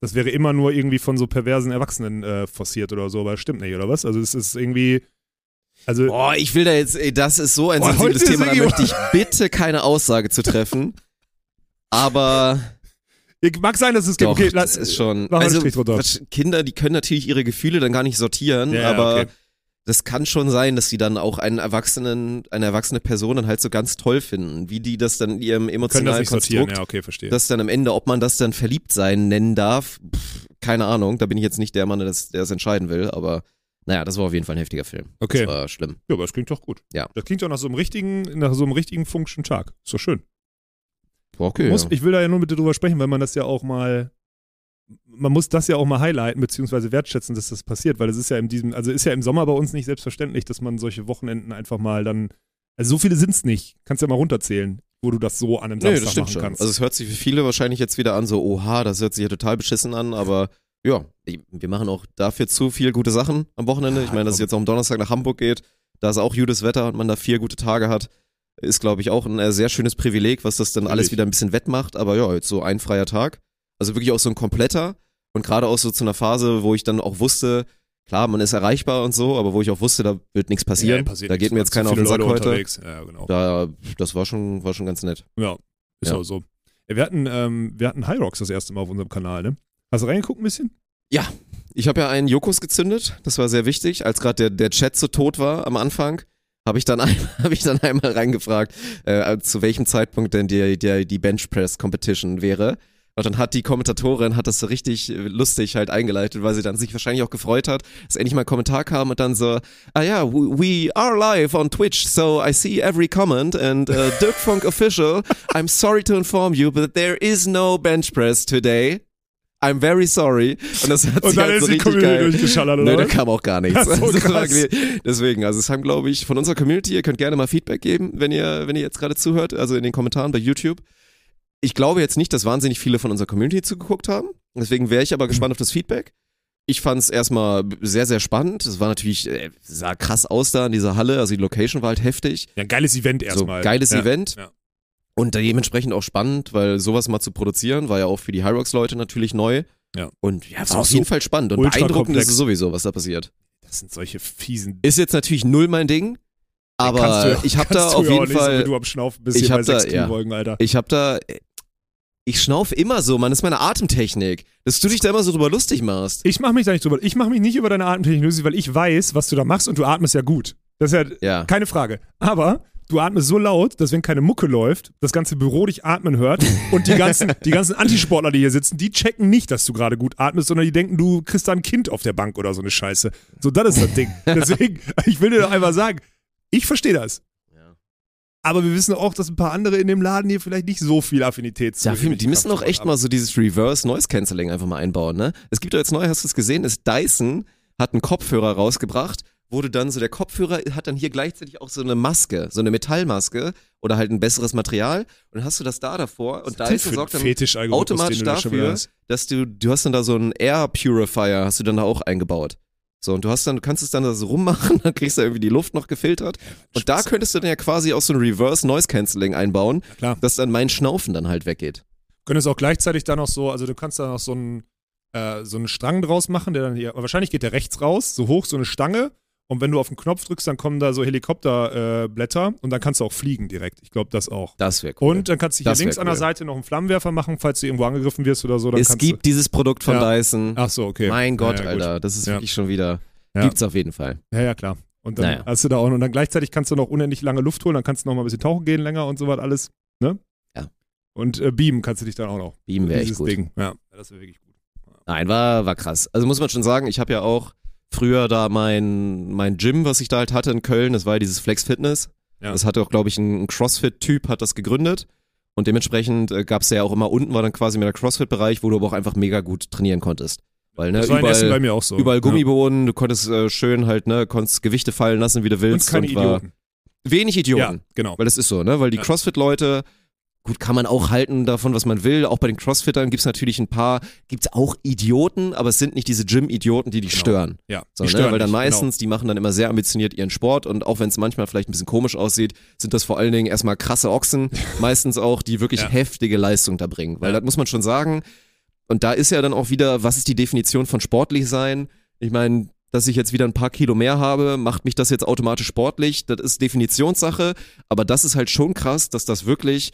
das wäre immer nur irgendwie von so perversen Erwachsenen äh, forciert oder so, aber das stimmt nicht, oder was? Also es ist irgendwie, also
boah, ich will da jetzt, ey, das ist so ein
Boah,
sensibles Thema, da möchte ich bitte keine Aussage zu treffen. Aber
ich- mag sein, dass es gibt.
doch,
okay,
das ist schon, also Kinder, die können natürlich ihre Gefühle dann gar nicht sortieren,
Ja,
aber
okay.
das kann schon sein, dass sie dann auch einen Erwachsenen, eine erwachsene Person dann halt so ganz toll finden, wie die das dann in ihrem
können das
emotionalen
nicht sortieren.
Konstrukt
Ja, okay, verstehe.
das dann am Ende, ob man das dann verliebt sein nennen darf, pff, keine Ahnung. Da bin ich jetzt nicht der Mann, der das, der das entscheiden will, aber naja, das war auf jeden Fall ein heftiger Film.
Okay.
Das war schlimm.
ja, aber das klingt doch gut.
Ja.
Das klingt doch nach so einem richtigen, nach so einem richtigen Funktion Tag. Ist doch schön.
Okay.
muss,
ja.
Ich will da ja nur mit dir drüber sprechen, weil man das ja auch mal, man muss das ja auch mal highlighten, beziehungsweise wertschätzen, dass das passiert, weil es ist ja in diesem, also ist ja im Sommer bei uns nicht selbstverständlich, dass man solche Wochenenden einfach mal dann, also so viele sind es nicht, kannst ja mal runterzählen, wo du das so an einem
Nee,
Samstag
das stimmt
machen
schon.
kannst.
Also es hört sich für viele wahrscheinlich jetzt wieder an, so, oha, das hört sich ja total beschissen an, aber ja, wir machen auch dafür zu viel gute Sachen am Wochenende. Ich meine, dass es jetzt auch am Donnerstag nach Hamburg geht, da ist auch gutes Wetter und man da vier gute Tage hat, ist, glaube ich, auch ein äh, sehr schönes Privileg, was das dann alles wieder ein bisschen wettmacht. Aber ja, jetzt so ein freier Tag. Also wirklich auch so ein kompletter und gerade auch so zu einer Phase, wo ich dann auch wusste, klar, man ist erreichbar und so, aber wo ich auch wusste, da wird nichts passieren.
Ja, passiert
da
nichts,
geht mir jetzt keiner auf den Sack
Leute
heute.
unterwegs. Ja, genau.
Da, das war schon, war schon ganz nett.
Ja, ist
Ja.
auch so. Wir hatten, ähm, wir hatten High Rocks das erste Mal auf unserem Kanal, ne? Hast du reingeguckt ein bisschen?
Ich habe ja einen Jokos gezündet, das war sehr wichtig. Als gerade der, der Chat so tot war am Anfang, habe ich, dann ein- hab ich dann einmal reingefragt, äh, zu welchem Zeitpunkt denn die, die, die Benchpress Competition wäre. Und dann hat die Kommentatorin, hat das so richtig äh, lustig halt eingeleitet, weil sie dann sich wahrscheinlich auch gefreut hat, dass endlich mal ein Kommentar kam und dann so, ah ja, we, we are live on Twitch, so I see every comment and uh, Dirk Funk Official, I'm sorry to inform you, but there is no bench press today. I'm very sorry. Und das hat
Und dann
halt
ist
so
die
richtig
Community
geil.
durchgeschallert,
Nö,
oder?
da kam auch gar nichts.
So,
Also, Deswegen, also es haben, glaube ich, von unserer Community, ihr könnt gerne mal Feedback geben, wenn ihr, wenn ihr jetzt gerade zuhört, also in den Kommentaren bei YouTube. Ich glaube jetzt nicht, dass wahnsinnig viele von unserer Community zugeguckt haben. Deswegen wäre ich aber gespannt auf das Feedback. Ich fand es erstmal sehr, sehr spannend. Es war natürlich, äh, sah krass aus da in dieser Halle. Also die Location war halt heftig.
Ja, ein geiles Event erstmal.
So, geiles
ja.
Event.
Ja.
Und dementsprechend auch spannend, weil sowas mal zu produzieren, war ja auch für die Hyrox-Leute natürlich neu.
Ja.
Und ja, war auf jeden
so
Fall spannend. Und beeindruckend ist es sowieso, was da passiert.
Das sind solche fiesen.
Ist jetzt natürlich null mein Ding, aber
ja-
ich habe da auf jeden Fall,
du am Schnaufen bist
ich
hier bei
hab da-
sechs
ja.
Kniebeugen, Alter.
ich habe da, ich schnaufe immer so, man, das ist meine Atemtechnik, dass du dich da immer so drüber lustig machst.
Ich mache mich da nicht drüber. Ich mache mich nicht über deine Atemtechnik lustig, weil ich weiß, was du da machst und du atmest ja gut. Das ist ja
Ja.
keine Frage. Aber du atmest so laut, dass wenn keine Mucke läuft, das ganze Büro dich atmen hört und die ganzen, die ganzen Antisportler, die hier sitzen, die checken nicht, dass du gerade gut atmest, sondern die denken, du kriegst da ein Kind auf der Bank oder so eine Scheiße. So, das ist das Ding. Deswegen, ich will dir doch einfach sagen, ich verstehe das.
Ja.
Aber wir wissen auch, dass ein paar andere in dem Laden hier vielleicht nicht so viel Affinität zu
Dafür, die müssen auch echt mal so dieses Reverse Noise Cancelling einfach mal einbauen, ne? Es gibt doch jetzt neu, hast du es gesehen, ist Dyson hat einen Kopfhörer rausgebracht, wurde dann so, der Kopfhörer hat dann hier gleichzeitig auch so eine Maske, so eine Metallmaske oder halt ein besseres Material und dann hast du das da davor und da ist sorgt dann automatisch
du da
dafür, dass du, du hast dann da so einen Air Purifier, hast du dann da auch eingebaut. So, und du hast dann, du kannst es dann da so rummachen, dann kriegst du irgendwie die Luft noch gefiltert. Und da könntest du dann ja quasi auch so ein Reverse Noise Cancelling einbauen,
Klar.
dass dann mein Schnaufen dann halt weggeht.
Könntest auch gleichzeitig dann noch so, also du kannst da noch so einen, äh, so einen Strang draus machen, der dann hier, wahrscheinlich geht der rechts raus, so hoch, so eine Stange. Und wenn du auf den Knopf drückst, dann kommen da so Helikopterblätter äh, und dann kannst du auch fliegen direkt. Ich glaube, das auch.
Das wäre cool.
Und dann kannst du hier links an der
cool.
Seite noch einen Flammenwerfer machen, falls du irgendwo angegriffen wirst oder so.
Es gibt dieses Produkt von
Ja.
Dyson.
Ach so, okay.
Mein Gott,
ja, ja.
Alter, das ist
Ja.
wirklich schon wieder.
Ja.
Gibt's auf jeden Fall.
Ja, ja, klar. Und dann
Naja.
hast du da auch, und dann gleichzeitig kannst du noch unendlich lange Luft holen, dann kannst du noch mal ein bisschen tauchen gehen länger und so was alles. Ne?
Ja.
Und äh, beamen kannst du dich dann auch noch.
Beam wäre echt gut.
Ding. Ja, das wäre wirklich gut.
Nein, war, war krass. Also muss man schon sagen, ich habe ja auch früher da mein, mein Gym, was ich da halt hatte in Köln, das war ja dieses Flex Fitness.
Ja.
Das hatte auch, glaube ich, ein, CrossFit-Typ hat das gegründet. Und dementsprechend äh, gab es ja auch immer unten war dann quasi mit der CrossFit-Bereich, wo du aber auch einfach mega gut trainieren konntest. Weil, ne,
Das war Essen bei
überall,
mir auch so.
überall
Ja.
Gummiboden, du konntest äh, schön halt, ne, konntest Gewichte fallen lassen, wie du
Und
willst.
keine
war
Idioten.
Wenig
Ja,
Idioten.
genau.
Weil das ist so, ne? Weil die
Ja.
CrossFit-Leute, gut, kann man auch halten davon, was man will. Auch bei den CrossFittern gibt's natürlich ein paar, gibt's auch Idioten, aber es sind nicht diese Gym-Idioten, die dich
Genau.
stören.
Ja,
So,
die
ne?
stören
Weil dann
nicht, genau.
meistens, die machen dann immer sehr ambitioniert ihren Sport und auch wenn es manchmal vielleicht ein bisschen komisch aussieht, sind das vor allen Dingen erstmal krasse Ochsen, meistens auch, die wirklich
Ja.
heftige Leistung da bringen. Weil
Ja.
das muss man schon sagen. Und da ist ja dann auch wieder, was ist die Definition von sportlich sein? Ich meine, dass ich jetzt wieder ein paar Kilo mehr habe, macht mich das jetzt automatisch sportlich. Das ist Definitionssache. Aber das ist halt schon krass, dass das wirklich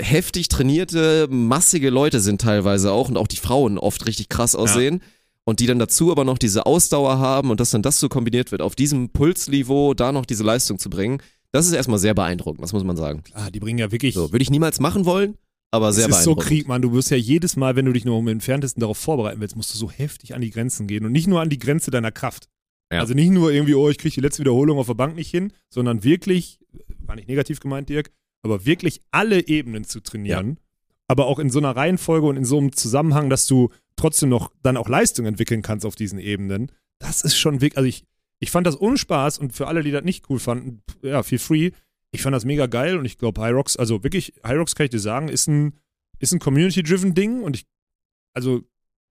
heftig trainierte, massige Leute sind teilweise auch und auch die Frauen oft richtig krass aussehen. Und die dann dazu aber noch diese Ausdauer haben und dass dann das so kombiniert wird, auf diesem Pulsniveau da noch diese Leistung zu bringen, das ist erstmal sehr beeindruckend, das muss man sagen.
Ah, die bringen ja wirklich.
So, würde ich niemals machen wollen, aber sehr
es ist so
beeindruckend.
Krieg, Mann. Du wirst ja jedes Mal, wenn du dich nur im Entferntesten darauf vorbereiten willst, musst du so heftig an die Grenzen gehen. Und nicht nur an die Grenze deiner Kraft.
Ja.
Also nicht nur irgendwie, oh, ich kriege die letzte Wiederholung auf der Bank nicht hin, sondern wirklich, war nicht negativ gemeint, Dirk, aber wirklich alle Ebenen zu trainieren. Aber auch in so einer Reihenfolge und in so einem Zusammenhang, dass du trotzdem noch dann auch Leistung entwickeln kannst auf diesen Ebenen. Das ist schon wirklich, also ich, ich fand das ohne Spaß und für alle, die das nicht cool fanden, ja, feel free. Ich fand das mega geil und ich glaube, Hyrox, also wirklich, Hyrox kann ich dir sagen, ist ein, ist ein Community-driven Ding und ich, also,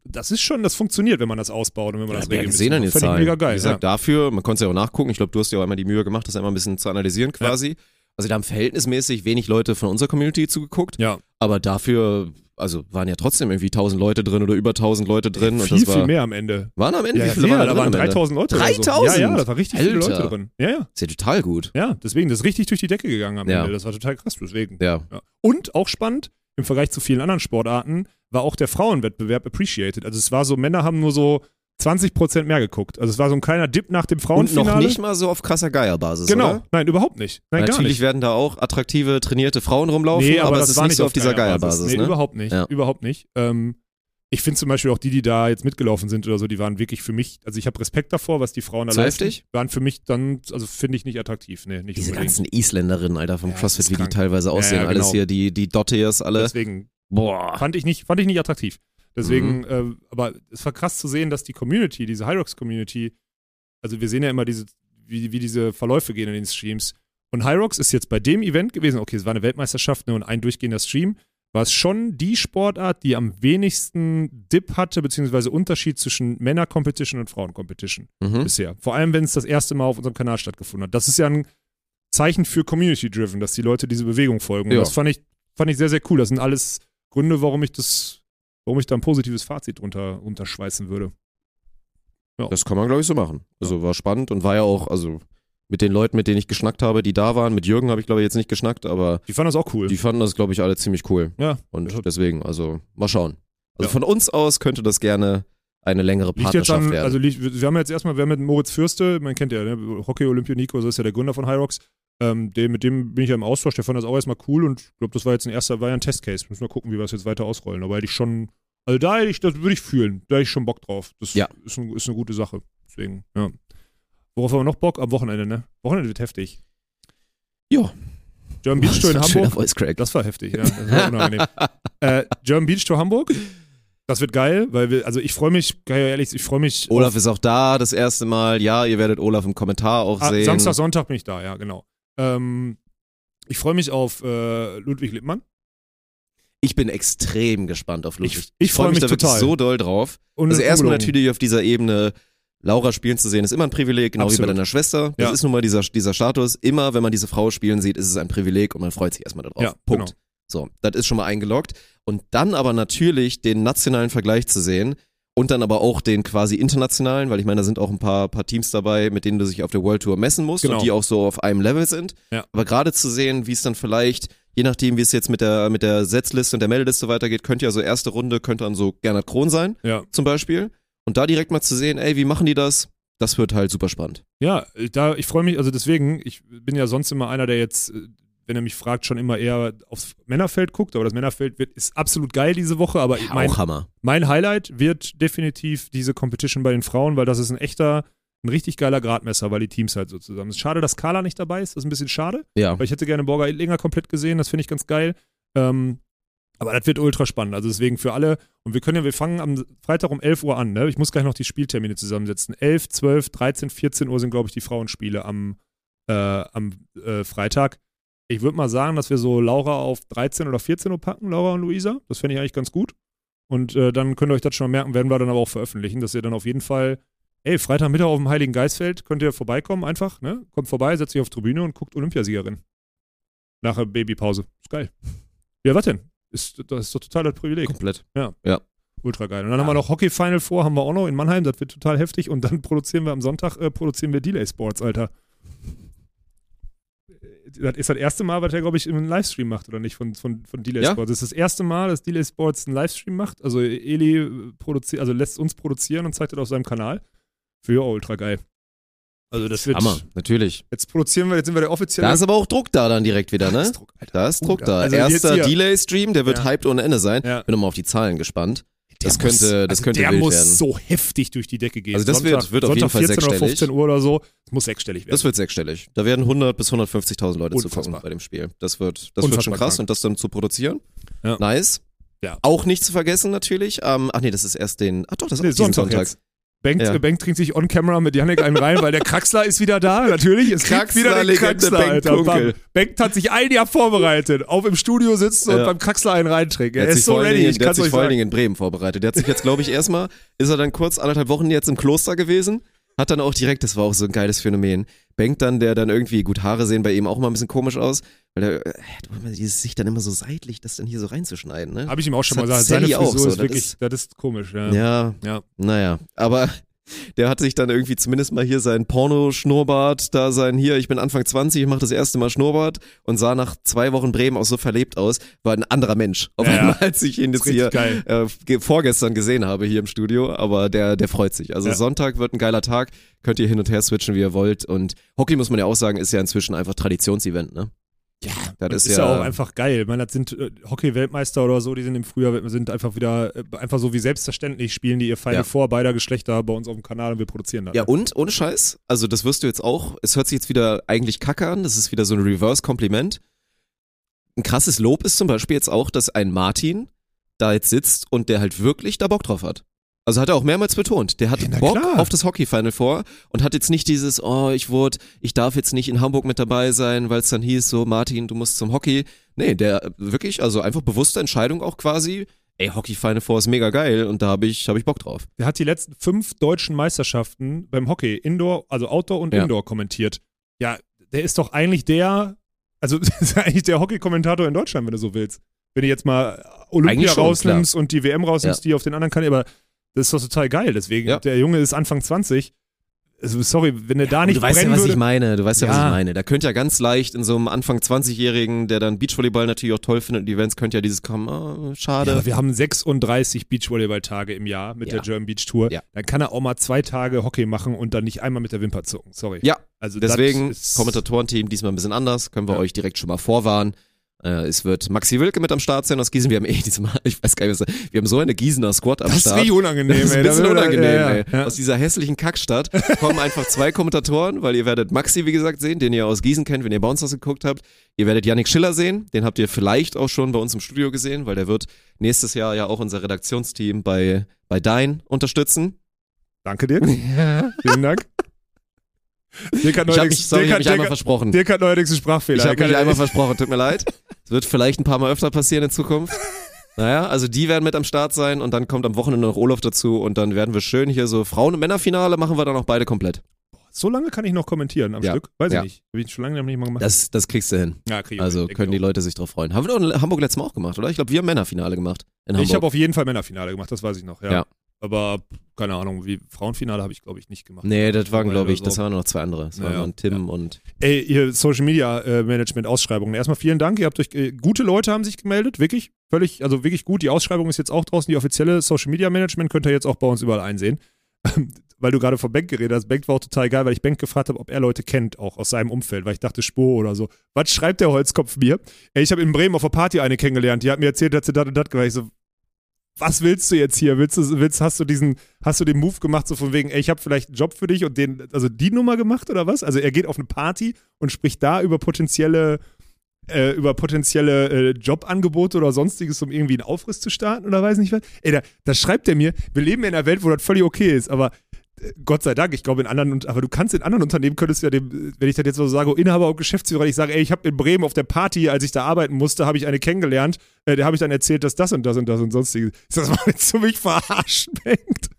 das ist schon, das funktioniert, wenn man das ausbaut und wenn man
Ja,
das
wir
regelmäßig
sehen dann
macht.
jetzt
Fand ich
Zahlen.
mega geil.
Wie gesagt, dafür, man konnte es ja auch nachgucken. Ich glaube, du hast dir auch einmal die Mühe gemacht, das einmal ein bisschen zu analysieren quasi. Also da haben verhältnismäßig wenig Leute von unserer Community zugeguckt.
ja.
Aber dafür, also waren ja trotzdem irgendwie 1000 Leute drin oder über 1000 Leute drin. und
viel,
das war,
viel mehr am Ende.
Waren am Ende,
Ja,
wie
ja,
viele
sehr,
waren
da
drin
waren
am Ende?
3000 Leute. oder
3000?
So. Ja, ja, da waren richtig viele
Alter.
Leute drin. Ja, ja.
Ist ja total gut.
Ja, deswegen, das ist richtig durch die Decke gegangen am
Ja.
Ende. Das war total krass, deswegen.
Ja.
Ja. Und auch spannend, im Vergleich zu vielen anderen Sportarten, war auch der Frauenwettbewerb appreciated. Also es war so, Männer haben nur so 20% mehr geguckt. Also es war so ein kleiner Dip nach dem
Und
Frauenfinale.
noch nicht mal so auf krasser Geierbasis,
Genau,
oder?
nein, überhaupt nicht. Nein,
Natürlich
nicht.
werden da auch attraktive, trainierte Frauen rumlaufen,
nee, aber,
aber,
das
es ist
war
nicht so auf dieser Geierbasis.
Nee,
ne?
überhaupt nicht.
Ja.
Überhaupt nicht. Ähm, ich finde zum Beispiel auch die, die da jetzt mitgelaufen sind oder so, die waren wirklich für mich, also ich habe Respekt davor, was die Frauen da leisten. Waren für mich dann, also finde ich nicht attraktiv. Nee, nicht
Diese
unbedingt.
ganzen Isländerinnen, Alter, vom
Ja,
CrossFit, wie die teilweise aussehen.
ja,
Alles
genau.
hier, die, die Dottiers alle.
Deswegen
Boah.
fand ich nicht, fand ich nicht attraktiv. Deswegen,
Mhm.
äh, aber es war krass zu sehen, dass die Community, diese Hyrox-Community, also wir sehen ja immer diese, wie, wie diese Verläufe gehen in den Streams. Und Hyrox ist jetzt bei dem Event gewesen, okay, es war eine Weltmeisterschaft ne, und ein durchgehender Stream, war es schon die Sportart, die am wenigsten Dip hatte, beziehungsweise Unterschied zwischen Männer-Competition und Frauen-Competition
Mhm.
bisher. Vor allem, wenn es das erste Mal auf unserem Kanal stattgefunden hat. Das ist ja ein Zeichen für Community-Driven, dass die Leute diese Bewegung folgen. Und
Ja.
das fand ich, fand ich sehr, sehr cool. Das sind alles Gründe, warum ich das, warum ich da ein positives Fazit drunter unterschweißen würde.
Das kann man, glaube ich, so machen. Also war spannend und war ja auch, also mit den Leuten, mit denen ich geschnackt habe, die da waren, mit Jürgen habe ich, glaube ich, jetzt nicht geschnackt, aber
Die fanden das auch cool.
die fanden das, glaube ich, alle ziemlich cool.
ja.
Und
Ja.
deswegen, also mal schauen. Also
Ja.
von uns aus könnte das gerne eine längere
Liegt
Partnerschaft
an,
werden.
also liegt, wir haben jetzt erstmal, wir haben mit Moritz Fürste, man kennt ja, ne, Hockey Olympionico, so ist ja der Gründer von Hyrox. Ähm, dem, mit dem bin ich ja im Austausch, der fand das auch erstmal cool und ich glaube, das war jetzt ein erster, war ja ein Testcase. Müssen wir gucken, wie wir es jetzt weiter ausrollen. Aber hätte ich schon, also da hätte ich, das würde ich fühlen, da hätte ich schon Bock drauf. Das
Ja.
ist, ein, ist eine gute Sache. Deswegen, ja. Worauf haben wir noch Bock? Am Wochenende, ne? Wochenende wird heftig.
Ja.
German Beach Tour in
Das
Hamburg. Das war heftig, ja. Das war unangenehm. äh, German Beach Tour Hamburg. Das Das wird geil, weil wir, also ich freue mich, kann ich ehrlich, ich freue mich.
Olaf ist auch da, das erste Mal. Ja, ihr werdet Olaf im Kommentar auch
Ah,
sehen.
Samstag, Sonntag bin ich da, ja, genau. Ähm, ich freue mich auf äh, Ludwig Lippmann.
Ich bin extrem gespannt auf Ludwig.
Ich- ich
freu
freu mich
da wirklich
total.
so doll drauf.
Und
Also erstmal natürlich auf dieser Ebene Laura spielen zu sehen, ist immer ein Privileg, genau wie
Absolut.
bei deiner Schwester. Das
Ja.
ist nun mal dieser, dieser Status. Immer, wenn man diese Frau spielen sieht, ist es ein Privileg und man freut sich erstmal darauf.
Ja,
Punkt.
genau.
So, das ist schon mal eingeloggt. Und dann aber natürlich den nationalen Vergleich zu sehen und dann aber auch den quasi internationalen, weil ich meine, da sind auch ein paar, paar Teams dabei, mit denen du dich auf der World Tour messen musst
Genau.
und die auch so auf einem Level sind.
Ja.
Aber gerade zu sehen, wie es dann vielleicht, je nachdem, wie es jetzt mit der, mit der Setzliste und der Meldeliste weitergeht, könnte ja so erste Runde, könnte dann so Gernot Kron sein,
Ja.
zum Beispiel. Und da direkt mal zu sehen, ey, wie machen die das? Das wird halt super spannend.
Ja, da, ich freue mich, also deswegen, ich bin ja sonst immer einer, der jetzt, äh, wenn er mich fragt, schon immer eher aufs Männerfeld guckt, aber das Männerfeld wird, ist absolut geil diese Woche, aber mein,
auch Hammer.
mein Highlight wird definitiv diese Competition bei den Frauen, weil das ist ein echter, ein richtig geiler Gradmesser, weil die Teams halt so zusammen sind. Schade, dass Carla nicht dabei ist, das ist ein bisschen schade,
Ja.
weil ich hätte gerne Borger Idlinger komplett gesehen, das finde ich ganz geil. Ähm, aber das wird ultra spannend, also deswegen für alle. Und wir können ja, wir fangen am Freitag um 11 Uhr an, ne? Ich muss gleich noch die Spieltermine zusammensetzen. 11, 12, 13, 14 Uhr sind, glaube ich, die Frauenspiele am, äh, am äh, Freitag. Ich würde mal sagen, dass wir so Laura auf 13 oder 14 Uhr packen, Laura und Luisa. Das fände ich eigentlich ganz gut. Und äh, dann könnt ihr euch das schon mal merken, werden wir dann aber auch veröffentlichen, dass ihr dann auf jeden Fall, ey, Freitagmittag auf dem Heiligen Geistfeld könnt ihr vorbeikommen, einfach, ne? Kommt vorbei, setzt euch auf Tribüne und guckt Olympiasiegerin. Nach der Babypause. Ist geil. Ja, was denn? Ist, das ist doch total das Privileg.
Komplett.
Ultra geil. Und dann haben wir noch Hockey Final vor, haben wir auch noch in Mannheim, das wird total heftig. Und dann produzieren wir am Sonntag, äh, produzieren wir Delay Sports, Alter. Das ist das erste Mal, was er, glaube ich, einen Livestream macht, oder nicht? Von, von, von Delay
Ja.
Sports. Das ist das erste Mal, dass Delay Sports einen Livestream macht. Also Eli äh, produziert, also lässt uns produzieren und zeigt das auf seinem Kanal. Für ja, ultra geil. Also das wird.
Hammer, natürlich.
Jetzt produzieren wir, jetzt sind wir der offizielle.
Da ist aber auch Druck da dann direkt wieder,
Da
ne?
ist Druck, Alter.
Da ist Druck da.
also
Erster Delay-Stream, der wird
Ja.
hyped ohne Ende sein.
Ja.
Bin nochmal auf die Zahlen gespannt. Das
Der muss-
könnte, das
also
könnte
der muss
werden.
so heftig durch die Decke gehen.
Also das wird- wird auf
Sonntag
jeden Fall
14 oder
sechsstellig.
15 Uhr oder so. Das muss sechsstellig werden.
Das wird sechsstellig. Da werden 100 bis 150.000 Leute
Unfassbar.
zugucken bei dem Spiel. Das wird, das wird schon krass
krank.
und das dann zu produzieren.
Ja.
Nice.
Ja.
Auch nicht zu vergessen natürlich. Ähm, ach nee, das ist erst den. Ach doch, das ist
Nee, Sonntag
Sonntag.
Bengt,
Ja.
Bengt trinkt sich on camera mit Yannick einen rein, weil der Kraxler ist wieder da, natürlich. Es
Kraxler,
wieder den
Legende,
Kraxler,
Bengt
Alter. Bam. Bengt hat sich ein Jahr vorbereitet, auf im Studio sitzen und
Ja.
beim Kraxler einen reintrinken. Er ist so ready,
Dingen,
ich
der hat sich vor allen. Dingen in Bremen vorbereitet. Der hat sich jetzt, glaube ich, erstmal, ist er dann kurz anderthalb Wochen jetzt im Kloster gewesen, hat dann auch direkt, das war auch so ein geiles Phänomen, Bengt dann, der dann irgendwie, gut, Haare sehen bei ihm auch mal ein bisschen komisch aus, weil er, immer dieses sich dann immer so seitlich, das dann hier so reinzuschneiden, ne?
Habe ich ihm auch schon
Das
mal gesagt. Seine
Sally auch
Frisur
so,
ist
das
wirklich,
ist-
das ist komisch, ja.
Ja,
Ja.
naja, aber der hat sich dann irgendwie zumindest mal hier sein Porno-Schnurrbart, da sein hier, ich bin Anfang 20, ich mache das erste Mal Schnurrbart und sah nach zwei Wochen Bremen auch so verlebt aus, war ein anderer Mensch. Auf
Ja,
einmal, als ich ihn jetzt hier äh, ge- vorgestern gesehen habe hier im Studio, aber der, der freut sich. Also
Ja.
Sonntag wird ein geiler Tag, könnt ihr hin und her switchen, wie ihr wollt und Hockey muss man ja auch sagen, ist ja inzwischen einfach Traditionsevent, ne?
Ja,
Das ist
ist, ja,
ja-
auch einfach geil. Ich meine, das sind äh, Hockey-Weltmeister oder so, die sind im Frühjahr, sind einfach wieder, äh, einfach so wie selbstverständlich spielen die ihr Final
Ja.
Four beider Geschlechter bei uns auf dem Kanal und wir produzieren das.
Ja, und ohne Scheiß, also das wirst du jetzt auch, es hört sich jetzt wieder eigentlich kacke an, das ist wieder so ein Reverse-Kompliment. Ein krasses Lob ist zum Beispiel jetzt auch, dass ein Martin da jetzt sitzt und der halt wirklich da Bock drauf hat. Also hat er auch mehrmals betont, der hat
Ja,
Bock
klar.
auf das Hockey-Final vor und hat jetzt nicht dieses, oh, ich wurde, ich darf jetzt nicht in Hamburg mit dabei sein, weil es dann hieß so, Martin, du musst zum Hockey. Nee, der wirklich, also einfach bewusste Entscheidung auch quasi, ey, Hockey-Final Four ist mega geil und da habe ich, hab ich Bock drauf.
Der hat die letzten fünf deutschen Meisterschaften beim Hockey, Indoor, also Outdoor und
Ja.
Indoor kommentiert. Ja, der ist doch eigentlich der, also ist eigentlich der Hockey-Kommentator in Deutschland, wenn du so willst. Wenn du jetzt mal Olympia
schon,
rausnimmst und die WM rausnimmst,
Ja.
die auf den anderen Kanälen, aber das ist doch total geil. Deswegen,
Ja.
der Junge ist Anfang 20. Also, sorry, wenn er da nicht
du weißt ja, was
würde.
ich meine. Du weißt ja, was
Ja.
ich meine. Da könnte ja ganz leicht in so einem Anfang 20-Jährigen, der dann Beachvolleyball natürlich auch toll findet und Events, könnte ja dieses kommen, oh, schade.
Ja, wir haben 36 Beachvolleyball-Tage im Jahr mit
Ja.
der German Beach Tour.
Ja.
Dann kann er auch mal zwei Tage Hockey machen und dann nicht einmal mit der Wimper zucken. Sorry.
Ja,
also
Deswegen, Kommentatorenteam diesmal ein bisschen anders, können wir
Ja.
euch direkt schon mal vorwarnen. Äh, es wird Maxi Wilke mit am Start sein aus Gießen. Wir haben eh diesmal, ich weiß gar nicht, was, wir haben so eine Gießener Squad am
Das ist
Start.
richtig unangenehm,
Das ist
ey.
ein bisschen unangenehm,
ja,
ey.
ja.
Aus dieser hässlichen Kackstadt kommen einfach zwei Kommentatoren, weil ihr werdet Maxi, wie gesagt, sehen, den ihr aus Gießen kennt, wenn ihr bei uns das geguckt habt. Ihr werdet Yannick Schiller sehen, den habt ihr vielleicht auch schon bei uns im Studio gesehen, weil der wird nächstes Jahr ja auch unser Redaktionsteam bei, bei Dein unterstützen.
Danke, Dirk. Vielen Dank. Dirk hat
Ich habe
neuerdings,
mich, hab mich einmal versprochen.
Dirk hat neuerdings einen Sprachfehler.
Ich habe mich einmal versprochen, tut mir leid. Es wird vielleicht ein paar Mal öfter passieren in Zukunft. Naja, also die werden mit am Start sein und dann kommt am Wochenende noch Olaf dazu und dann werden wir schön hier so Frauen- und Männerfinale machen wir dann auch beide komplett.
So lange kann ich noch kommentieren am
Ja.
Stück. Weiß
Ja.
ich nicht. Habe ich schon lange nicht mal gemacht.
Das, das kriegst du hin.
ja, krieg ich
Also können die. Leute sich drauf freuen. Haben wir doch in Hamburg letztes Mal auch gemacht, oder? Ich glaube, wir haben Männerfinale gemacht in Hamburg.
Ich habe auf jeden Fall Männerfinale gemacht, das weiß ich noch, ja.
Ja.
Aber keine Ahnung, wie Frauenfinale habe ich glaube ich nicht gemacht.
nee, das waren, glaube ich,
so-
das waren noch zwei andere. Das waren
Naja,
dann Tim und
Ey, ihr Social Media äh, Management Ausschreibungen. Erstmal vielen Dank. Ihr habt euch äh, gute Leute haben sich gemeldet, wirklich völlig, also wirklich gut. Die Ausschreibung ist jetzt auch draußen. Die offizielle Social Media Management könnt ihr jetzt auch bei uns überall einsehen. weil du gerade von Bank geredet hast. Bank war auch total geil, weil ich Bank gefragt habe, ob er Leute kennt, auch aus seinem Umfeld, weil ich dachte Spur oder so. Was schreibt der Holzkopf mir? Ey, ich habe in Bremen auf der Party eine kennengelernt. Die hat mir erzählt, dass sie das und das gemacht. Ich so, was willst du jetzt hier? Willst du, willst, hast du diesen, hast du den Move gemacht, so von wegen, ey, ich habe vielleicht einen Job für dich und den, also die Nummer gemacht oder was? Also er geht auf eine Party und spricht da über potenzielle, äh, über potenzielle äh, Jobangebote oder sonstiges, um irgendwie einen Aufriss zu starten oder weiß nicht was. Ey, da, da schreibt er mir, wir leben in einer Welt, wo das völlig okay ist, aber Gott sei Dank, ich glaube in anderen, aber du kannst in anderen Unternehmen, könntest du ja dem, wenn ich das jetzt so sage, Inhaber und Geschäftsführer, ich sage, ey, ich habe in Bremen auf der Party, als ich da arbeiten musste, habe ich eine kennengelernt, äh, der habe ich dann erzählt, dass das und das und das und sonstiges. Ist das mal jetzt zu mich verarschen denkt?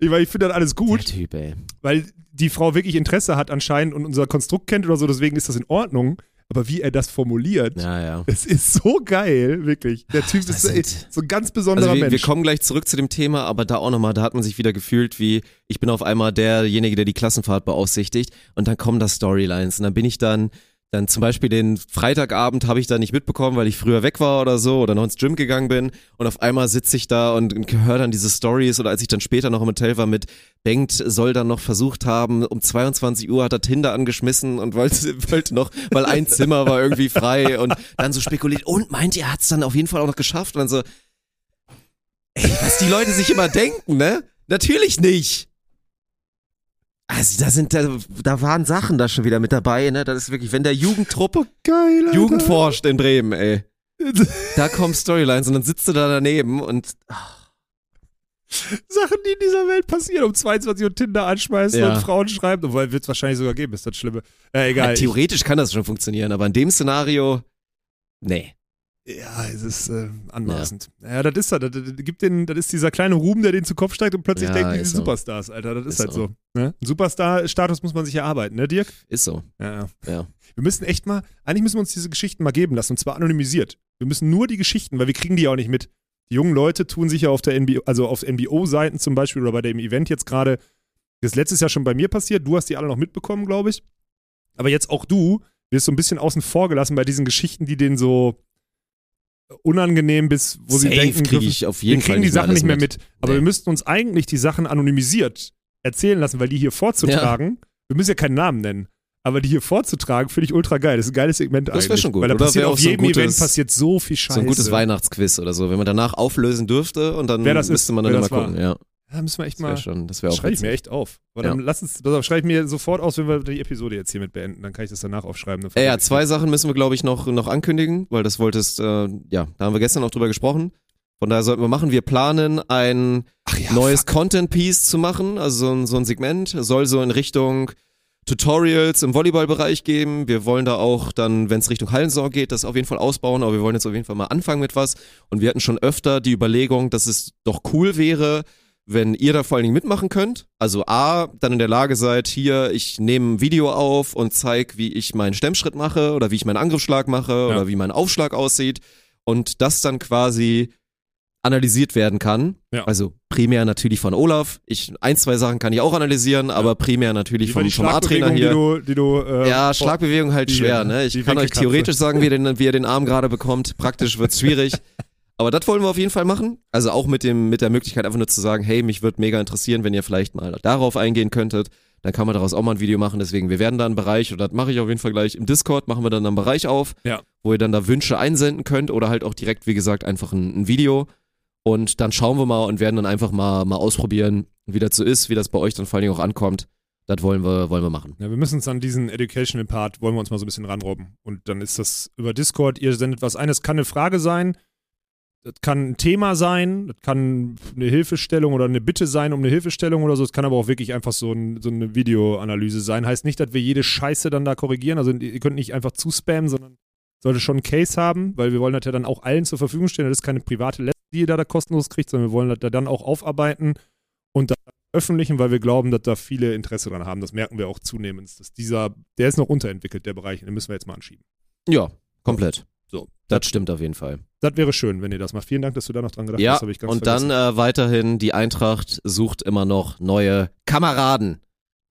Ich, weil ich finde das alles gut
der Typ, ey.
weil die Frau wirklich Interesse hat anscheinend und unser Konstrukt kennt oder so, deswegen ist das in Ordnung. Aber wie er das formuliert,
Ja, ja.
es ist so geil, wirklich. Der Typ
das
ist
sind-
so, ein ganz besonderer
Also wir, wir
Mensch.
kommen gleich zurück zu dem Thema, aber da auch nochmal, da hat man sich wieder gefühlt wie, ich bin auf einmal derjenige, der die Klassenfahrt beaufsichtigt und dann kommen da Storylines und dann bin ich dann, dann zum Beispiel den Freitagabend habe ich da nicht mitbekommen, weil ich früher weg war oder so oder noch ins Gym gegangen bin und auf einmal sitze ich da und, höre dann diese Stories oder als ich dann später noch im Hotel war mit Bengt soll dann noch versucht haben, um 22 Uhr hat er Tinder angeschmissen und wollte, wollte noch, weil ein Zimmer war irgendwie frei und dann so spekuliert und meint ihr, hat es dann auf jeden Fall auch noch geschafft und dann so, Ey, was die Leute sich immer denken, ne? Natürlich nicht. Also da sind da, da waren Sachen da schon wieder mit dabei, ne? Das ist wirklich, wenn der Jugendtrupp
geil, Alter.
Jugend forscht in Bremen, ey. Da kommen Storylines und dann sitzt du da daneben und
Sachen, die in dieser Welt passieren, um 22 Uhr Tinder anschmeißen
Ja.
und Frauen schreiben. Obwohl, wird es wahrscheinlich sogar geben, ist das Schlimme. Äh,
ja,
egal.
theoretisch kann das schon funktionieren, aber in dem Szenario, nee.
Ja, es ist äh, anmaßend. Ja, das ist das. Das, das, gibt den, das ist dieser kleine Ruben, der den zu Kopf steigt und plötzlich
Ja,
denken die sind
so.
Superstars, Alter. Das ist,
Ist
halt
so.
so. Ne? Superstar-Status muss man sich erarbeiten, ne, Dirk?
Ist so,
Ja, ja.
ja.
Wir müssen echt mal, eigentlich müssen wir uns diese Geschichten mal geben lassen, und zwar anonymisiert. Wir müssen nur die Geschichten, weil wir kriegen die ja auch nicht mit. Die jungen Leute tun sich ja auf der NBO, also auf NBO-Seiten zum Beispiel oder bei dem Event jetzt gerade, das ist letztes Jahr schon bei mir passiert, du hast die alle noch mitbekommen, glaube ich. Aber jetzt auch du wirst so ein bisschen außen vor gelassen bei diesen Geschichten, die denen so unangenehm bis, wo sie
Safe
denken,
kriege
dürfen-
ich auf
wir
jeden
kriegen
Fall
die Sachen nicht mehr mit. Aber
Nee.
wir müssten uns eigentlich die Sachen anonymisiert erzählen lassen, weil die hier vorzutragen, wir müssen ja keinen Namen nennen, aber die hier vorzutragen, finde ich ultra geil. Das ist ein geiles Segment
Das wär
eigentlich.
schon gut,
Weil da passiert auf
so
jedem
gutes-
Event passiert so viel Scheiße.
So ein gutes Weihnachtsquiz oder so, wenn man danach auflösen dürfte und dann müsste man dann immer
war.
gucken, ja.
Da müssen wir echt
Das
mal.
schon, das wäre
Das schreibe ich mir echt auf. Aber dann lass uns, auf, schreibe ich mir sofort aus, wenn wir die Episode jetzt hiermit beenden. Dann kann ich das danach aufschreiben.
Ja,
ich
zwei Sachen müssen wir, glaube ich, noch, noch ankündigen, weil das wolltest, äh, ja, da haben wir gestern auch drüber gesprochen. Von daher sollten wir machen. Wir planen ein
ja,
neues. Content-Piece zu machen, also so ein, so ein Segment, soll so in Richtung Tutorials im Volleyballbereich geben. Wir wollen da auch dann, wenn es Richtung Hallensaison geht, das auf jeden Fall ausbauen, aber wir wollen jetzt auf jeden Fall mal anfangen mit was. Und wir hatten schon öfter die Überlegung, dass es doch cool wäre, wenn ihr da vor allen Dingen mitmachen könnt. Also A, dann in der Lage seid, hier, ich nehme ein Video auf und zeig, wie ich meinen Stemmschritt mache oder wie ich meinen Angriffsschlag mache oder wie mein Aufschlag aussieht. Und das dann quasi analysiert werden kann.
Ja.
Also primär natürlich von Olaf. Ich, ein, zwei Sachen kann ich auch analysieren, aber primär natürlich vom, vom A-Trainer hier.
Die du, die du, äh,
Ja, Schlagbewegung halt
die-
schwer, ne? Ich kann euch theoretisch sagen, wie ihr den, wie ihr den Arm gerade bekommt. Praktisch wird's schwierig. Aber das wollen wir auf jeden Fall machen. Also auch mit dem, mit der Möglichkeit einfach nur zu sagen, hey, mich würde mega interessieren, wenn ihr vielleicht mal darauf eingehen könntet. Dann kann man daraus auch mal ein Video machen. Deswegen, wir werden da einen Bereich, oder das mache ich auf jeden Fall gleich, im Discord machen wir dann einen Bereich auf,
Ja.
wo ihr dann da Wünsche einsenden könnt oder halt auch direkt, wie gesagt, einfach ein, ein Video. Und dann schauen wir mal und werden dann einfach mal, mal ausprobieren, wie das so ist, wie das bei euch dann vor allen Dingen auch ankommt. Das wollen wir, wollen wir machen.
Ja, wir müssen uns an diesen Educational Part, wollen wir uns mal so ein bisschen ranrobben. Und dann ist das über Discord, ihr sendet was ein, das kann eine Frage sein, das kann ein Thema sein, das kann eine Hilfestellung oder eine Bitte sein um eine Hilfestellung oder so. Es kann aber auch wirklich einfach so, ein, so eine Videoanalyse sein. Heißt nicht, dass wir jede Scheiße dann da korrigieren. Also ihr könnt nicht einfach zuspammen, sondern sollte schon einen Case haben, weil wir wollen das ja dann auch allen zur Verfügung stellen. Das ist keine private Lesson, die ihr da, da kostenlos kriegt, sondern wir wollen das da dann auch aufarbeiten und dann öffentlichen, weil wir glauben, dass da viele Interesse dran haben. Das merken wir auch zunehmend. Dass dieser, der ist noch unterentwickelt, der Bereich, den müssen wir jetzt mal anschieben.
Ja, komplett.
So.
Das stimmt auf jeden Fall.
Das wäre schön, wenn ihr das macht. Vielen Dank, dass du da noch dran gedacht
Ja,
hast. Ganz
und
vergessen.
dann äh, weiterhin, die Eintracht sucht immer noch neue Kameraden.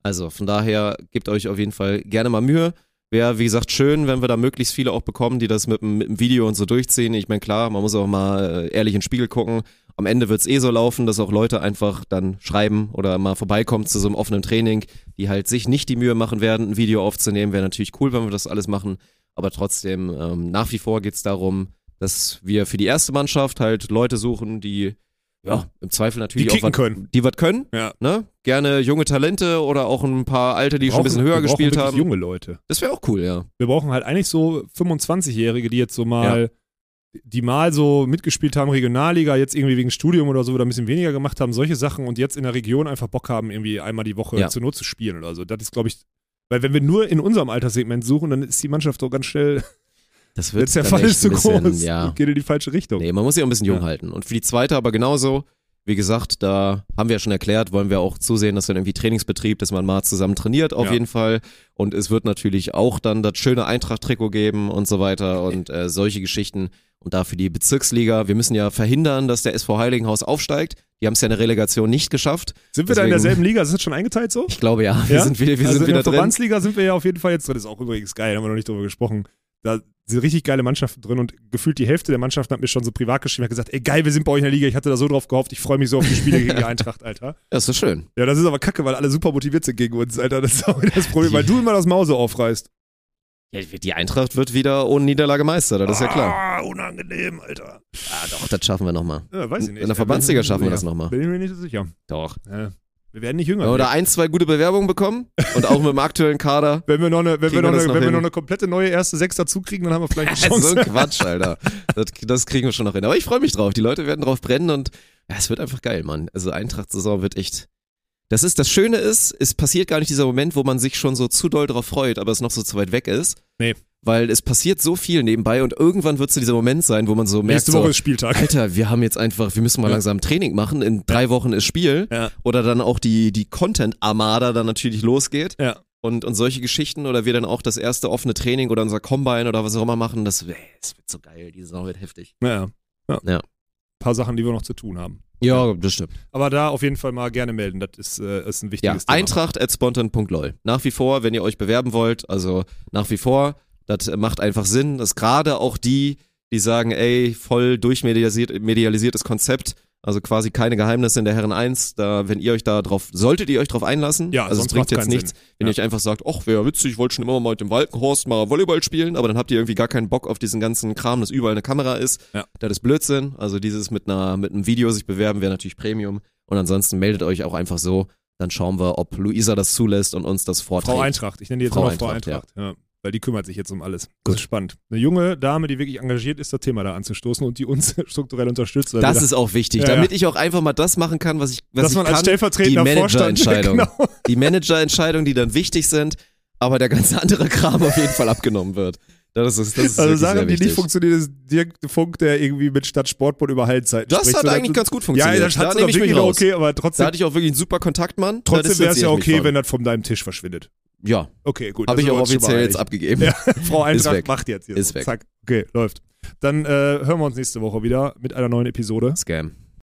Also von daher gebt euch auf jeden Fall gerne mal Mühe. Wäre, wie gesagt, schön, wenn wir da möglichst viele auch bekommen, die das mit, dem- mit dem Video und so durchziehen. Ich meine, klar, man muss auch mal äh, ehrlich in den Spiegel gucken. Am Ende wird's eh so laufen, dass auch Leute einfach dann schreiben oder mal vorbeikommen zu so einem offenen Training, die halt sich nicht die Mühe machen werden, ein Video aufzunehmen. Wäre natürlich cool, wenn wir das alles machen. Aber trotzdem, ähm, nach wie vor geht's darum, dass wir für die erste Mannschaft halt Leute suchen, die ja, im Zweifel natürlich
Die
auch wat-
können.
die was können,
Ja.
ne? Gerne junge Talente oder auch ein paar alte, die schon ein bisschen höher
brauchen
gespielt haben.
junge Leute.
Das wäre auch cool, ja.
Wir brauchen halt eigentlich so 25-Jährige, die jetzt so mal, die mal so mitgespielt haben, Regionalliga, jetzt irgendwie wegen Studium oder so oder ein bisschen weniger gemacht haben, solche Sachen und jetzt in der Region einfach Bock haben, irgendwie einmal die Woche
Ja.
zur Not zu spielen oder so. Das ist, glaube ich, weil wenn wir nur in unserem Alterssegment suchen, dann ist die Mannschaft doch ganz schnell,
Das wird
der Fall ist zu
bisschen,
groß,
Ja.
geht in die falsche Richtung.
Nee, man muss sich auch ein bisschen jung
Ja.
halten. Und für die zweite aber genauso. Wie gesagt, da haben wir ja schon erklärt, wollen wir auch zusehen, dass dann irgendwie Trainingsbetrieb, dass man mal zusammen trainiert, auf
Ja.
jeden Fall. Und es wird natürlich auch dann das schöne Eintracht-Trikot geben und so weiter und äh, solche Geschichten. Und da für die Bezirksliga, wir müssen ja verhindern, dass der SV Heiligenhaus aufsteigt. Die haben es ja in der Relegation nicht geschafft.
Sind wir da in
Deswegen-
derselben Liga? Ist das schon eingeteilt so?
Ich glaube ja, wir
Ja?
sind, wieder, wir
also
sind
in
wieder
der
drin.
Verbandsliga sind wir ja auf jeden Fall jetzt drin. Das ist auch übrigens geil, haben wir noch nicht drüber gesprochen. Da sind richtig geile Mannschaften drin und gefühlt die Hälfte der Mannschaften hat mir schon so privat geschrieben, hat gesagt, ey geil, wir sind bei euch in der Liga, ich hatte da so drauf gehofft, ich freue mich so auf die Spiele gegen die Eintracht, Alter.
Ja, ist so schön.
Ja, das ist aber kacke, weil alle super motiviert sind gegen uns, Alter. Das ist auch das Problem, weil du immer das Mause aufreißt.
Ja, die Eintracht wird wieder ohne Niederlage Meister, das ist ja klar.
Ah, unangenehm, Alter.
Ah, doch, das schaffen wir nochmal.
Ja, weiß ich nicht.
In der Verbandsliga schaffen wir
Ja,
das nochmal.
Bin ich mir nicht so sicher.
Doch.
Ja. Wir werden nicht jünger.
Wenn wir da ein, zwei gute Bewerbungen bekommen und auch mit dem aktuellen Kader.
wenn wir noch eine, wenn wir noch
wir noch
wenn wir noch eine komplette neue erste Sechs dazu kriegen, dann haben wir vielleicht eine Chance.
so ein Quatsch, Alter. Das, das kriegen wir schon noch hin. Aber ich freue mich drauf. Die Leute werden drauf brennen und ja, es wird einfach geil, Mann. Also Eintracht-Saison wird echt. Das ist, das Schöne ist, es passiert gar nicht dieser Moment, wo man sich schon so zu doll drauf freut, aber es noch so zu weit weg ist.
Nee.
Weil es passiert so viel nebenbei und irgendwann wird so dieser Moment sein, wo man so merkt,
Nächste
so,
Woche ist Spieltag.
Alter, wir haben jetzt einfach, wir müssen mal
Ja.
langsam Training machen. In drei Wochen ist Spiel.
Ja.
Oder dann auch die, die Content-Armada dann natürlich losgeht.
Ja.
Und, und solche Geschichten oder wir dann auch das erste offene Training oder unser Combine oder was auch immer machen, das, ey, das wird so geil. Die Saison wird heftig.
Ja. ja.
Ja.
Paar Sachen, die wir noch zu tun haben.
Ja, das stimmt.
Aber da auf jeden Fall mal gerne melden. Das ist, äh, ist ein
Ja,
wichtiges Thema.
Eintracht at spontan.lol. Nach wie vor, wenn ihr euch bewerben wollt, also nach wie vor, das macht einfach Sinn, dass gerade auch die, die sagen, ey, voll durchmedialisiert, medialisiertes Konzept, also quasi keine Geheimnisse in der Herren 1, da, wenn ihr euch da drauf, solltet ihr euch drauf einlassen,
Ja,
also es bringt jetzt nichts,
Sinn.
wenn
Ja.
ihr euch einfach sagt, ach, wäre witzig, ich wollte schon immer mal mit dem Walkenhorst mal Volleyball spielen, aber dann habt ihr irgendwie gar keinen Bock auf diesen ganzen Kram, dass überall eine Kamera ist,
Ja.
das ist Blödsinn, also dieses mit einer, mit einem Video sich bewerben wäre natürlich Premium und ansonsten meldet euch auch einfach so, dann schauen wir, ob Luisa das zulässt und uns das vorträgt.
Frau Eintracht. Ich nenne die jetzt
Frau
immer Frau
Eintracht,
Eintracht. Ja. Weil die kümmert sich jetzt um alles. Das
Gut.
ist spannend. Eine junge Dame, die wirklich engagiert ist, das Thema da anzustoßen und die uns strukturell unterstützt.
Das ist auch wichtig,
Ja,
damit ich auch einfach mal das machen kann, was ich, was
dass
ich
man
kann.
als stellvertretender
die Managerentscheidung.
genau.
Die Managerentscheidungen, die dann wichtig sind, aber der ganze andere Kram auf jeden Fall abgenommen wird. Das ist, das ist
Also Sachen, die nicht funktionieren, ist Dirk Funk, der irgendwie mit Stadt Sportbund über Heilzeiten
Das
spricht.
hat
So,
eigentlich ganz gut funktioniert.
Ja, das
Da
hat doch
ich mich
okay, aber
Da
trotzdem,
hatte ich auch wirklich einen super Kontaktmann.
trotzdem wäre es ja okay, wenn
wenn
das von deinem Tisch verschwindet.
Ja,
Okay, gut.
habe ich auch offiziell jetzt abgegeben.
Ja, Frau Eintracht macht jetzt hier
Ist
so.
weg.
Zack. Okay, läuft. Dann äh, hören wir uns nächste Woche wieder mit einer neuen Episode.
Scam.